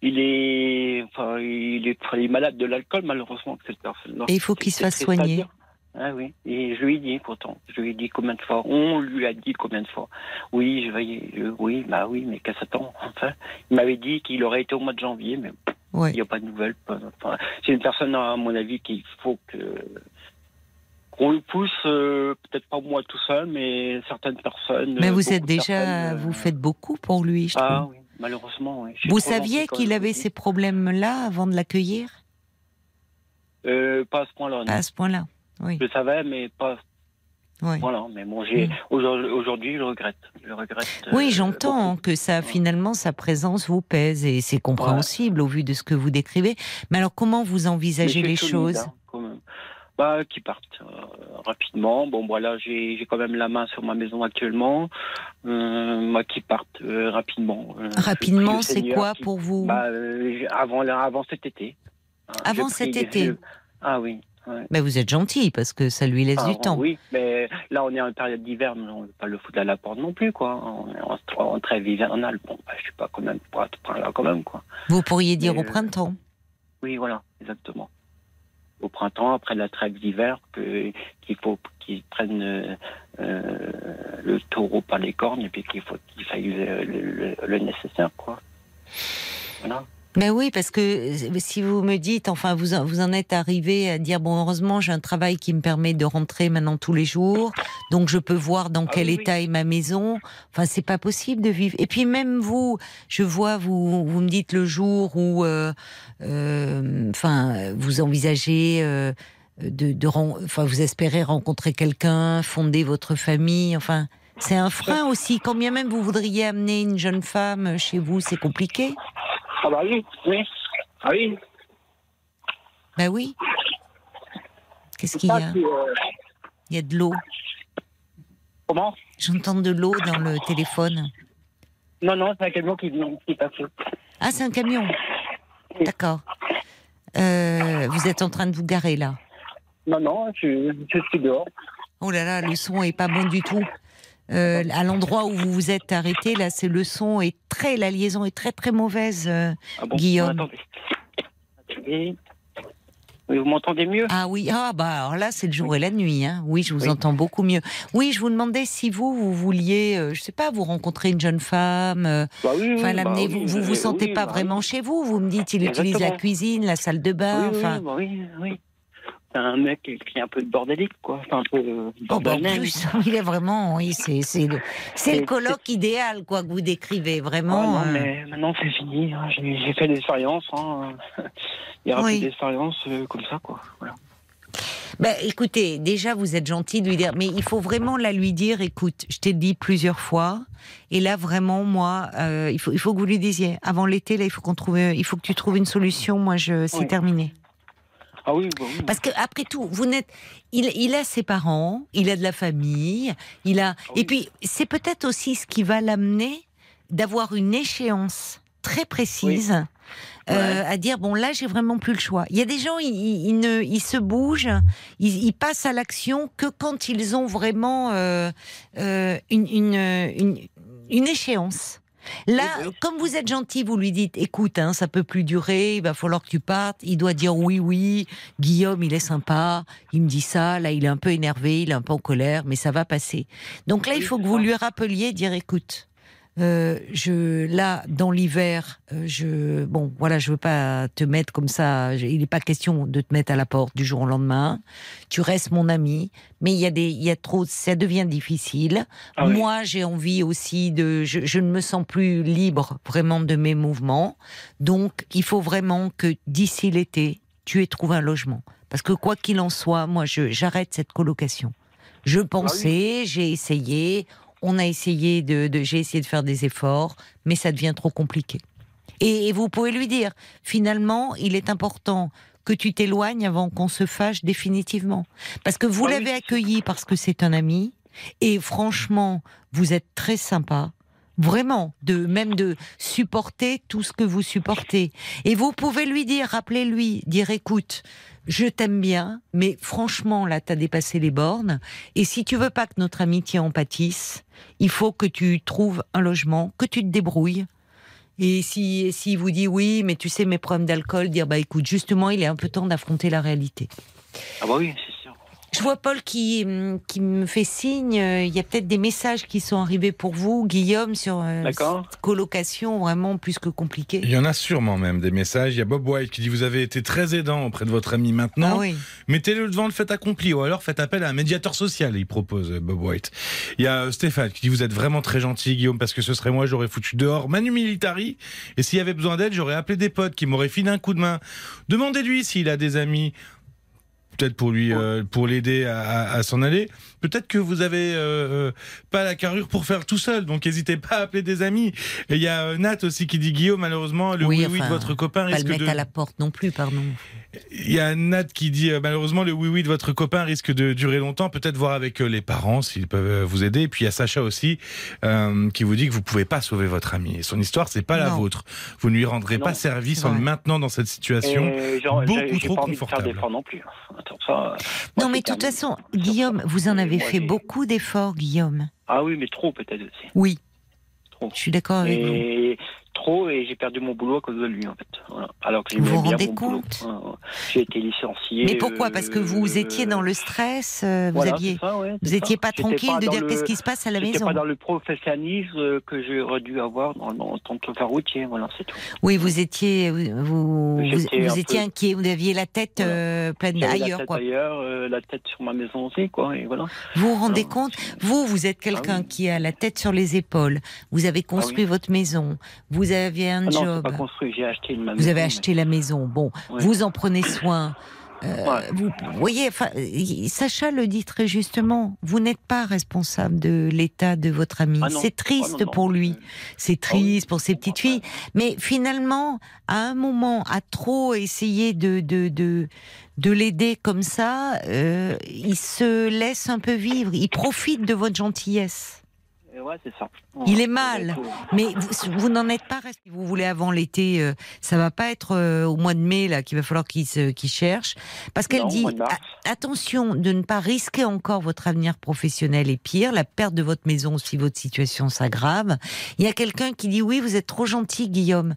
Speaker 8: il est, enfin, il est, il malade de l'alcool, malheureusement, que cette personne-là.
Speaker 1: Et il faut qu'il se fasse soigner.
Speaker 8: Ah oui, et je lui ai dit pourtant, je lui ai dit combien de fois, on lui a dit combien de fois. Oui, je vais, oui, bah oui, mais qu'à s'attend, enfin. Il m'avait dit qu'il aurait été au mois de janvier, mais
Speaker 1: Ouais.
Speaker 8: il n'y a pas de nouvelles. Enfin, c'est une personne, à mon avis, qu'il faut que qu'on le pousse, euh, peut-être pas moi tout seul, mais certaines personnes.
Speaker 1: Mais
Speaker 8: euh,
Speaker 1: vous êtes déjà,
Speaker 8: personnes, euh,
Speaker 1: vous faites beaucoup pour lui, je
Speaker 8: Ah
Speaker 1: trouve.
Speaker 8: oui, malheureusement. oui.
Speaker 1: Vous saviez qu'il avait
Speaker 8: vous
Speaker 1: ces problèmes-là avant de l'accueillir?
Speaker 8: Pas à ce point-là.
Speaker 1: Pas à ce point-là. Oui.
Speaker 8: Je le savais, mais pas.
Speaker 1: Oui.
Speaker 8: Voilà, mais bon, j'ai
Speaker 1: Mm.
Speaker 8: aujourd'hui, je regrette. Je regrette. euh,
Speaker 1: Oui, j'entends que ça, finalement, sa présence vous pèse et c'est compréhensible au vu de ce que vous décrivez. Mais alors, comment vous envisagez les choses?
Speaker 8: Qui partent euh, rapidement. Bon, voilà, j'ai quand même la main sur ma maison actuellement. Euh, bah, qui partent euh, rapidement.
Speaker 1: Rapidement, c'est quoi
Speaker 8: qui-
Speaker 1: pour vous
Speaker 8: bah, avant, avant cet été. Hein,
Speaker 1: Avant cet été.
Speaker 8: Ah oui. ouais.
Speaker 1: Ben, Vous êtes gentil parce que ça lui laisse
Speaker 8: Ah,
Speaker 1: du temps.
Speaker 8: Oui, mais là, on est en période d'hiver, mais on ne veut pas le foutre à la porte non plus, quoi. On est en, en trêve hivernale. Bon, bah, je suis pas quand même pour à ce point-là, quand même, quoi.
Speaker 1: Vous pourriez dire
Speaker 8: Mais,
Speaker 1: au printemps.
Speaker 8: Oui, voilà, exactement. Au printemps, après la trêve d'hiver, qu'il faut qu'ils prennent euh, euh, le taureau par les cornes et puis qu'il faut qu'il fasse le, le- le nécessaire, quoi. Voilà.
Speaker 1: Ben oui, parce que euh, si vous me dites, enfin, vous, en- vous en êtes arrivé à dire, bon, heureusement, j'ai un travail qui me permet de rentrer maintenant tous les jours, donc je peux voir dans
Speaker 8: Ah
Speaker 1: quel
Speaker 8: oui, oui.
Speaker 1: état est ma maison. Enfin, c'est pas possible de vivre. Et puis même vous, je vois, vous, vous me dites le jour où, euh, euh, enfin, vous envisagez. euh, de, de enfin, vous espérez rencontrer quelqu'un, fonder votre famille, enfin, c'est un frein aussi. Quand bien même vous voudriez amener une jeune femme chez vous, c'est compliqué.
Speaker 8: Ah bah oui, oui. Ah oui.
Speaker 1: Ben oui. Qu'est-ce qu'il y a?
Speaker 8: Euh,
Speaker 1: Il y a de l'eau.
Speaker 8: Comment?
Speaker 1: J'entends de l'eau dans le téléphone.
Speaker 8: Non, non, c'est un camion qui, qui passe.
Speaker 1: Ah, c'est un camion. D'accord. Euh, vous êtes en train de vous garer là.
Speaker 8: Non, non, je, je suis dehors.
Speaker 1: Oh là là, le son est pas bon du tout. Euh, à l'endroit où vous vous êtes arrêté, là, c'est le son est très, la liaison est très très mauvaise. euh.
Speaker 8: Ah bon
Speaker 1: Guillaume.
Speaker 8: Attendez. Attendez. Oui, vous m'entendez mieux?
Speaker 1: Ah oui, ah bah alors là, c'est le jour et la nuit. Hein. Oui, je vous
Speaker 8: Oui.
Speaker 1: entends beaucoup mieux. Oui, je vous demandais si vous, vous vouliez, euh, je sais pas, vous rencontrer une jeune femme. euh,
Speaker 8: bah
Speaker 1: Enfin,
Speaker 8: bah
Speaker 1: vous, vous vous sentez pas
Speaker 8: bah
Speaker 1: vraiment chez vous. Vous me dites, il utilise la cuisine, la salle de bain. Enfin,
Speaker 8: oui, oui. C'est un mec qui est un peu bordélique, quoi. Enfin, un peu euh,
Speaker 1: Oh, bah, en plus, il est vraiment, oui, c'est c'est le, c'est colloque idéal, quoi, que vous décrivez, vraiment.
Speaker 8: non,
Speaker 1: euh.
Speaker 8: mais maintenant c'est fini. hein. J'ai j'ai fait l'expérience. Hein. Il y aura
Speaker 1: Oui.
Speaker 8: plus d'expérience euh, comme ça, quoi. Voilà.
Speaker 1: Ben, écoutez, déjà, vous êtes gentil de lui dire, mais il faut vraiment là lui dire, écoute, je t'ai dit plusieurs fois, et là vraiment, moi, euh, il faut, il faut que vous lui disiez, avant l'été, là, il faut qu'on trouve, il faut que tu trouves une solution. Moi, je, c'est
Speaker 8: Oui.
Speaker 1: terminé.
Speaker 8: Ah oui, bah oui.
Speaker 1: Parce que après tout, vous n'êtes, il, il a ses parents, il a de la famille, il a,
Speaker 8: Oui.
Speaker 1: et puis c'est peut-être aussi ce qui va l'amener d'avoir une échéance très précise. euh,
Speaker 8: Ouais.
Speaker 1: à dire bon là j'ai vraiment plus le choix. Il y a des gens ils, ils- ils ne ils se bougent, ils, ils passent à l'action que quand ils ont vraiment euh, euh, une, une, une une échéance. Là, comme vous êtes gentil, vous lui dites écoute, hein, ça peut plus durer, il va falloir que tu partes. Il doit dire oui, oui. Guillaume, il est sympa, il me dit ça. Là, il est un peu énervé, il est un peu en colère, mais ça va passer. Donc là, il faut que vous lui rappeliez, dire écoute, Euh, je là dans l'hiver, euh, je bon voilà, je veux pas te mettre comme ça. je- Il n'est pas question de te mettre à la porte du jour au lendemain. Tu restes mon ami, mais il y a des il y a trop, ça devient difficile.
Speaker 8: Ah oui.
Speaker 1: Moi, j'ai envie aussi de, je, je ne me sens plus libre vraiment de mes mouvements. Donc, il faut vraiment que d'ici l'été, tu aies trouvé un logement. Parce que quoi qu'il en soit, moi, je j'arrête cette colocation. Je pensais, j'ai essayé, on a essayé de, de- j'ai essayé de faire des efforts, mais ça devient trop compliqué. Et, et vous pouvez lui dire, finalement, il est important que tu t'éloignes avant qu'on se fâche définitivement. Parce que vous
Speaker 8: Ah oui,
Speaker 1: l'avez accueilli parce que c'est un ami, et franchement, vous êtes très sympa. Vraiment, de même de supporter tout ce que vous supportez. Et vous pouvez lui dire, rappelez-lui, dire écoute, je t'aime bien, mais franchement, là, t'as dépassé les bornes. Et si tu veux pas que notre amitié en pâtisse, il faut que tu trouves un logement, que tu te débrouilles. Et si, s'il vous dit oui, mais tu sais, mes problèmes d'alcool, dire bah écoute, justement, il est un peu temps d'affronter la réalité.
Speaker 8: Ah bah oui.
Speaker 1: Je vois Paul qui, hum, qui me fait signe. Il y a peut-être des messages qui sont arrivés pour vous, Guillaume, sur euh, cette colocation vraiment plus que
Speaker 6: Il
Speaker 1: compliquée.
Speaker 6: y en a sûrement même des messages. Il y a Bob White qui dit Vous avez été très aidant auprès de votre ami maintenant.
Speaker 1: Ah oui.
Speaker 6: Mettez-le devant le fait accompli ou alors faites appel à un médiateur social, il propose euh, Bob White. Il y a euh, Stéphane qui dit Vous êtes vraiment très gentil, Guillaume, parce que ce serait moi, j'aurais foutu dehors Manu Militari. Et s'il y avait besoin d'aide, j'aurais appelé des potes qui m'auraient filé un coup de main. Demandez-lui s'il a des amis. Peut-être pour lui, euh, pour l'aider à, à- à s'en aller. Peut-être que vous avez euh, euh, pas la carrure pour faire tout seul, donc n'hésitez pas à appeler des amis. Et il y a Nat aussi qui dit Guillaume, malheureusement, le oui oui,
Speaker 1: enfin,
Speaker 6: de votre copain
Speaker 1: Pas le
Speaker 6: risque
Speaker 1: mettre
Speaker 6: de.
Speaker 1: à la porte non plus, pardon.
Speaker 6: Il y a Nat qui dit euh, malheureusement le oui oui de votre copain risque de durer longtemps. Peut-être voir avec euh, les parents s'ils peuvent euh, vous aider. Et puis il y a Sacha aussi euh, qui vous dit que vous pouvez pas sauver votre ami. Et son histoire c'est pas la vôtre. Vous ne lui rendrez
Speaker 8: Non,
Speaker 6: pas service en le maintenant dans cette situation.
Speaker 8: Genre,
Speaker 6: beaucoup trop
Speaker 8: pas envie de faire
Speaker 6: confortable.
Speaker 8: d'efforts non plus. Ça,
Speaker 1: Non, mais de toute façon, Guillaume, vous en avez fait beaucoup d'efforts, Guillaume.
Speaker 8: Ah oui, mais trop peut-être aussi.
Speaker 1: Oui,
Speaker 8: Trop.
Speaker 1: je suis d'accord avec vous.
Speaker 8: Trop, et j'ai perdu mon boulot à cause de lui, en fait. Voilà. Alors que
Speaker 1: Vous vous
Speaker 8: bien
Speaker 1: rendez compte.
Speaker 8: J'ai été licencié.
Speaker 1: Mais pourquoi? Parce que vous
Speaker 8: euh,
Speaker 1: étiez dans le stress, euh, vous
Speaker 8: voilà,
Speaker 1: aviez,
Speaker 8: c'est ça, ouais,
Speaker 1: vous
Speaker 8: c'est
Speaker 1: étiez
Speaker 8: ça.
Speaker 1: pas tranquille
Speaker 8: pas
Speaker 1: de dire
Speaker 8: le-
Speaker 1: qu'est-ce qui se passe à la maison.
Speaker 8: pas dans le professionnalisme que j'aurais dû avoir en tant que routier, voilà, c'est tout.
Speaker 1: Oui, vous étiez, vous, vous, étiez
Speaker 8: peu-
Speaker 1: inquiet, vous aviez la tête euh, pleine
Speaker 8: J'avais la
Speaker 1: ailleurs,
Speaker 8: tête
Speaker 1: quoi.
Speaker 8: ailleurs, euh, la tête sur ma maison aussi, quoi, et voilà.
Speaker 1: Vous vous rendez compte? Vous, vous êtes quelqu'un
Speaker 8: Ah oui.
Speaker 1: qui a la tête sur les épaules. Vous avez construit
Speaker 8: oui.
Speaker 1: votre maison. Vous avez un
Speaker 8: Ah non,
Speaker 1: job.
Speaker 8: pas construit, j'ai acheté une maison.
Speaker 1: Vous avez
Speaker 8: mais-
Speaker 1: acheté la maison. Bon, vous en prenez soin. Euh,
Speaker 8: Ouais.
Speaker 1: Vous voyez, enfin, Sacha le dit très justement. Vous n'êtes pas responsable de l'état de votre ami.
Speaker 8: Ah.
Speaker 1: C'est triste
Speaker 8: Ah non, non.
Speaker 1: pour lui. C'est
Speaker 8: Ah
Speaker 1: triste pour ses petites filles. Mais finalement, à un moment, à trop essayer de de de, de l'aider comme ça, euh, il se laisse un peu vivre. Il profite de votre gentillesse.
Speaker 8: Et Ouais, c'est ça.
Speaker 1: Il est mal. Mais vous, vous n'en êtes pas resté. Vous voulez avant l'été, euh, ça va pas être euh, au mois de mai là qu'il va falloir qu'il qu'il cherche, parce qu'elle dit attention de ne pas risquer encore votre avenir professionnel et pire, la perte de votre maison si votre situation s'aggrave. Il y a quelqu'un qui dit oui, vous êtes trop gentil, Guillaume.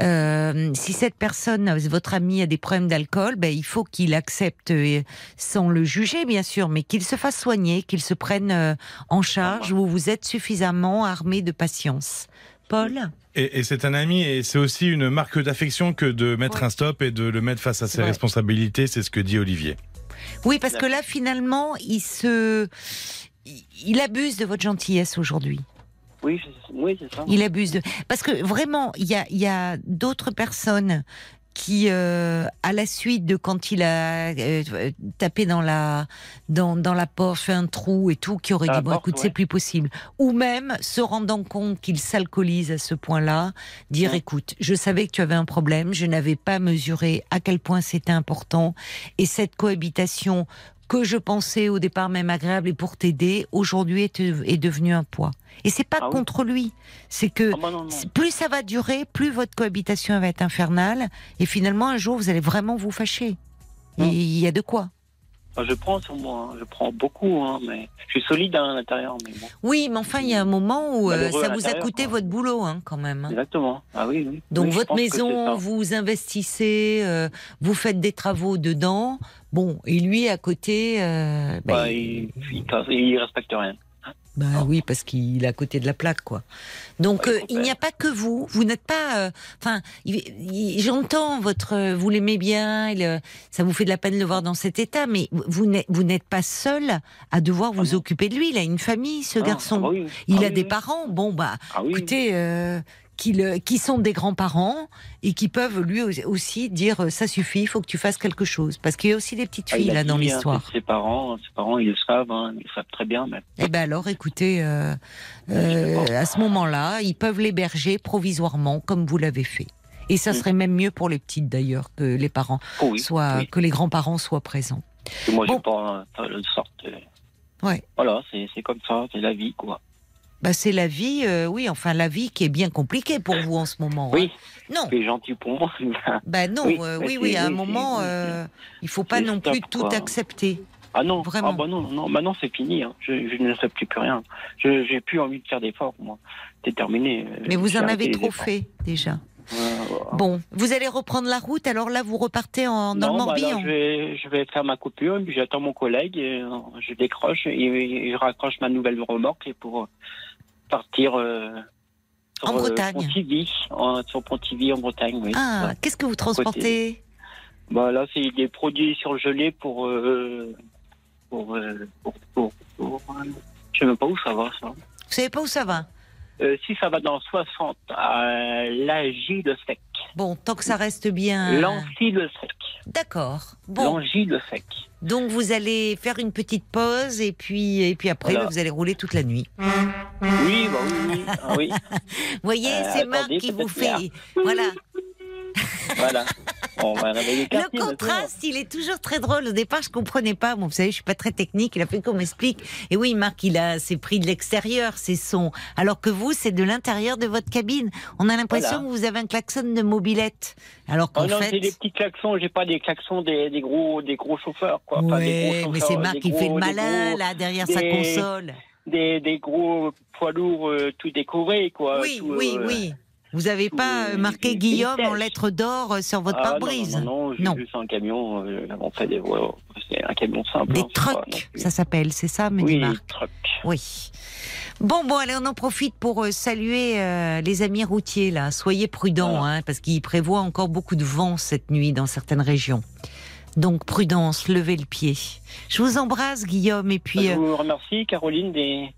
Speaker 1: Euh, si cette personne, votre ami, a des problèmes d'alcool, ben il faut qu'il accepte euh, sans le juger bien sûr, mais qu'il se fasse soigner, qu'il se prenne en charge. Vous vous êtes suffisamment armé de patience. Paul.
Speaker 6: Et, et c'est un ami et c'est aussi une marque d'affection que de mettre
Speaker 1: Ouais.
Speaker 6: un stop et de le mettre face à ses responsabilités. C'est ce que dit Olivier.
Speaker 1: Oui, parce que là, finalement, il se, il- abuse de votre gentillesse aujourd'hui.
Speaker 8: Oui, c'est- oui, c'est ça.
Speaker 1: Il abuse de, parce que vraiment, il y a, il y a d'autres personnes qui, euh, à la suite de quand il a euh, tapé dans la, dans, dans la porte, fait un trou et tout, qui auraient
Speaker 8: À
Speaker 1: dit bon,
Speaker 8: porte,
Speaker 1: écoute, c'est plus possible. Ou même se rendant compte qu'il s'alcoolise à ce point-là, dire
Speaker 8: Ouais.
Speaker 1: écoute, je savais que tu avais un problème, je n'avais pas mesuré à quel point c'était important, et cette cohabitation que je pensais au départ même agréable et pour t'aider, aujourd'hui est, est devenue un poids. Et c'est pas
Speaker 8: Ah oui.
Speaker 1: contre lui, c'est que
Speaker 8: Ah bah non, non.
Speaker 1: plus ça va durer, plus votre cohabitation va être infernale, et finalement un jour vous allez vraiment vous fâcher. Il y a de quoi.
Speaker 8: Je prends sur moi, hein. je prends beaucoup, hein, mais je suis solide hein, à l'intérieur, mais bon.
Speaker 1: Oui, mais enfin il y a un moment où euh, ça vous a coûté
Speaker 8: quoi.
Speaker 1: votre boulot hein, quand même. hein.
Speaker 8: Exactement. Ah oui, oui.
Speaker 1: Donc
Speaker 8: Oui,
Speaker 1: votre maison, vous investissez, euh, vous faites des travaux dedans. Bon, et lui à côté, euh, bah,
Speaker 8: Bah,
Speaker 1: il-
Speaker 8: il, il respecte rien.
Speaker 1: Bah oui, parce qu'il est à côté de la plaque, quoi. Donc euh, il n'y a pas que vous. Vous n'êtes pas. euh, Enfin, j'entends votre. euh, Vous l'aimez bien. il, ça vous fait de la peine de le voir dans cet état, mais vous n'êtes pas seul à devoir vous
Speaker 8: non.
Speaker 1: occuper de lui. Il a une famille, ce
Speaker 8: Ah,
Speaker 1: garçon.
Speaker 8: ah bah oui.
Speaker 1: Il
Speaker 8: Ah
Speaker 1: a
Speaker 8: oui,
Speaker 1: des
Speaker 8: oui.
Speaker 1: parents. Bon bah,
Speaker 8: Ah
Speaker 1: écoutez, qui, le- qui sont des grands-parents et qui peuvent lui au- aussi dire euh, ça suffit, il faut que tu fasses quelque chose. Parce qu'il y a aussi des petites
Speaker 8: Ah, il
Speaker 1: filles là dans
Speaker 8: dit, hein,
Speaker 1: l'histoire.
Speaker 8: Ses parents, ses parents, ils le savent, hein, ils le savent très bien. Mais...
Speaker 1: Eh ben alors, écoutez, euh, euh, à ce moment-là, ils peuvent l'héberger provisoirement, comme vous l'avez fait. Et ça
Speaker 8: Mm.
Speaker 1: serait même mieux pour les petites d'ailleurs que les parents
Speaker 8: Oh oui,
Speaker 1: soient,
Speaker 8: oui.
Speaker 1: que les grands-parents soient présents.
Speaker 8: Et moi,
Speaker 1: Bon.
Speaker 8: j'ai pas de sorte. euh,
Speaker 1: Ouais.
Speaker 8: Voilà, c'est comme ça, c'est la vie, quoi.
Speaker 1: Bah c'est la vie, euh, oui, enfin la vie qui est bien compliquée pour vous en ce moment.
Speaker 8: Oui,
Speaker 1: hein. Non.
Speaker 8: c'est gentil pour moi.
Speaker 1: Bah non,
Speaker 8: Oui,
Speaker 1: euh, oui, oui, à un moment, euh, il faut pas non
Speaker 8: stop,
Speaker 1: plus tout
Speaker 8: quoi.
Speaker 1: accepter.
Speaker 8: Ah non,
Speaker 1: Vraiment.
Speaker 8: ah bah non, non, maintenant c'est fini. hein. Je, je n'accepte plus rien. Je j'ai plus envie de faire d'efforts, moi. C'est terminé.
Speaker 1: Mais vous en avez trop fait déjà. Bon, vous allez reprendre la route, alors là vous repartez en, dans
Speaker 8: non,
Speaker 1: le
Speaker 8: bah
Speaker 1: Morbihan.
Speaker 8: je, vais, je vais faire ma coupure, puis j'attends mon collègue, et, euh, je décroche, et, je raccroche ma nouvelle remorque et pour partir euh, sur,
Speaker 1: En
Speaker 8: euh,
Speaker 1: Bretagne.
Speaker 8: Pontivy, en- sur Pontivy en Bretagne, oui.
Speaker 1: Ah,
Speaker 8: Ouais.
Speaker 1: qu'est-ce que vous transportez?
Speaker 8: Bah là, c'est des produits surgelés pour. Euh, pour, pour, pour, pour, je sais même pas où ça va, ça.
Speaker 1: Vous savez pas où ça va?
Speaker 8: Euh, si ça va dans 60, à l'Agie de sec.
Speaker 1: Bon, tant que ça reste bien.
Speaker 8: L'Ancy de sec.
Speaker 1: D'accord. Bon,
Speaker 8: L'Angie de sec.
Speaker 1: donc vous allez faire une petite pause et puis et puis après
Speaker 8: Voilà.
Speaker 1: vous allez rouler toute la nuit.
Speaker 8: Oui, bah oui, oui. Ah, oui.
Speaker 1: Vous voyez,
Speaker 8: Euh,
Speaker 1: c'est Marc qui vous fait. Voilà.
Speaker 8: Voilà. On va réveiller
Speaker 1: Le contraste, il est toujours très drôle. Au départ, je comprenais pas. Bon, vous savez, je suis pas très technique. Il a fait qu'on m'explique. Et oui, Marc, il a ses prix de l'extérieur, ses sons. Alors que vous, c'est de l'intérieur de votre cabine. On a l'impression
Speaker 8: Voilà.
Speaker 1: que vous avez un klaxon de mobilette. Alors
Speaker 8: Oh
Speaker 1: qu'en
Speaker 8: non,
Speaker 1: fait.
Speaker 8: c'est des petits klaxons, j'ai pas des klaxons des, des gros des gros chauffeurs quoi. Des
Speaker 1: mais c'est Marc qui fait le malin,
Speaker 8: gros-
Speaker 1: là, derrière sa console.
Speaker 8: Des, des gros poids lourds euh, tout décorés quoi.
Speaker 1: Oui,
Speaker 8: tout,
Speaker 1: oui,
Speaker 8: euh,
Speaker 1: oui. Vous n'avez pas
Speaker 8: tout,
Speaker 1: euh, marqué
Speaker 8: euh,
Speaker 1: Guillaume en lettres d'or euh, sur votre
Speaker 8: ah,
Speaker 1: pare-brise
Speaker 8: Non, non, non,
Speaker 1: Non.
Speaker 8: c'est un camion, euh, on fait des ouais, c'est un camion simple.
Speaker 1: Des
Speaker 8: hein,
Speaker 1: trucks, ça s'appelle, c'est ça, me dit
Speaker 8: Oui,
Speaker 1: Marc
Speaker 8: truck.
Speaker 1: Oui. Bon, bon, allez, on en profite pour euh, saluer euh, les amis routiers, là. Soyez prudents,
Speaker 8: Voilà.
Speaker 1: hein, parce qu'il prévoit encore beaucoup de vent cette nuit dans certaines régions. Donc, prudence, levez le pied. Je vous embrasse, Guillaume, et puis...
Speaker 8: Je
Speaker 1: euh,
Speaker 8: vous remercie Caroline des-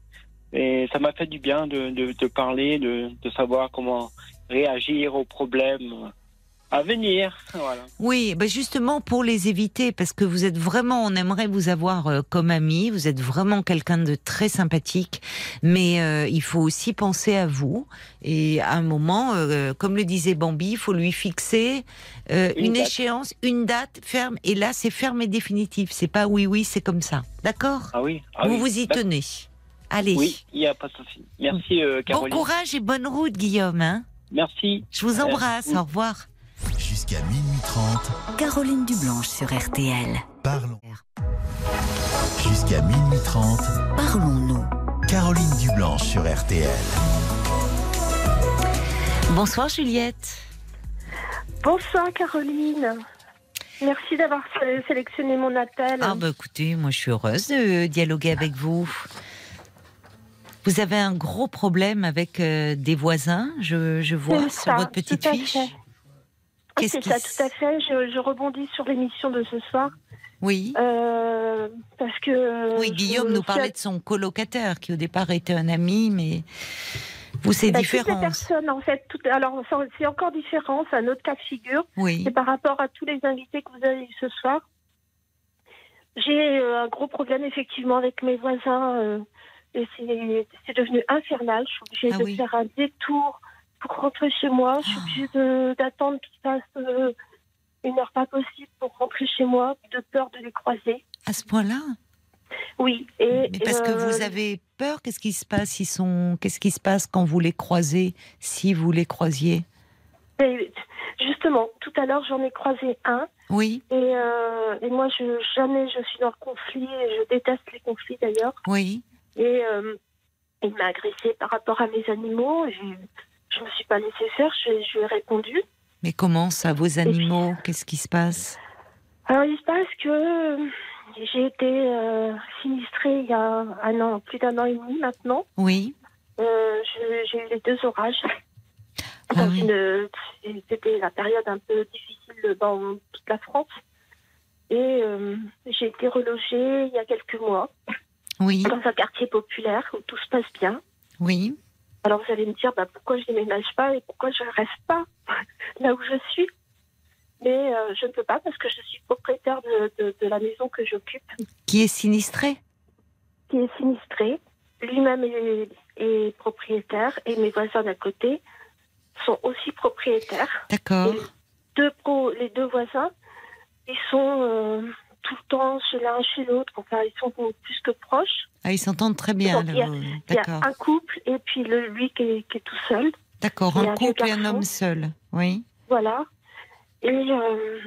Speaker 8: et ça m'a fait du bien de, de, de parler, de, de savoir comment réagir aux problèmes à venir. Voilà.
Speaker 1: Oui, ben justement pour les éviter, parce que vous êtes vraiment, on aimerait vous avoir euh, comme ami, vous êtes vraiment quelqu'un de très sympathique, mais euh, il faut aussi penser à vous. Et à un moment, euh, comme le disait Bambi, il faut lui fixer euh,
Speaker 8: Une
Speaker 1: échéance, une date ferme. Et là, c'est ferme et définitif. C'est pas oui, oui, c'est comme ça. D'accord?
Speaker 8: Ah oui. ah
Speaker 1: Vous
Speaker 8: oui.
Speaker 1: vous y tenez. Allez.
Speaker 8: Oui, il n'y a pas de souci. Merci euh,
Speaker 1: Bon
Speaker 8: Caroline.
Speaker 1: courage et bonne route, Guillaume. Hein
Speaker 8: Merci.
Speaker 1: Je vous embrasse.
Speaker 8: Merci.
Speaker 1: Au revoir.
Speaker 3: Jusqu'à minuit 30,
Speaker 4: Caroline Dublanche sur RTL.
Speaker 3: parlons. Jusqu'à minuit 30,
Speaker 4: Parlons-nous.
Speaker 3: Caroline Dublanche sur RTL.
Speaker 1: Bonsoir, Juliette.
Speaker 9: Bonsoir Caroline. Merci d'avoir sé- sélectionné mon appel.
Speaker 1: Ah bah écoutez, moi je suis heureuse de dialoguer avec vous. Vous avez un gros problème avec euh, des voisins, je, je vois sur
Speaker 9: ça,
Speaker 1: votre petite fiche.
Speaker 9: C'est
Speaker 1: qui
Speaker 9: ça, tout à fait. Je, je rebondis sur l'émission de ce soir.
Speaker 1: Oui.
Speaker 9: euh, parce que.
Speaker 1: Oui, Guillaume
Speaker 9: me
Speaker 1: nous parlait de son colocataire qui au départ était un ami, mais vous c'est
Speaker 9: Bah, toutes les
Speaker 1: différent.
Speaker 9: personnes, en fait, alors c'est encore différent, c'est un autre cas de figure.
Speaker 1: Oui.
Speaker 9: C'est par rapport à tous les invités que vous avez eu ce soir. J'ai euh, un gros problème effectivement avec mes voisins euh, c'est c'est devenu infernal. Je suis obligée
Speaker 1: Ah
Speaker 9: de
Speaker 1: oui.
Speaker 9: faire un détour pour rentrer chez moi. Je suis
Speaker 1: Ah.
Speaker 9: obligée d'attendre qu'il passe euh, une heure pas possible pour rentrer chez moi, de peur de les croiser.
Speaker 1: À ce point-là?
Speaker 9: Oui. Et,
Speaker 1: Mais parce que
Speaker 9: euh,
Speaker 1: vous avez peur, qu'est-ce qui se passe? Ils sont qu'est-ce qui se passe quand vous les croisez si vous les croisiez?
Speaker 9: Et justement, tout à l'heure, j'en ai croisé un.
Speaker 1: Oui,
Speaker 9: Et, euh, et moi, je, jamais je suis dans le conflit. Je déteste les conflits d'ailleurs.
Speaker 1: oui.
Speaker 9: Et euh, il m'a agressé par rapport à mes animaux. Je ne me suis pas laissée faire. Je, je lui ai répondu.
Speaker 1: Mais comment ça, vos animaux Qu'est-ce qui se passe
Speaker 9: Alors, il se passe que euh, j'ai été euh, sinistrée il y a un an, plus d'un an et demi maintenant.
Speaker 1: Oui.
Speaker 9: Euh, j'ai eu les deux orages.
Speaker 1: Ah oui.
Speaker 9: C'était la période un peu difficile dans toute la France. Et euh, j'ai été relogée il y a quelques mois
Speaker 1: Oui.
Speaker 9: dans un quartier populaire où tout se passe bien.
Speaker 1: Oui.
Speaker 9: Alors vous allez me dire bah, pourquoi je déménage pas et pourquoi je reste pas là où je suis? Mais euh, je ne peux pas parce que je suis propriétaire de, de- de la maison que j'occupe,
Speaker 1: Qui est sinistré
Speaker 9: qui est sinistrée. Lui-même est, est propriétaire et mes voisins d'à côté sont aussi propriétaires.
Speaker 1: D'accord.
Speaker 9: Les deux voisins, ils sont euh, tout le temps chez l'un chez l'autre. Enfin, ils sont plus que proches.
Speaker 1: Ah, ils s'entendent très bien.
Speaker 9: Il y a- y un couple et puis le, lui qui est, qui est tout seul.
Speaker 1: D'accord. Un couple et un homme seul. Oui.
Speaker 9: Voilà. Et euh,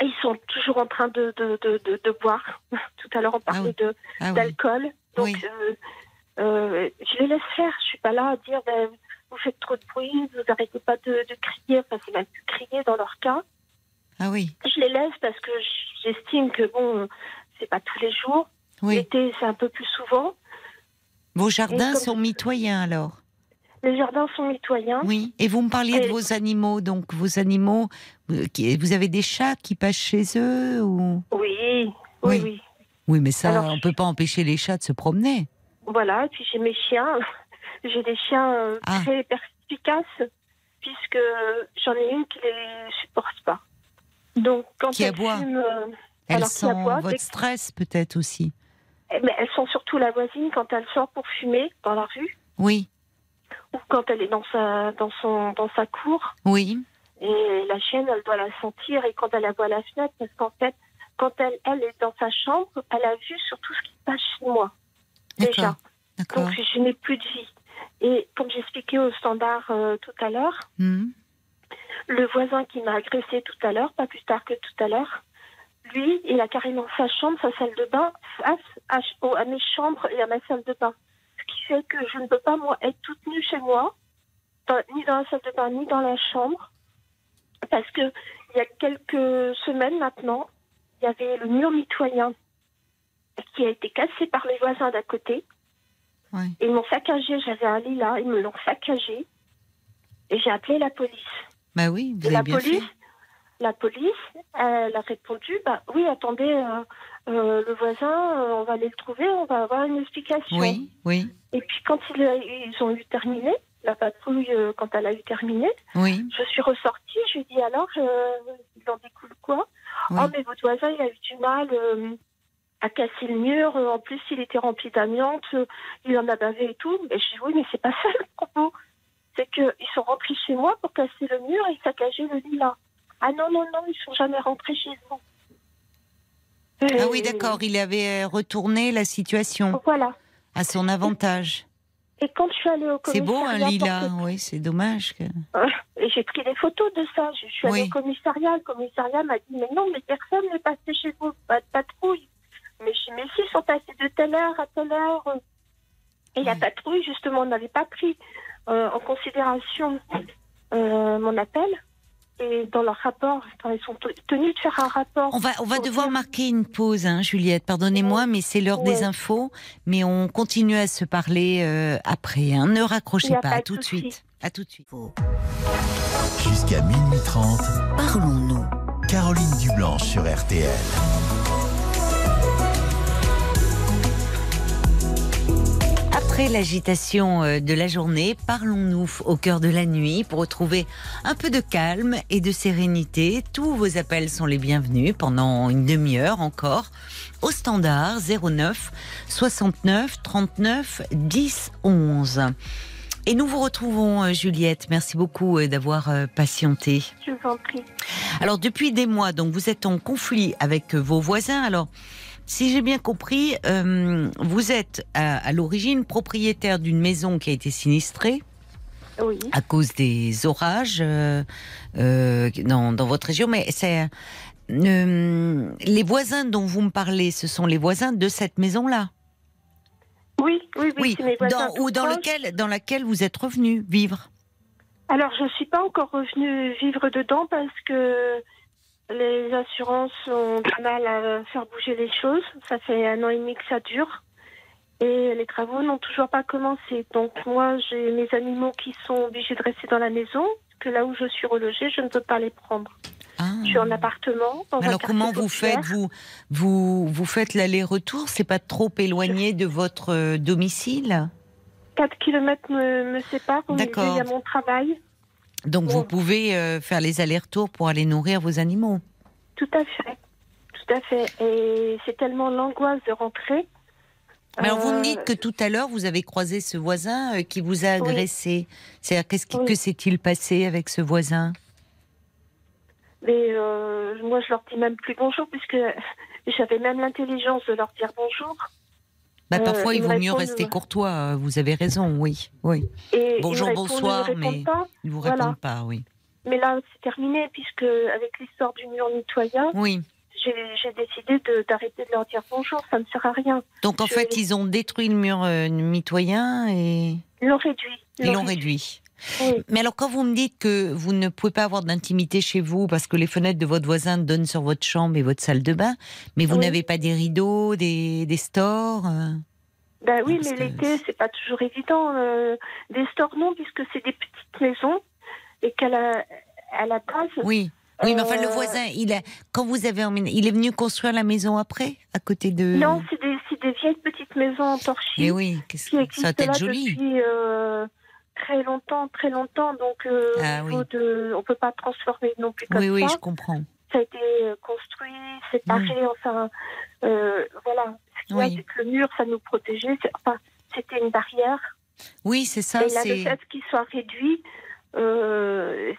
Speaker 9: ils sont toujours en train de, de, de, de, de boire. Tout à l'heure, on parlait
Speaker 1: oui.
Speaker 9: de
Speaker 1: Ah
Speaker 9: d'alcool. Donc,
Speaker 1: Oui.
Speaker 9: euh, euh, je les laisse faire. Je suis pas là à dire ben, vous faites trop de bruit, vous arrêtez pas de, de crier. Enfin, c'est même plus crier dans leur cas.
Speaker 1: Ah oui.
Speaker 9: Je les laisse parce que j'estime que bon, c'est pas tous les jours.
Speaker 1: Oui.
Speaker 9: L'été, c'est un peu plus souvent.
Speaker 1: Vos jardins sont mitoyens alors
Speaker 9: Les jardins sont mitoyens.
Speaker 1: Oui. Et vous me parliez de vos animaux. Donc, vos animaux, euh, vous avez des chats qui passent chez eux ou...
Speaker 9: Oui,
Speaker 1: Oui.
Speaker 9: oui, oui.
Speaker 1: Oui, mais ça,
Speaker 9: Alors,
Speaker 1: on peut pas empêcher les chats de se promener.
Speaker 9: Voilà, et puis j'ai mes chiens. J'ai des chiens euh,
Speaker 1: Ah.
Speaker 9: très perspicaces, puisque j'en ai une qui les supporte pas. Donc, quand
Speaker 1: Qui
Speaker 9: elles
Speaker 1: aboie.
Speaker 9: fument, euh,
Speaker 1: Elles sentent votre stress peut-être aussi.
Speaker 9: eh ben, elles sont surtout la voisine quand elle sort pour fumer dans la rue,
Speaker 1: Oui,
Speaker 9: ou quand elle est dans sa, dans son, dans sa cour.
Speaker 1: oui,
Speaker 9: Et la chienne, elle doit la sentir, et quand elle la voit à la fenêtre, parce qu'en fait, quand elle, elle est dans sa chambre, elle a vu sur tout ce qui se passe chez moi. Déjà. Donc, je n'ai plus de vie. Et comme j'expliquais au standard euh, tout à l'heure,
Speaker 1: Hmm.
Speaker 9: Le voisin qui m'a agressé tout à l'heure, pas plus tard que tout à l'heure, lui, il a carrément sa chambre, sa salle de bain, face à, mes chambres et à ma salle de bain. Ce qui fait que je ne peux pas, moi, être toute nue chez moi, dans- ni dans la salle de bain, ni dans la chambre, parce que il y a quelques semaines maintenant, il y avait le mur mitoyen qui a été cassé par les voisins d'à côté. Ils m'ont saccagé, j'avais un lit là, ils me l'ont saccagé. Et j'ai appelé la police.
Speaker 1: Bah oui, vous avez
Speaker 9: la
Speaker 1: bien
Speaker 9: police,
Speaker 1: fait.
Speaker 9: la police, elle a répondu, bah oui, attendez, euh, euh, le voisin, euh, on va aller le trouver, on va avoir une explication.
Speaker 1: Oui, oui,
Speaker 9: Et puis quand ils, ils ont eu terminé, la patrouille, quand elle a eu terminé,
Speaker 1: oui,
Speaker 9: je suis ressortie, je lui ai dit alors, il en découle quoi?
Speaker 1: Oui.
Speaker 9: Oh mais votre voisin, il a eu du mal à casser le mur, en plus il était rempli d'amiante, il en a bavé et tout. Mais je dis oui, mais c'est pas ça le propos. C'est qu'ils sont rentrés chez moi pour casser le mur et saccager le lit là. Ah non, non, non, ils sont jamais rentrés chez vous.
Speaker 1: Ah oui, d'accord, il avait retourné la situation
Speaker 9: Voilà.
Speaker 1: à son avantage.
Speaker 9: Et quand je suis allée au
Speaker 1: C'est beau un
Speaker 9: commissariat que-
Speaker 1: oui, c'est dommage. Que...
Speaker 9: Euh, Et j'ai pris des photos de ça. Je suis allée
Speaker 1: Oui.
Speaker 9: au commissariat. Le commissariat m'a dit Mais non, mais personne n'est passé chez vous. Pas de patrouille. Mais je dis Mais si, ils sont passés de telle heure à telle heure. Et la
Speaker 1: Oui.
Speaker 9: patrouille, justement, n'avait pas pris euh, en considération euh, mon appel. Et dans leur rapport, ils sont tenus de faire un rapport.
Speaker 1: On va, on va devoir
Speaker 9: dire-
Speaker 1: marquer une pause, hein, Juliette. Pardonnez-moi, mais c'est l'heure des infos. Mais on continue à se parler euh, après. hein. Ne raccrochez pas.
Speaker 9: pas
Speaker 1: À tout de suite. À tout de suite.
Speaker 3: Jusqu'à minuit 30,
Speaker 4: Parlons-nous.
Speaker 3: Caroline Dublanche sur RTL.
Speaker 1: Après l'agitation euh, de la journée, parlons-nous au cœur de la nuit pour retrouver un peu de calme et de sérénité. Tous vos appels sont les bienvenus pendant une demi-heure encore au standard 09 69 39 10 11. Et nous vous retrouvons, euh, Juliette. Merci beaucoup euh, d'avoir patienté.
Speaker 9: Je vous en prie.
Speaker 1: Alors depuis des mois, donc vous êtes en conflit avec vos voisins. Alors, si j'ai bien compris, euh, vous êtes à, à l'origine propriétaire d'une maison qui a été sinistrée
Speaker 9: Oui.
Speaker 1: à cause des orages euh, euh, dans, dans votre région, mais c'est euh, les voisins dont vous me parlez, ce sont les voisins de cette maison-là.
Speaker 9: Oui, oui, oui.
Speaker 1: Oui,
Speaker 9: c'est mes voisins
Speaker 1: dans, ou dans
Speaker 9: proches.
Speaker 1: lequel, dans laquelle vous êtes revenu vivre?
Speaker 9: Alors, je ne suis pas encore revenue vivre dedans parce que Les assurances ont du mal à faire bouger les choses. Ça fait un an et demi que ça dure. Et les travaux n'ont toujours pas commencé. Donc moi, j'ai mes animaux qui sont obligés de rester dans la maison. Que là où je suis relogée, je ne peux pas les prendre. Je suis en appartement. dans
Speaker 1: Alors comment vous
Speaker 9: populaire.
Speaker 1: faites vous, vous vous faites l'aller-retour? C'est pas trop éloigné de votre euh, domicile?
Speaker 9: 4 km me, me séparent.
Speaker 1: D'accord.
Speaker 9: il y a mon travail.
Speaker 1: Donc vous pouvez euh, faire les allers-retours pour aller nourrir vos animaux.
Speaker 9: Tout à fait. Tout à fait. Et c'est tellement l'angoisse de rentrer.
Speaker 1: Alors vous
Speaker 9: Euh,
Speaker 1: me dites que tout à l'heure vous avez croisé ce voisin euh, qui vous a agressé. C'est-à-dire qu'est-ce qui,
Speaker 9: Oui.
Speaker 1: que s'est-il passé avec ce voisin?
Speaker 9: Mais euh, moi, je leur dis même plus bonjour, puisque j'avais même l'intelligence de leur dire bonjour.
Speaker 1: Bah,
Speaker 9: Euh,
Speaker 1: Parfois il vaut mieux rester courtois. euh, Vous avez raison, oui, oui.
Speaker 9: Et
Speaker 1: Bonjour,
Speaker 9: répondent,
Speaker 1: bonsoir, mais
Speaker 9: pas.
Speaker 1: ils vous
Speaker 9: Voilà.
Speaker 1: répondent pas, oui.
Speaker 9: Mais là, c'est terminé, puisque avec l'histoire du mur mitoyen,
Speaker 1: Oui.
Speaker 9: j'ai décidé d'arrêter de, leur dire bonjour, ça ne sert à rien.
Speaker 1: Donc en
Speaker 9: Je-
Speaker 1: fait ils ont détruit le mur euh, mitoyen et
Speaker 9: Ils l'ont réduit.
Speaker 1: ils l'ont réduit.
Speaker 9: Oui.
Speaker 1: Mais alors, quand vous me dites que vous ne pouvez pas avoir d'intimité chez vous parce que les fenêtres de votre voisin donnent sur votre chambre et votre salle de bain, mais vous
Speaker 9: Oui.
Speaker 1: n'avez pas des rideaux, des, des stores euh,
Speaker 9: Ben oui,
Speaker 1: Parce
Speaker 9: mais
Speaker 1: que
Speaker 9: l'été, c'est pas toujours évident. euh, des stores, non, puisque c'est des petites maisons et qu'à la, à la base.
Speaker 1: Oui. Oui, mais enfin, le
Speaker 9: Euh,
Speaker 1: voisin, il a, quand vous avez emménagé, il est venu construire la maison après, à côté de.
Speaker 9: Non, c'est des, des vieilles petites maisons en torchis.
Speaker 1: Mais oui, qu'est-ce
Speaker 9: qui
Speaker 1: que-
Speaker 9: existent
Speaker 1: ça doit être
Speaker 9: là
Speaker 1: joli.
Speaker 9: depuis euh, très longtemps, très longtemps. Donc, euh,
Speaker 1: Ah
Speaker 9: de, on peut pas transformer non plus comme
Speaker 1: Oui, oui,
Speaker 9: ça.
Speaker 1: je comprends.
Speaker 9: Ça a été euh, construit, séparé, enfin, euh, voilà. Ce qu'il a,
Speaker 1: Oui.
Speaker 9: que le mur, ça nous protégeait. Enfin, c'était une barrière.
Speaker 1: Oui, c'est ça.
Speaker 9: Et là, le fait qu'il soit réduit, euh,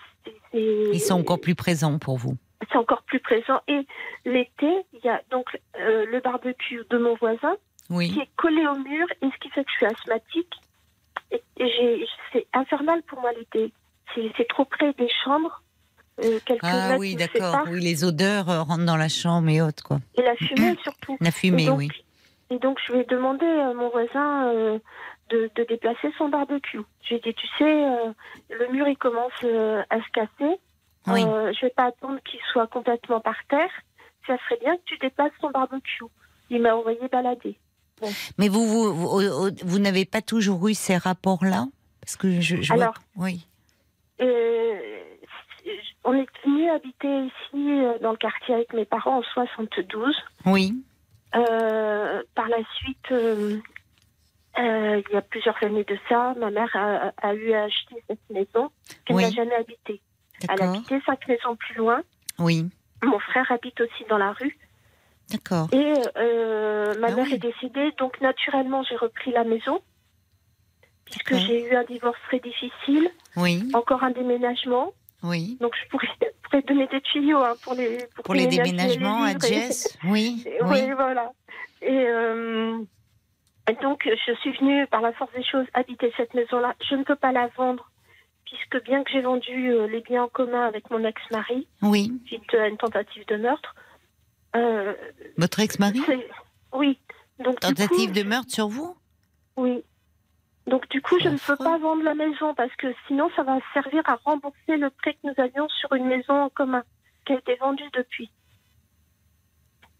Speaker 1: Ils sont encore plus présents pour vous.
Speaker 9: c'est encore plus présent. Et l'été, il y a donc le barbecue de mon voisin qui
Speaker 1: Oui.
Speaker 9: est collé au mur, et ce qui fait que je suis asthmatique. J'ai- c'est infernal pour moi l'été. C'est trop près des chambres. euh,
Speaker 1: Ah oui, d'accord. Oui, les odeurs euh, rentrent dans la chambre et autres, quoi.
Speaker 9: Et la fumée surtout.
Speaker 1: La fumée,
Speaker 9: et donc,
Speaker 1: oui.
Speaker 9: Et donc, je lui ai demandé à mon voisin euh, de, de déplacer son barbecue. Je lui ai dit, tu sais, euh, le mur, il commence à se casser.
Speaker 1: Oui.
Speaker 9: Je vais pas attendre qu'il soit complètement par terre. Ça serait bien que tu déplaces ton barbecue. Il m'a envoyé balader.
Speaker 1: Mais vous, vous, vous, vous n'avez pas toujours eu ces rapports-là? Parce que je, je vois
Speaker 9: Alors,
Speaker 1: que- oui.
Speaker 9: Euh, on est venu habiter ici, euh, dans le quartier, avec mes parents en 72.
Speaker 1: Oui.
Speaker 9: Euh, par la suite, euh, il y a plusieurs années de ça, ma mère a, a eu à acheter cette maison qu'elle
Speaker 1: Oui.
Speaker 9: n'a jamais habitée. Elle
Speaker 1: D'accord.
Speaker 9: habitait cinq maisons plus loin.
Speaker 1: Oui.
Speaker 9: Mon frère habite aussi dans la rue.
Speaker 1: D'accord.
Speaker 9: Et euh, ma
Speaker 1: Ah
Speaker 9: mère
Speaker 1: oui.
Speaker 9: est décédée, donc naturellement j'ai repris la maison. Puisque j'ai eu un divorce très difficile,
Speaker 1: Oui.
Speaker 9: encore un déménagement.
Speaker 1: Oui.
Speaker 9: Donc je pourrais, pourrais donner des tuyaux hein, pour les pour,
Speaker 1: Pour les déménagements à
Speaker 9: livres et-
Speaker 1: Jess Oui.
Speaker 9: et-
Speaker 1: Oui.
Speaker 9: Oui, voilà. Et, euh, et donc, je suis venue, par la force des choses, habiter cette maison-là. Je ne peux pas la vendre, puisque bien que j'ai vendu euh, les biens en commun avec mon ex-mari,
Speaker 1: Oui.
Speaker 9: suite à une tentative de meurtre, euh,
Speaker 1: Votre ex-mari
Speaker 9: oui. Donc,
Speaker 1: Tentative
Speaker 9: coup,
Speaker 1: de meurtre sur vous
Speaker 9: Oui. Donc, du coup, je ne peux pas vendre la maison, parce que sinon, ça va servir à rembourser le prêt que nous avions sur une maison en commun, qui a été vendue depuis.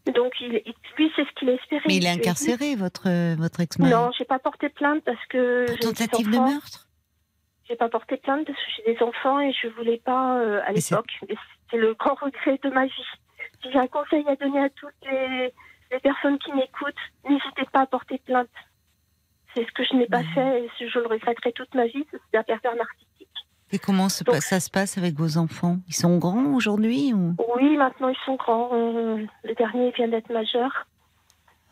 Speaker 9: Donc, il, lui, c'est ce qu'il espérait.
Speaker 1: Mais il est
Speaker 9: lui
Speaker 1: incarcéré, votre, votre ex-mari
Speaker 9: Non, j'ai pas porté plainte parce que
Speaker 1: Pour tentative de meurtre
Speaker 9: J'ai pas porté plainte parce que j'ai des enfants et je voulais pas euh, à l'époque. C'est le grand regret de ma vie. J'ai un conseil à donner à toutes les, les personnes qui m'écoutent, n'hésitez pas à porter plainte. C'est ce que je n'ai pas fait et je le regretterai toute ma vie. C'est un pervers narcissique.
Speaker 1: Et comment se ça se passe avec vos enfants? Ils sont grands aujourd'hui ou...
Speaker 9: Oui, maintenant ils sont grands. Euh, le dernier vient d'être majeur.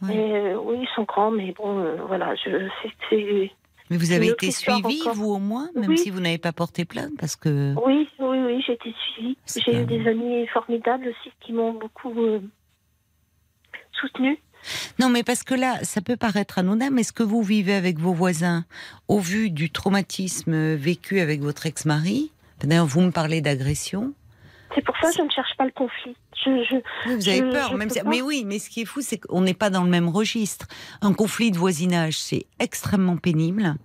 Speaker 1: Ouais.
Speaker 9: Et, euh, oui, ils sont grands, mais bon, euh, voilà, je, c'est-
Speaker 1: Mais vous avez été
Speaker 9: autre histoire
Speaker 1: suivi,
Speaker 9: encore.
Speaker 1: vous au moins, même
Speaker 9: Oui.
Speaker 1: si vous n'avez pas porté plainte Parce que.
Speaker 9: Oui, oui, oui, j'ai été suivie. J'ai eu des amis formidables aussi qui m'ont beaucoup euh, soutenue.
Speaker 1: Non, mais parce que là, ça peut paraître anodin, mais ce que vous vivez avec vos voisins, au vu du traumatisme vécu avec votre ex-mari, d'ailleurs, vous me parlez d'agression,
Speaker 9: C'est pour ça que je ne cherche pas le conflit. Je, je,
Speaker 1: Oui, vous avez
Speaker 9: je-
Speaker 1: peur, même si-. Mais oui, mais ce qui est fou, c'est qu'on n'est pas dans le même registre. Un conflit de voisinage, c'est extrêmement pénible.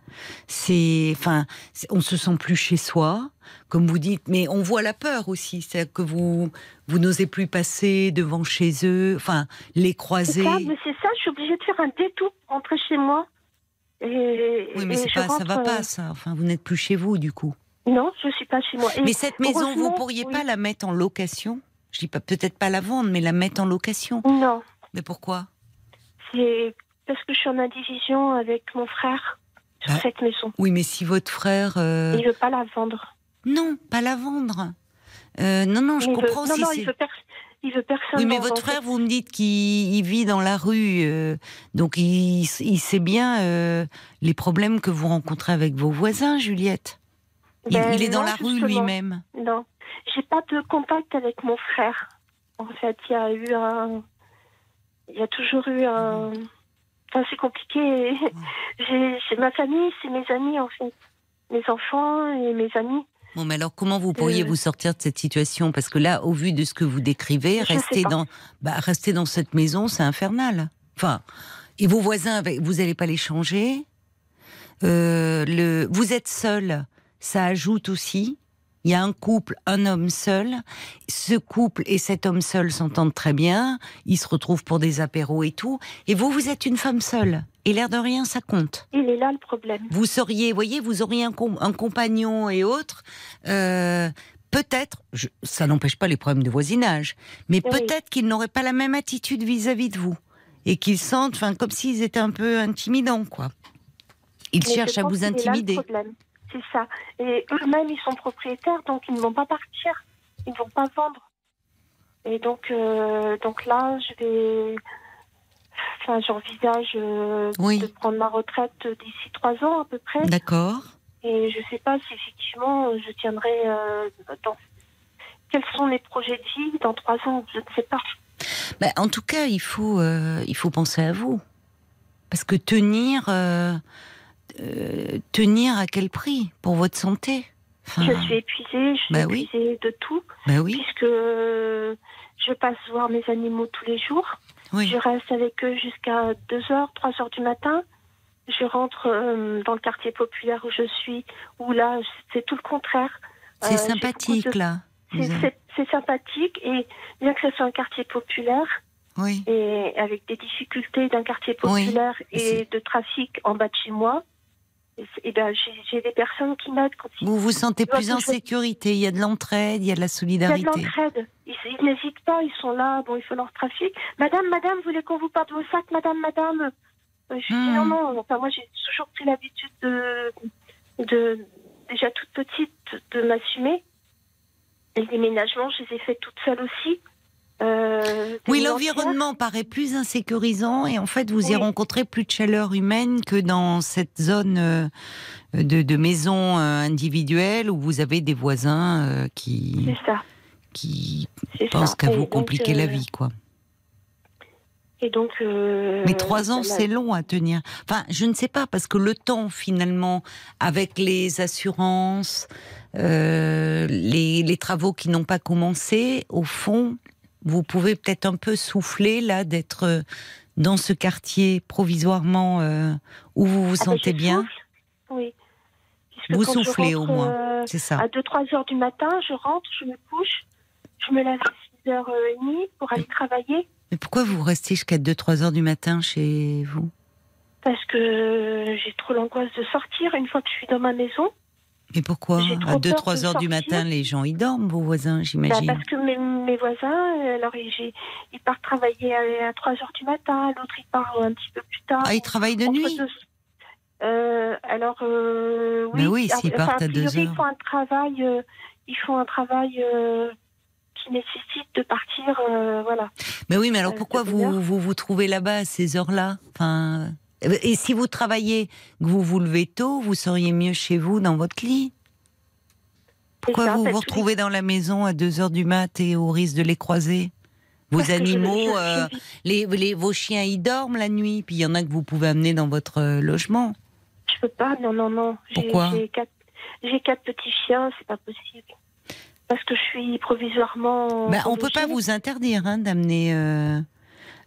Speaker 1: C'est, enfin, on se sent plus chez soi, comme vous dites, mais on voit la peur aussi. C'est que vous, vous n'osez plus passer devant chez eux, enfin, les croiser.
Speaker 9: ça, mais c'est ça, je suis obligée de faire un détour pour rentrer chez moi. Et,
Speaker 1: Oui, mais
Speaker 9: et
Speaker 1: pas, ça va
Speaker 9: euh,
Speaker 1: pas, ça. Enfin, vous n'êtes plus chez vous, du coup.
Speaker 9: Non, je suis pas chez moi. Et
Speaker 1: mais cette maison, vous
Speaker 9: heureusement,
Speaker 1: pourriez
Speaker 9: oui.
Speaker 1: pas la mettre en location? Je dis pas, peut-être pas la vendre, mais la mettre en location.
Speaker 9: Non,
Speaker 1: Mais pourquoi?
Speaker 9: C'est parce que je suis en indivision avec mon frère sur
Speaker 1: Bah,
Speaker 9: cette maison.
Speaker 1: Oui, mais si votre frère. euh,
Speaker 9: Il veut pas la vendre.
Speaker 1: Non, pas la vendre. Euh, non, non, je
Speaker 9: il
Speaker 1: comprends
Speaker 9: veut... Non,
Speaker 1: si
Speaker 9: non, il veut, il veut personne.
Speaker 1: Oui, mais votre frère, vous me dites qu'il il vit dans la rue, euh, donc il, il sait bien euh, les problèmes que vous rencontrez avec vos voisins, Juliette. Il,
Speaker 9: Ben
Speaker 1: il est dans
Speaker 9: non,
Speaker 1: la rue lui-même.
Speaker 9: Non, j'ai pas de contact avec mon frère. En fait, il y a eu un. Il y a toujours eu un. Enfin, c'est compliqué. J'ai c'est ma famille, c'est mes amis en fait. Mes enfants et mes amis.
Speaker 1: Bon, mais alors comment vous pourriez
Speaker 9: Euh.
Speaker 1: vous sortir de cette situation? Parce que là, au vu de ce que vous décrivez,
Speaker 9: Je
Speaker 1: rester dans, bah, rester dans cette maison, c'est infernal. Enfin, et vos voisins, vous n'allez pas les changer? Euh, le, vous êtes seul, ça ajoute aussi. Il y a un couple, un homme seul. Ce couple et cet homme seul s'entendent très bien. Ils se retrouvent pour des apéros et tout. Et vous, vous êtes une femme seule. Et l'air de rien, ça compte
Speaker 9: Il est là le problème.
Speaker 1: vous seriez, voyez, vous auriez un, com- un compagnon et autres. euh, peut-être, ça n'empêche pas les problèmes de voisinage, mais
Speaker 9: Oui.
Speaker 1: peut-être qu'ils n'auraient pas la même attitude vis-à-vis de vous et qu'ils sentent, enfin, comme s'ils étaient un peu intimidants, quoi. Ils
Speaker 9: Mais
Speaker 1: cherchent à vous
Speaker 9: qu'il est là, le
Speaker 1: intimider.
Speaker 9: problème. C'est ça. Et eux-mêmes, ils sont propriétaires, donc ils ne vont pas partir. Ils ne vont pas vendre. Et donc, euh, donc là, je vais. Enfin, j'envisage euh,
Speaker 1: Oui.
Speaker 9: de prendre ma retraite d'ici trois ans à peu près.
Speaker 1: D'accord.
Speaker 9: Et je ne sais pas si effectivement je tiendrai euh, dans. Quels sont mes projets de vie dans trois ans Je ne sais pas.
Speaker 1: Ben, en tout cas, il faut, euh, il faut penser à vous. Parce que tenir, euh, tenir à quel prix pour votre santé? Enfin,
Speaker 9: Je suis épuisée, je suis
Speaker 1: Bah oui.
Speaker 9: épuisée de tout,
Speaker 1: ben oui,
Speaker 9: puisque je passe voir mes animaux tous les jours.
Speaker 1: oui.
Speaker 9: Je reste avec eux jusqu'à 2h, 3h du matin. Je rentre euh, dans le quartier populaire où je suis, où là, c'est tout le contraire.
Speaker 1: C'est
Speaker 9: Euh, j'ai
Speaker 1: sympathique
Speaker 9: de-
Speaker 1: là.
Speaker 9: C'est- C'est c'est sympathique et bien que ce soit un quartier populaire
Speaker 1: Oui.
Speaker 9: et avec des difficultés d'un quartier populaire
Speaker 1: c'est-
Speaker 9: et de trafic en bas de chez moi, et et ben, j'ai des personnes qui m'aident quand ils
Speaker 1: Vous vous sentez plus en sécurité, il y a de l'entraide, il y a de la
Speaker 9: Il y a de
Speaker 1: solidarité.
Speaker 9: l'entraide. Ils, ils n'hésitent pas, ils sont là, bon, il faut leur trafic. Madame, madame, vous voulez qu'on vous porte vos sacs, madame, madame? Euh, Je dis
Speaker 1: Hmm.
Speaker 9: non, non. Enfin, moi, j'ai toujours pris l'habitude de, de, déjà toute petite, de m'assumer. Les déménagements, je les ai faits toute seule aussi. Euh,
Speaker 1: Oui, l'environnement paraît plus insécurisant et en fait, vous y rencontrez plus de chaleur humaine que dans cette zone euh, de, de maison euh, individuelle où vous avez des voisins qui,
Speaker 9: ça.
Speaker 1: qui pensent qu'à vous
Speaker 9: donc,
Speaker 1: compliquer la vie, quoi.
Speaker 9: Et donc. euh,
Speaker 1: Mais trois ans, c'est long à tenir. Enfin, je ne sais pas, parce que le temps, finalement, avec les assurances, euh, les, les travaux qui n'ont pas commencé, au fond, vous pouvez peut-être un peu souffler, là, d'être euh, dans ce quartier provisoirement euh, où vous vous
Speaker 9: Ah ben,
Speaker 1: sentez bien.
Speaker 9: souffle. Oui. Puisque
Speaker 1: Vous soufflez, au moins.
Speaker 9: euh,
Speaker 1: C'est ça.
Speaker 9: À 2-3 heures du matin, je rentre, je me couche, je me lève à 6h30 pour aller travailler
Speaker 1: Mais pourquoi vous restez jusqu'à 2-3 heures du matin chez vous?
Speaker 9: Parce que j'ai trop l'angoisse de sortir une fois que je suis dans ma maison.
Speaker 1: Mais pourquoi À
Speaker 9: peur
Speaker 1: 2-3
Speaker 9: de
Speaker 1: heures du matin, les gens, ils dorment, vos voisins,
Speaker 9: Bah,
Speaker 1: j'imagine.
Speaker 9: parce que mes, mes voisins, euh, alors ils, partent travailler à, 3 heures du matin, l'autre il part un petit peu plus tard.
Speaker 1: Ah, ils travaillent de nuit?
Speaker 9: deux- Euh, alors euh, oui,
Speaker 1: Mais oui, s'ils
Speaker 9: enfin,
Speaker 1: partent à
Speaker 9: a
Speaker 1: deux
Speaker 9: priori,
Speaker 1: heures.
Speaker 9: Ils font un travail, euh, ils font un travail qui nécessite de partir, voilà.
Speaker 1: Mais oui, mais alors pourquoi vous, vous vous trouvez là-bas à ces heures-là? Enfin, Et si vous travaillez, que vous vous levez tôt, vous seriez mieux chez vous dans votre lit Pourquoi
Speaker 9: ça,
Speaker 1: vous vous retrouvez dans la maison à 2 heures du mat et au risque de les croiser? Vos
Speaker 9: Parce
Speaker 1: animaux, euh, les, les- vos chiens, ils dorment la nuit, puis il y en a que vous pouvez amener dans votre euh, logement.
Speaker 9: Je peux pas, non, non, non.
Speaker 1: Pourquoi?
Speaker 9: J'ai quatre, petits chiens, c'est pas possible. parce que je suis provisoirement.
Speaker 1: Bah, on peut pas vous interdire hein, d'amener. euh,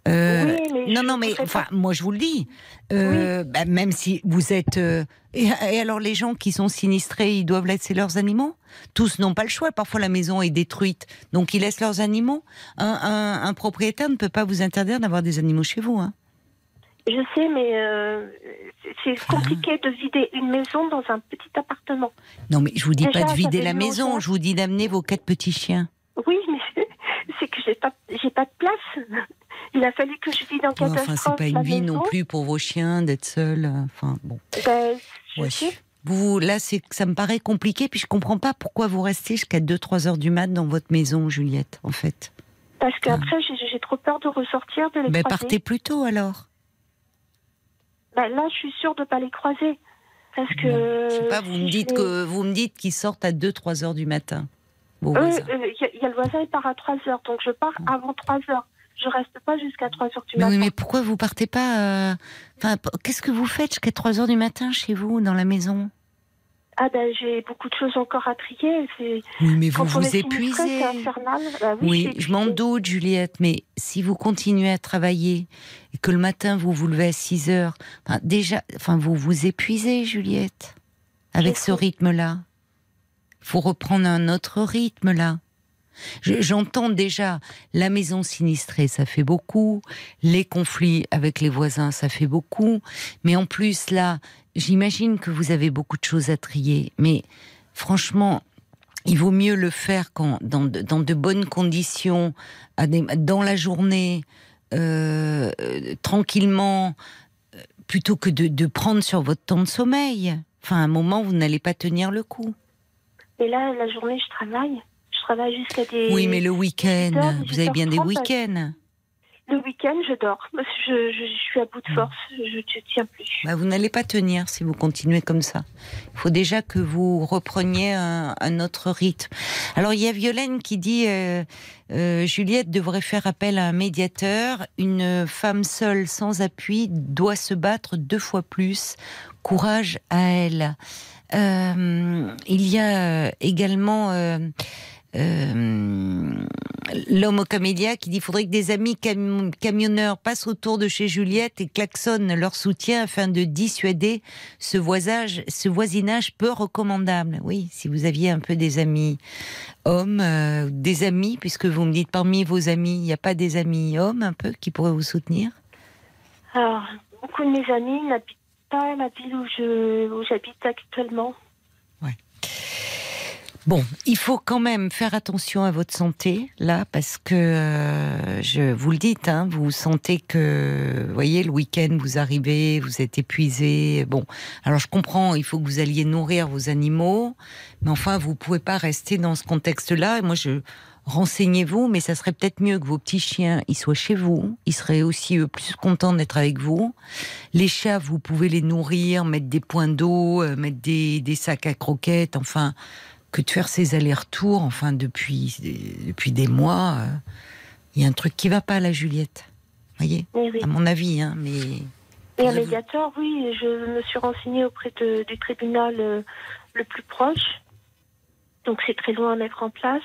Speaker 1: euh,
Speaker 9: Oui, mais
Speaker 1: non, non, mais enfin,
Speaker 9: pas.
Speaker 1: moi je vous le dis. Euh, bah, même si vous êtes. euh, et, et alors, les gens qui sont sinistrés, ils doivent laisser leurs animaux? Tous n'ont pas le choix. Parfois, la maison est détruite, donc ils laissent leurs animaux. Un, un- un propriétaire ne peut pas vous interdire d'avoir des animaux chez vous. Hein.
Speaker 9: Je sais, mais euh, c'est compliqué de vider une maison dans un petit appartement.
Speaker 1: Non, mais je vous dis
Speaker 9: Déjà,
Speaker 1: pas de vider la maison. Je vous dis d'amener vos quatre petits chiens.
Speaker 9: Oui, mais c'est que j'ai pas, j'ai pas de place. Il a fallu que je vide en catastrophe.
Speaker 1: enfin, c'est pas une vie non plus pour vos chiens d'être seuls. euh, Enfin, bon.
Speaker 9: Ben, je
Speaker 1: Ouais.
Speaker 9: sais.
Speaker 1: Vous, là, c'est, ça me paraît compliqué, puis je comprends pas pourquoi vous restez jusqu'à 2-3 heures du mat dans votre maison, Juliette, en fait.
Speaker 9: Parce qu'après, j'ai j'ai trop peur de ressortir, de les
Speaker 1: Mais
Speaker 9: croiser.
Speaker 1: partez plus tôt alors.
Speaker 9: Ben, là, je suis sûre de pas les croiser. Parce que.
Speaker 1: Je sais pas, vous
Speaker 9: si
Speaker 1: me dites que vous me dites qu'ils sortent à 2-3 heures du matin. Voisins.
Speaker 9: euh, Il y, il y a le voisin, il part à 3 heures. Donc, je pars avant 3 heures. Je reste pas jusqu'à 3 heures du
Speaker 1: Mais
Speaker 9: matin.
Speaker 1: oui, mais pourquoi vous partez pas euh, Enfin, qu'est-ce que vous faites jusqu'à 3 heures du matin chez vous, dans la maison?
Speaker 9: Ah, ben, j'ai beaucoup de choses encore à trier. C'est.
Speaker 1: Oui, mais vous
Speaker 9: Quand
Speaker 1: vous épuisez.
Speaker 9: C'est infernal. Ben oui,
Speaker 1: Oui,
Speaker 9: je
Speaker 1: m'en doute, Juliette, mais si vous continuez à travailler et que le matin vous vous levez à 6 heures, enfin, déjà, enfin, vous vous épuisez, Juliette, avec ce rythme-là. Il faut reprendre un autre rythme, là. Je- J'entends déjà la maison sinistrée, ça fait beaucoup, les conflits avec les voisins, ça fait beaucoup, mais en plus, là, j'imagine que vous avez beaucoup de choses à trier, mais franchement, il vaut mieux le faire dans, de, bonnes conditions, dans la journée, euh, tranquillement, euh, plutôt que de, de prendre sur votre temps de sommeil. Enfin, à un moment, vous n'allez pas tenir le coup.
Speaker 9: Et là, la journée, je travaille. Je travaille jusqu'à des.
Speaker 1: Oui, mais le week-end,
Speaker 9: 18h,
Speaker 1: vous avez bien des
Speaker 9: 18h30,
Speaker 1: week-ends.
Speaker 9: Le week-end, je dors. Je, je, je suis à bout de force. Je ne tiens plus.
Speaker 1: Bah, vous n'allez pas tenir si vous continuez comme ça. Il faut déjà que vous repreniez un, un autre rythme. Alors il y a Violaine qui dit euh, euh, Juliette devrait faire appel à un médiateur. Une femme seule sans appui doit se battre deux fois plus. Courage à elle. Euh, il y a également euh, l'homme au camélia qui dit faudrait que des amis cam- camionneurs passent autour de chez Juliette et klaxonnent leur soutien afin de dissuader ce, voisinage peu recommandable. Oui, si vous aviez un peu des amis hommes, euh, des amis, puisque vous me dites parmi vos amis, il n'y a pas des amis hommes un peu qui pourraient vous soutenir?
Speaker 9: Alors, beaucoup de mes amis n'habitent pas la ville où j'habite actuellement.
Speaker 1: Bon, il faut quand même faire attention à votre santé là, parce que euh, je vous le dites, hein, vous sentez que, vous voyez, le week-end vous arrivez, vous êtes épuisé. Bon, alors je comprends, il faut que vous alliez nourrir vos animaux, mais enfin, vous pouvez pas rester dans ce contexte-là. Moi, je renseignez-vous, mais ça serait peut-être mieux que vos petits chiens, ils soient chez vous. Ils seraient aussi eux, plus contents d'être avec vous. Les chats, vous pouvez les nourrir, mettre des points d'eau, euh, mettre des, des sacs à croquettes, enfin que de faire ces allers-retours, enfin depuis depuis des mois, euh, il y a un truc qui va pas là, Juliette. Voyez,
Speaker 9: Oui,
Speaker 1: à mon avis, hein, mais
Speaker 9: Et un médiateur, oui, je me suis renseignée auprès de- du tribunal euh, le plus proche. Donc c'est très loin à mettre en place.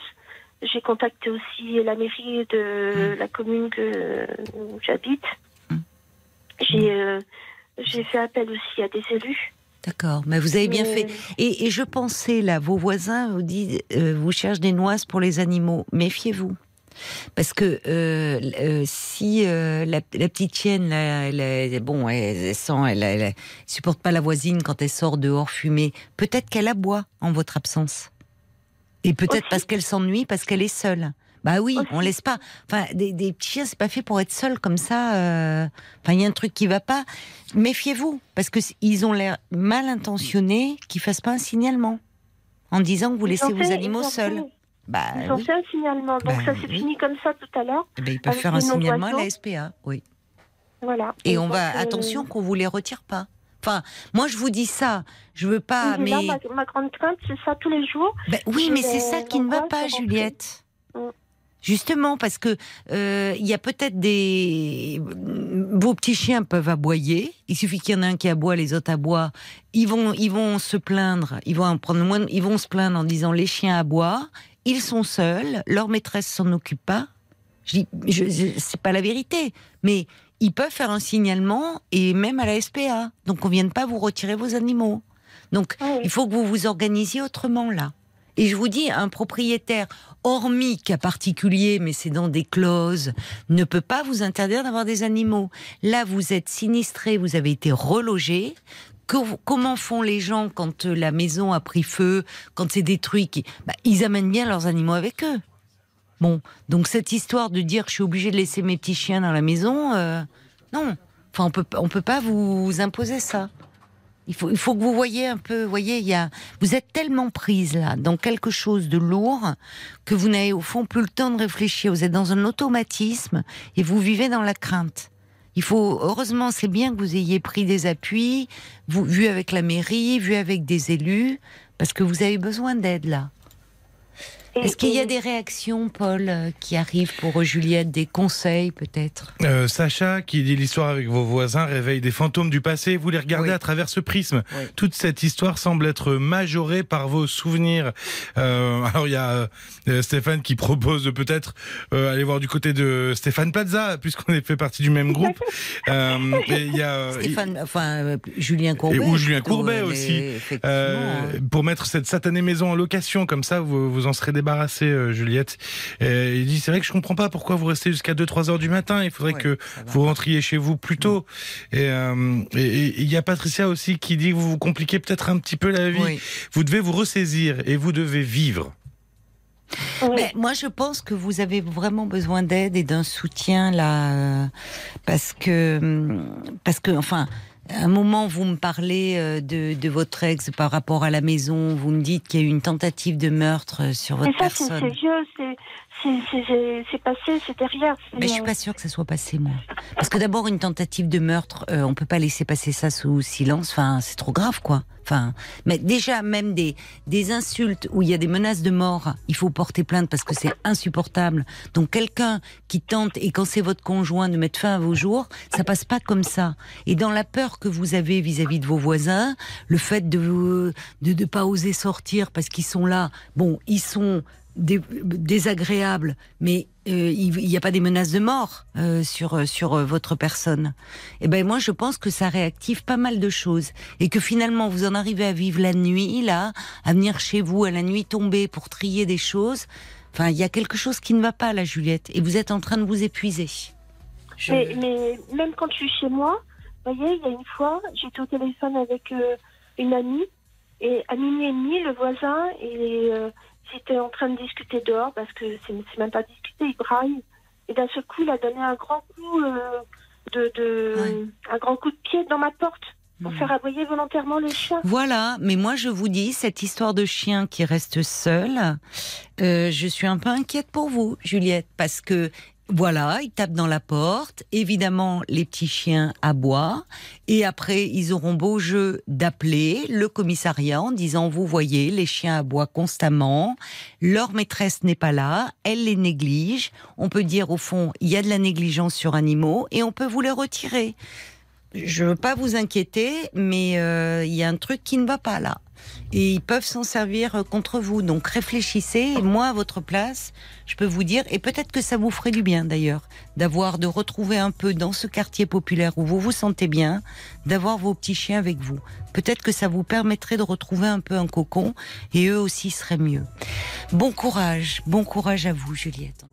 Speaker 9: J'ai contacté aussi la mairie de la commune que, où j'habite. J'ai euh, j'ai fait appel aussi à des élus.
Speaker 1: D'accord. Mais vous avez bien
Speaker 9: Mais-
Speaker 1: fait. Et, et je pensais là, vos voisins vous disent, euh, vous cherchez des noises pour les animaux. Méfiez-vous. Parce que euh, euh, si euh, la, la petite chienne, là, elle, elle- bon, elle, elle sent, elle, supporte pas la voisine quand elle sort dehors fumer, peut-être qu'elle aboie en votre absence. Et peut-être parce qu'elle s'ennuie, parce qu'elle est seule. Bah oui, on laisse pas. Enfin, des, des petits chiens, c'est pas fait pour être seul comme ça. euh. Enfin, il y a un truc qui va pas. Méfiez-vous, parce que ils ont l'air mal intentionnés, qu'ils fassent pas un signalement en disant que vous laissez vos animaux seuls. Bah
Speaker 9: Ils ont
Speaker 1: oui.
Speaker 9: fait un signalement. Donc
Speaker 1: Bah,
Speaker 9: ça s'est
Speaker 1: oui.
Speaker 9: fini comme ça tout à l'heure.
Speaker 1: Eh ben, ils peuvent faire un signalement à la. SPA, oui.
Speaker 9: Voilà.
Speaker 1: Et on va
Speaker 9: euh,
Speaker 1: attention qu'on vous les retire pas. Enfin, moi je vous dis ça, je veux pas, mais
Speaker 9: là, ma, ma grande crainte, c'est ça tous les jours.
Speaker 1: Ben oui, mais c'est ça qui ne va pas. Juliette.
Speaker 9: Mm.
Speaker 1: Justement, parce que euh, il y a peut-être des vos petits chiens peuvent aboyer. Il suffit qu'il y en ait un qui aboie, les autres aboient. Ils vont, ils vont se plaindre. Ils vont en prendre moins. Ils vont se plaindre en disant les chiens aboient. ils sont seuls, leur maîtresse s'en occupe pas. Je dis, je, je- c'est pas la vérité, mais ils peuvent faire un signalement et même à la SPA. Donc on vient de pas vous retirer vos animaux. Donc
Speaker 9: Ah oui.
Speaker 1: il faut que vous vous organisiez autrement là. Et je vous dis, un propriétaire, hormis cas particulier, mais c'est dans des clauses, ne peut pas vous interdire d'avoir des animaux. Là, vous êtes sinistré, vous avez été relogé. Comment font les gens quand euh, la maison a pris feu, quand c'est détruit bah, Ils amènent bien leurs animaux avec eux. Bon, donc cette histoire de dire je suis obligé de laisser mes petits chiens dans la maison, euh, non. Enfin, on peut, on peut pas vous imposer ça. Il faut, il faut que vous voyez un peu, voyez, il y a, vous êtes tellement prise là dans quelque chose de lourd que vous n'avez au fond plus le temps de réfléchir. Vous êtes dans un automatisme et vous vivez dans la crainte. Il faut, heureusement, c'est bien que vous ayez pris des appuis, vu avec la mairie, vu avec des élus, parce que vous avez besoin d'aide là. Est-ce qu'il y a des réactions, Paul, euh, qui arrivent pour euh, Juliette, des conseils peut-être?
Speaker 6: Euh, Sacha, qui dit l'histoire avec vos voisins, réveille des fantômes du passé. Vous les regardez
Speaker 1: Oui.
Speaker 6: à travers ce prisme.
Speaker 1: Oui.
Speaker 6: Toute cette histoire semble être majorée par vos souvenirs. Euh, alors il y a euh, Stéphane qui propose de peut-être aller voir du côté de Stéphane Plaza, puisqu'on est fait partie du même groupe. Et il y a
Speaker 1: Stéphane, enfin Julien Courbet.
Speaker 6: Et ou Julien
Speaker 1: plutôt,
Speaker 6: Courbet aussi. pour mettre cette satanée maison en location, comme ça vous vous en serez débarrassé, euh, Juliette. Et il dit c'est vrai que je comprends pas pourquoi vous restez jusqu'à 2-3 heures du matin. Il faudrait
Speaker 1: Ouais,
Speaker 6: que vous rentriez chez vous plus tôt. Et euh, et- il y a Patricia aussi qui dit que vous vous compliquez peut-être un petit peu la vie.
Speaker 1: Oui.
Speaker 6: Vous devez vous ressaisir et vous devez vivre.
Speaker 9: Oui.
Speaker 1: Mais moi, je pense que vous avez vraiment besoin d'aide et d'un soutien là, euh, parce que, hum, parce que, enfin, un moment, vous me parlez euh, de, de votre ex par rapport à la maison. Vous me dites qu'il y a eu une tentative de meurtre euh, sur votre
Speaker 9: ça,
Speaker 1: personne.
Speaker 9: c'est vieux, c'est- passé, c'est derrière.
Speaker 1: Mais je suis pas sûre que ça soit passé, moi. Parce que d'abord, une tentative de meurtre, euh, on peut pas laisser passer ça sous silence. Enfin, c'est trop grave, quoi. Enfin, mais déjà, même des, des insultes où il y a des menaces de mort, il faut porter plainte parce que c'est insupportable. Donc, quelqu'un qui tente, et quand c'est votre conjoint, de mettre fin à vos jours, ça passe pas comme ça. Et dans la peur que vous avez vis-à-vis de vos voisins, le fait de de, de pas oser sortir parce qu'ils sont là, bon, ils sont dé- désagréables, mais euh, il n'y a pas des menaces de mort euh, sur euh, sur votre personne. Et ben moi je pense que ça réactive pas mal de choses et que finalement vous en arrivez à vivre la nuit là, à venir chez vous à la nuit tombée pour trier des choses. Enfin, il y a quelque chose qui ne va pas là, Juliette, et vous êtes en train de vous épuiser.
Speaker 9: Mais, même quand je suis chez moi, vous voyez, il y a une fois, j'étais au téléphone avec une amie, et à minuit et demi, le voisin, il euh, était en train de discuter dehors, parce que c'est même pas discuter, il braille. Et d'un seul coup, il a donné un grand coup euh, de, de
Speaker 1: Ouais.
Speaker 9: un grand coup de pied dans ma porte pour
Speaker 1: Mhm.
Speaker 9: faire aboyer volontairement les chiens.
Speaker 1: Voilà, mais moi je vous dis, cette histoire de chien qui reste seul, euh, je suis un peu inquiète pour vous, Juliette, parce que voilà, ils tapent dans la porte, évidemment les petits chiens aboient, et après ils auront beau jeu d'appeler le commissariat en disant, vous voyez, les chiens aboient constamment, leur maîtresse n'est pas là, elle les néglige, on peut dire au fond, il y a de la négligence sur animaux, et on peut vous les retirer. Je veux pas vous inquiéter, mais euh, il y a un truc qui ne va pas là. Et ils peuvent s'en servir euh, contre vous. Donc réfléchissez. Et moi, à votre place, je peux vous dire, et peut-être que ça vous ferait du bien d'ailleurs, d'avoir, de retrouver un peu dans ce quartier populaire où vous vous sentez bien, d'avoir vos petits chiens avec vous. Peut-être que ça vous permettrait de retrouver un peu un cocon et eux aussi seraient mieux. Bon courage, bon courage à vous, Juliette.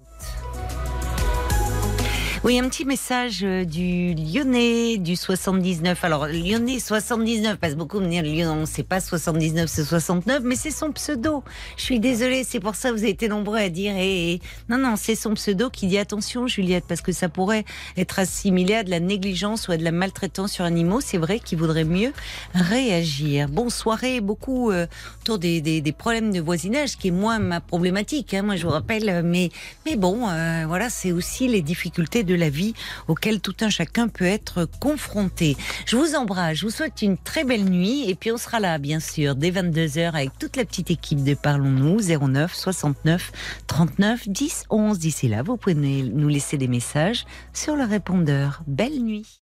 Speaker 1: Oui, un petit message euh, du Lyonnais du 79. Alors, Lyonnais 79, parce que beaucoup me disent Lyon, c'est pas 79, c'est 69, mais c'est son pseudo. Je suis désolée, c'est pour ça que vous avez été nombreux à dire. eh, eh. Non, non, c'est son pseudo qui dit attention, Juliette, parce que ça pourrait être assimilé à de la négligence ou à de la maltraitance sur animaux. C'est vrai qu'il vaudrait mieux réagir. Bon, soirée, beaucoup euh, autour des, des, des problèmes de voisinage, qui est moins ma problématique. Hein, moi, je vous rappelle, euh, mais mais bon, euh, voilà, c'est aussi les difficultés de la vie auxquelles tout un chacun peut être confronté. Je vous embrasse, je vous souhaite une très belle nuit et puis on sera là, bien sûr, dès 22h avec toute la petite équipe de Parlons-nous, 09 69 39 10 11. D'ici là, vous pouvez nous laisser des messages sur le répondeur. Belle nuit.